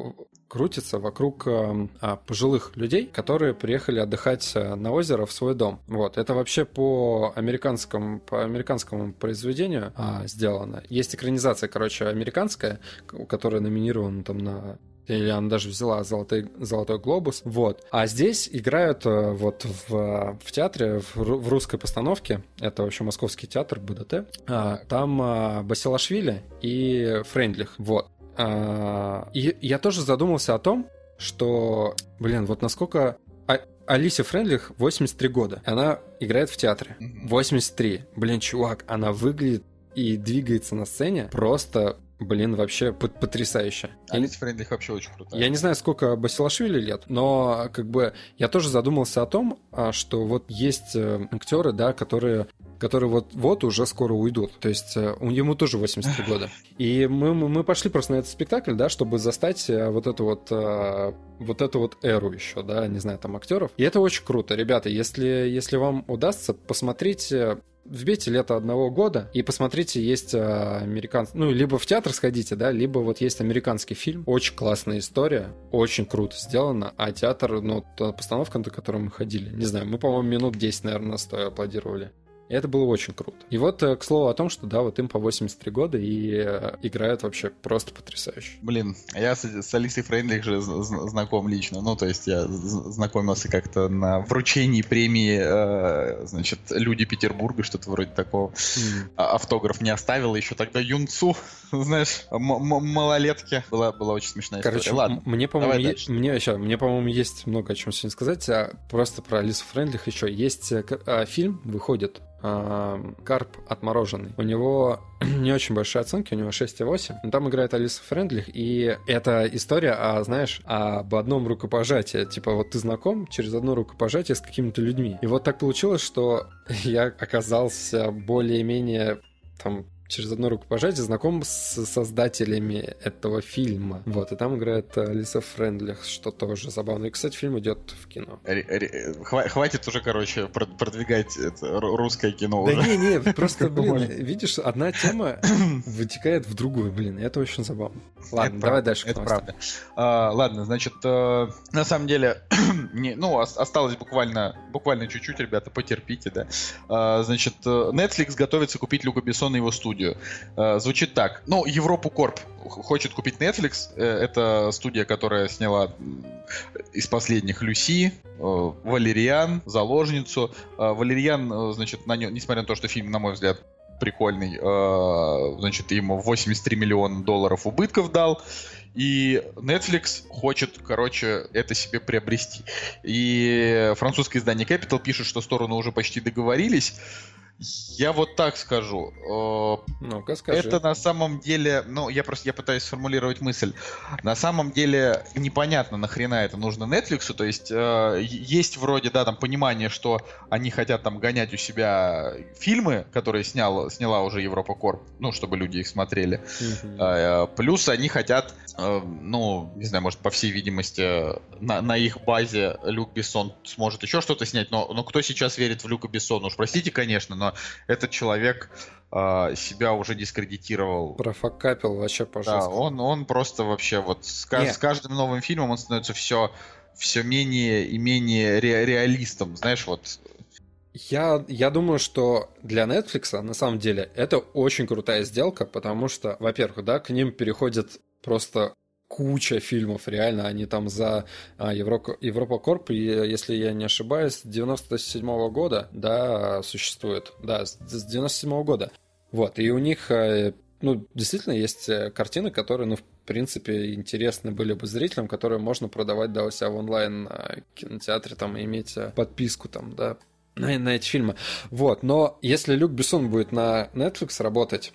крутится вокруг э, а, пожилых людей, которые приехали отдыхать э, на озеро в свой дом. Вот, это вообще по американскому, по американскому произведению а, сделано. Есть экранизация, короче, американская, которая номинирована там на или она даже взяла золотой, золотой глобус. Вот. А здесь играют э, вот в, в театре, в, в русской постановке, это вообще московский театр БДТ, а, там а, Басилашвили и Френдлих. Вот. А, и я тоже задумался о том, что, блин, вот насколько Алисе Френдлих 83 года. Она играет в театре. 83. Блин, чувак, она выглядит и двигается на сцене просто Блин, вообще потрясающе. Алис Френдлих вообще очень круто. Я не знаю, сколько Басилашвили лет, но как бы я тоже задумался о том, а, что вот есть э, актеры, да, которые которые вот, вот уже скоро уйдут. То есть э, ему тоже 83 года. И мы, мы пошли просто на этот спектакль, да, чтобы застать э, вот эту вот, вот эту вот эру еще, да, не знаю, там актеров. И это очень круто. Ребята, если, если вам удастся, посмотрите вбейте лето одного года и посмотрите, есть а, американский, ну, либо в театр сходите, да, либо вот есть американский фильм, очень классная история, очень круто сделано, а театр, ну, постановка, на которую мы ходили, не знаю, мы, по-моему, минут 10, наверное, стоя аплодировали. И это было очень круто. И вот, э, к слову о том, что, да, вот им по 83 года и э, играют вообще просто потрясающе. Блин, я с, с Алисой Фрейндлих же знаком лично. Ну, то есть я знакомился как-то на вручении премии, э, значит, «Люди Петербурга», что-то вроде такого. Mm. Автограф не оставила еще тогда юнцу, знаешь, малолетки. Была, была очень смешная Короче, история. Ладно, мне, по-моему, е- мне, еще, мне, по-моему, есть много о чем сегодня сказать. А просто про Алису Фрейндлих еще есть а, фильм, выходит Карп отмороженный. У него не очень большие оценки, у него 6,8. Но там играет Алиса Френдлих, и это история, а, знаешь, об одном рукопожатии. Типа вот ты знаком через одно рукопожатие с какими-то людьми. И вот так получилось, что я оказался более-менее там через одно рукопожатие знаком с создателями этого фильма. Вот, и там играет Алиса Френдлих, что тоже забавно. И, кстати, фильм идет в кино. Хватит уже, короче, продвигать это русское кино да уже. не, не, просто, блин, видишь, одна тема вытекает в другую, блин, это очень забавно. Ладно, это давай дальше. Это правда. А, ладно, значит, э, на самом деле, не, ну, осталось буквально, буквально чуть-чуть, ребята, потерпите, да. А, значит, э, Netflix готовится купить Люка Бессона и его студию. А, звучит так. Ну, Европу Корп хочет купить Netflix. Э, это студия, которая сняла из последних Люси, Валериан, Заложницу. Валериан, значит, на нем, несмотря на то, что фильм, на мой взгляд, прикольный. Э, значит, ему 83 миллиона долларов убытков дал. И Netflix хочет, короче, это себе приобрести. И французское издание Capital пишет, что стороны уже почти договорились. Я вот так скажу. Ну-ка, скажи. Это на самом деле, ну, я просто я пытаюсь сформулировать мысль. На самом деле непонятно, нахрена это нужно Netflix. То есть э, есть вроде, да, там понимание, что они хотят там гонять у себя фильмы, которые снял, сняла уже Европа Корп, ну, чтобы люди их смотрели. Э, плюс они хотят, э, ну, не знаю, может, по всей видимости, на, на их базе Люк Бессон сможет еще что-то снять, но, но кто сейчас верит в Люка Бессона? Уж простите, конечно, но этот человек э, себя уже дискредитировал. Профокапил вообще пожалуйста. Да, он, он просто вообще вот с, с каждым новым фильмом он становится все, все менее и менее ре, реалистом, знаешь, вот я, я думаю, что для Netflix на самом деле это очень крутая сделка, потому что, во-первых, да, к ним переходит просто куча фильмов, реально, они там за а, Европа, Европа Корп, если я не ошибаюсь, с 97 -го года, да, существует, да, с 97 -го года. Вот, и у них, э, ну, действительно есть э, картины, которые, ну, в принципе, интересны были бы зрителям, которые можно продавать, да, у себя в онлайн кинотеатре, там, иметь э, подписку, там, да, на, на эти фильмы. Вот, но если Люк Бессон будет на Netflix работать,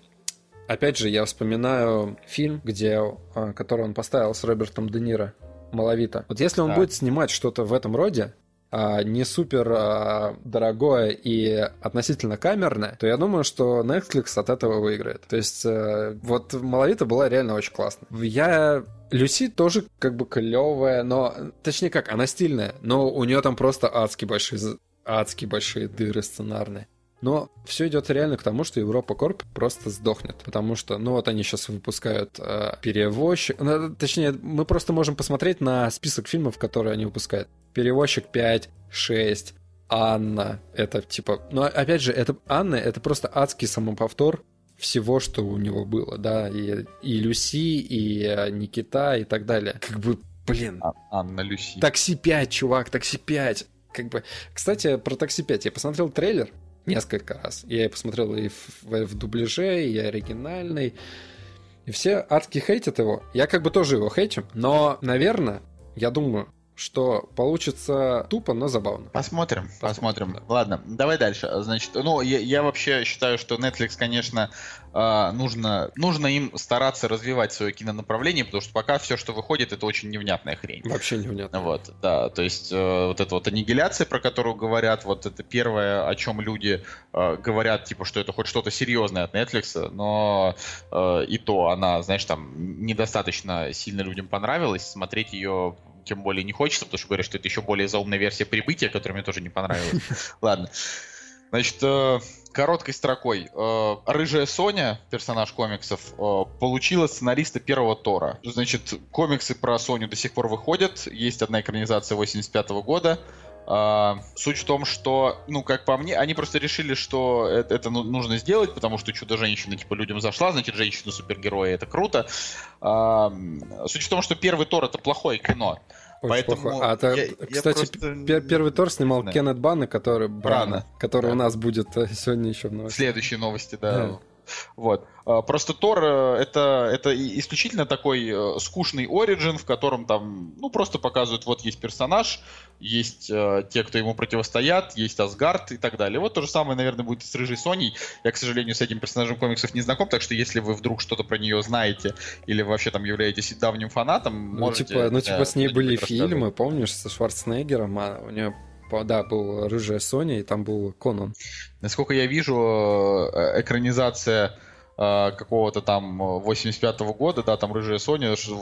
опять же, я вспоминаю фильм, где, а, который он поставил с Робертом Де Ниро, «Маловито». Вот если он Да. будет снимать что-то в этом роде, а, не супер а, дорогое и относительно камерное, то я думаю, что Netflix от этого выиграет. То есть э, вот «Маловито» была реально очень классно. Я... Люси тоже как бы клевая, но... Точнее как, она стильная, но у нее там просто адски большие, адски большие дыры сценарные. Но все идет реально к тому, что Европа Корп просто сдохнет. Потому что, ну вот они сейчас выпускают э, перевозчик. ну, точнее, мы просто можем посмотреть на список фильмов, которые они выпускают. Перевозчик 5, 6, Анна. Это типа. Ну, опять же, это Анна это просто адский самоповтор всего, что у него было, да. И, и Люси, и э, Никита, и так далее. Как бы, блин, А- Анна Люси. Такси 5, чувак, такси 5. Как бы... Кстати, про такси 5. Я посмотрел трейлер несколько раз. Я посмотрел и в, в- в дубляже, и оригинальный. И все адски хейтят его. Я как бы тоже его хейтю. Но, наверное, я думаю, что получится тупо, но забавно. Посмотрим, посмотрим. да. Ладно, давай дальше. Значит, ну, я, я вообще считаю, что Netflix, конечно, а, нужно, нужно им стараться развивать свое кинонаправление, потому что пока все, что выходит, это очень невнятная хрень. Вообще невнятно. Вот, да, то есть э, вот эта вот аннигиляция, про которую говорят, вот это первое, о чем люди э, говорят, типа, что это хоть что-то серьезное от Netflix, но э, и то она, знаешь, там недостаточно сильно людям понравилась, смотреть ее тем более не хочется, потому что говорят, что это еще более заумная версия прибытия, которая мне тоже не понравилась. Ладно. Значит, э, короткой строкой. Э, Рыжая Соня, персонаж комиксов, э, получила сценариста первого Тора. Значит, комиксы про Соню до сих пор выходят. Есть одна экранизация 85 года. А, суть в том, что, ну, как по мне, они просто решили, что это, это ну- нужно сделать, потому что Чудо-женщина, типа, людям зашла, значит, женщина-супергерои, это круто. А, суть в том, что первый Тор — это плохое кино. Очень Поэтому плохо. А, это, я- я кстати, просто- пер- первый Тор снимал. Кеннет Бана, который Брана, Брана. который Да. у нас будет э, сегодня еще в новостях. Следующие новости, да. Да. Вот. А, Просто Тор э, это, это исключительно такой э, скучный оригин, в котором там, ну, просто показывают, вот есть персонаж, есть э, те, кто ему противостоят, есть Асгард и так далее. Вот то же самое, наверное, будет и с Рыжей Соней. Я, к сожалению, с этим персонажем комиксов не знаком, так что если вы вдруг что-то про нее знаете или вообще там являетесь давним фанатом, Ну, можете... типа, ну, типа, с ней были фильмы, помнишь, со Шварценеггером, а у нее, да, был Рыжая Соня, и там был Конан. Насколько я вижу, э, экранизация э, какого-то там 85-го года, да, там Рыжая Соня, ш-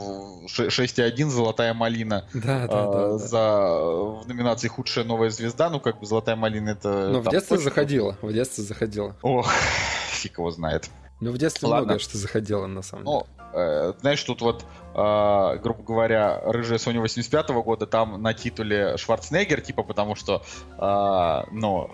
ш- 6.1, Золотая Малина Да, да, э, да. да. за в номинации Худшая новая звезда, ну как бы Золотая Малина это... Но в детстве очень- заходила, в детстве заходила. Ох, фиг его знает. Ну, в детстве Ладно. многое что заходило, на самом деле. Ну, э, знаешь, тут вот, э, грубо говоря, Рыжая Соня 85-го года, там на титуле Шварценеггер, типа, потому что, э, ну,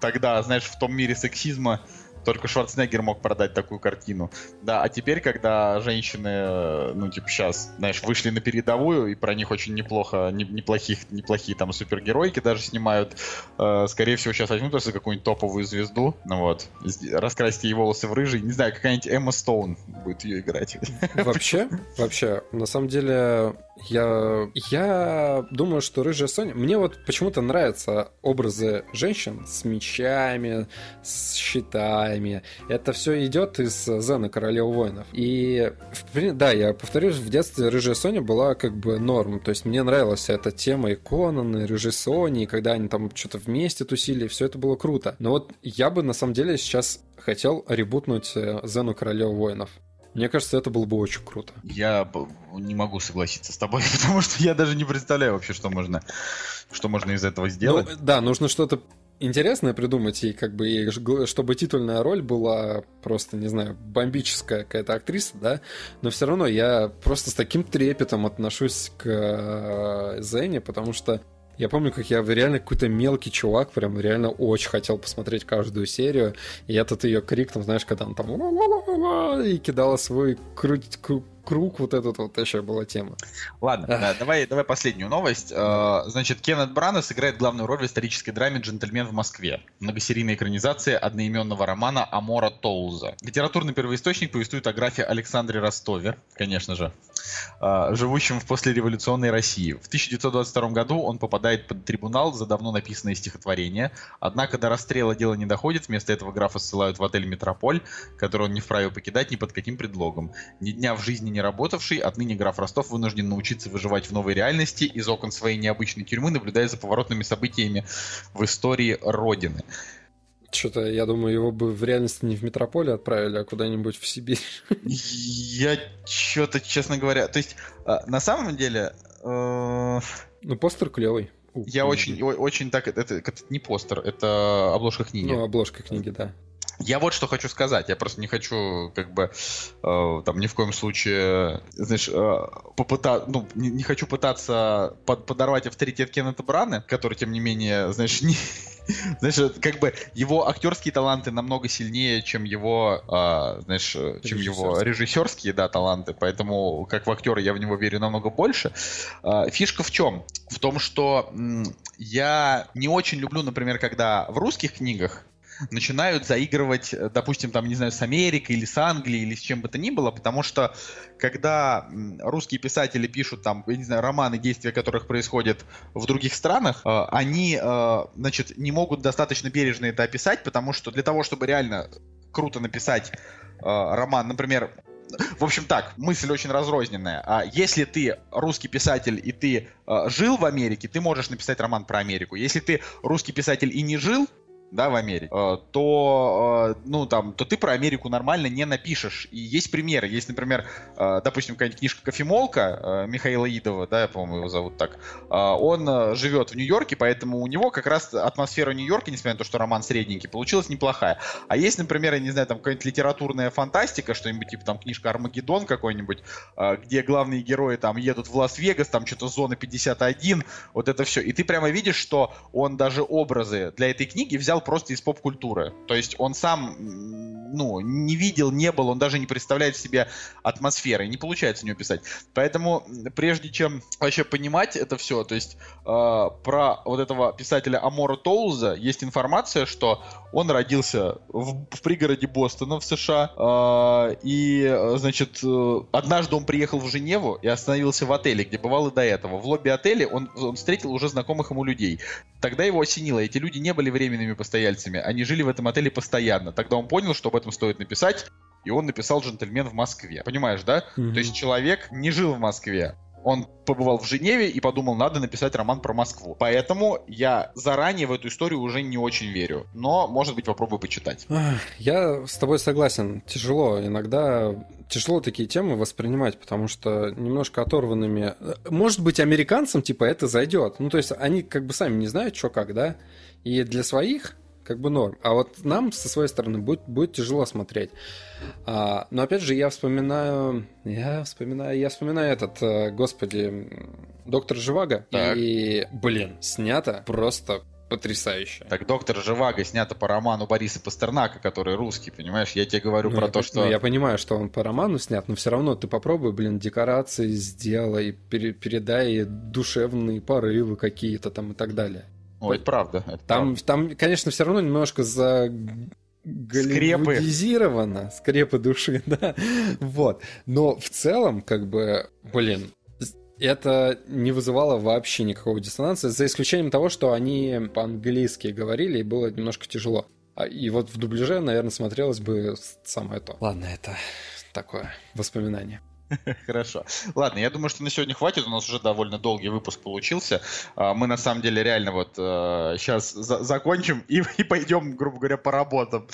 тогда, знаешь, в том мире сексизма только Шварценеггер мог продать такую картину. Да, а теперь, когда женщины, э, ну, типа, сейчас, знаешь, вышли на передовую, и про них очень неплохо, не- неплохих, неплохие там супергеройки даже снимают, э, скорее всего, сейчас возьмут просто какую-нибудь топовую звезду, ну вот, раскрасьте ей волосы в рыжий, не знаю, какая-нибудь Эмма Стоун будет ее играть. Вообще, вообще, на самом деле, я, я думаю, что Рыжая Соня... Мне вот почему-то нравятся образы женщин с мечами, с щитами. Это все идет из Зена Королева Воинов. И, да, я повторюсь, в детстве Рыжая Соня была как бы норм. То есть мне нравилась эта тема и Конан, и Рыжей Сони, и когда они там что-то вместе тусили, все это было круто. Но вот я бы на самом деле сейчас хотел ребутнуть э, Зену Королеву Воинов. Мне кажется, это было бы очень круто. Я не могу согласиться с тобой, потому что я даже не представляю вообще, что можно, что можно из этого сделать. Ну, да, нужно что-то интересное придумать, и как бы и чтобы титульная роль была просто, не знаю, бомбическая какая-то актриса, да, но все равно я просто с таким трепетом отношусь к э, Зене, потому что я помню, как я реально какой-то мелкий чувак, прям реально очень хотел посмотреть каждую серию, и этот ее крик, там, знаешь, когда он там и кидала свой кру- кру- круг, вот этот вот еще была тема. Ладно, да, давай, давай последнюю новость. Э, значит, Кеннет Брана сыграет главную роль в исторической драме «Джентльмен в Москве». Многосерийная экранизация одноименного романа Амора Тоуза. Литературный первоисточник повествует о графе Александре Ростове, конечно же, э, живущем в послереволюционной России. В 1922 году он попадает под трибунал за давно написанное стихотворение, однако до расстрела дело не доходит, вместо этого графа ссылают в отель «Метрополь», который он не вправе покидать ни под каким предлогом. Ни дня в жизни не работавший, отныне граф Ростов вынужден научиться выживать в новой реальности, из окон своей необычной тюрьмы, наблюдая за поворотными событиями в истории Родины. Что-то, я думаю, его бы в реальности не в метрополе отправили, а куда-нибудь в Сибирь. Я что-то, честно говоря... То есть, а, на самом деле... Э... Ну, постер клевый. Я очень, очень так... Это, это не постер, это обложка книги. Ну, обложка книги, да. Я вот что хочу сказать. Я просто не хочу, как бы, э, там, ни в коем случае, знаешь, э, попытаться, ну, не, не хочу пытаться под, подорвать авторитет Кеннета Браны, который, тем не менее, знаешь, не, знаешь, как бы его актерские таланты намного сильнее, чем его, э, знаешь, чем его режиссерские, да, таланты. Поэтому, как в актера, я в него верю намного больше. Э, фишка в чем? В том, что я не очень люблю, например, когда в русских книгах начинают заигрывать, э, допустим, там, не знаю, с Америкой или с Англией или с чем бы то ни было, потому что когда русские писатели пишут там, я не знаю, романы, действия которых происходят в других странах, э, они, э, значит, не могут достаточно бережно это описать, потому что для того, чтобы реально круто написать роман, например, в общем так, мысль очень разрозненная. А если ты русский писатель и ты э, жил в Америке, ты можешь написать роман про Америку. Если ты русский писатель и не жил, да, в Америке, э, то, э, ну, там, то ты про Америку нормально не напишешь. И есть примеры. Есть, например, э, допустим, какая-нибудь книжка «Кофемолка» Михаила Идова, да, по-моему, его зовут так. Он живет в Нью-Йорке, поэтому у него как раз атмосфера Нью-Йорка, несмотря на то, что роман средненький, получилась неплохая. А есть, например, я не знаю, там какая-нибудь литературная фантастика, что-нибудь типа там книжка «Армагеддон» какой-нибудь, где главные герои там едут в Лас-Вегас, там что-то зона 51, вот это все. И ты прямо видишь, что он даже образы для этой книги взял просто из поп-культуры. То есть он сам, ну, не видел, не был, он даже не представляет себе атмосферы. Не получается у него писать. Поэтому, прежде чем вообще понимать это все, то есть э, про вот этого писателя Амора Тоуза есть информация, что он родился в, в пригороде Бостона в США. Э, и, значит, э, однажды он приехал в Женеву и остановился в отеле, где бывал и до этого. В лобби отеля он, он встретил уже знакомых ему людей. Тогда его осенило. Эти люди не были временными постояльцами. Они жили в этом отеле постоянно. Тогда он понял, что об этом стоит написать, и он написал «Джентльмен в Москве». Понимаешь, да? Mm-hmm. То есть человек не жил в Москве. Он побывал в Женеве и подумал, надо написать роман про Москву. Поэтому я заранее в эту историю уже не очень верю. Но, может быть, попробую почитать. Я с тобой согласен. Тяжело. Иногда тяжело такие темы воспринимать, потому что немножко оторванными... Может быть, американцам, типа, это зайдет. Ну, то есть, они как бы сами не знают, что как, да? И для своих как бы норм. А вот нам со своей стороны будет, будет тяжело смотреть. А, но опять же, я вспоминаю, я вспоминаю, я вспоминаю этот, э, господи, доктор Живаго. Так. И, блин, снято просто потрясающе. Так «Доктор Живаго» снято по роману Бориса Пастернака, который русский, понимаешь? Я тебе говорю ну, про я, то, что... Ну, я понимаю, что он по роману снят, но все равно ты попробуй, блин, декорации сделай, пере, передай душевные порывы какие-то там и так далее. О, это правда. Это там, правда. там, конечно, все равно немножко за голливудизировано, скрепы души, да, вот. Но в целом, как бы, блин, это не вызывало вообще никакого диссонанса, за исключением того, что они по-английски говорили, и было немножко тяжело. А, и вот в дубляже, наверное, смотрелось бы самое то. Ладно, это такое воспоминание. Хорошо. Ладно, я думаю, что на сегодня хватит. У нас уже довольно долгий выпуск получился. А, мы на самом деле реально вот сейчас э, за закончим и, и пойдем, грубо говоря, по работам.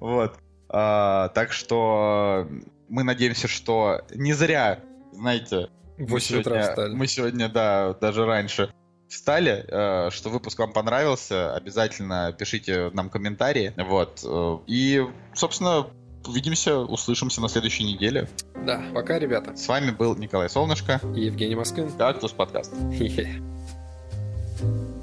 Вот. А, так что мы надеемся, что не зря, знаете, мы сегодня, мы сегодня, да, даже раньше встали, э, что выпуск вам понравился. Обязательно пишите нам комментарии. Вот. Э, и, собственно, увидимся, услышимся на следующей неделе. Да, пока, ребята. С вами был Николай Солнышко и Евгений Москвин. Кактус подкаст. Хе-хе.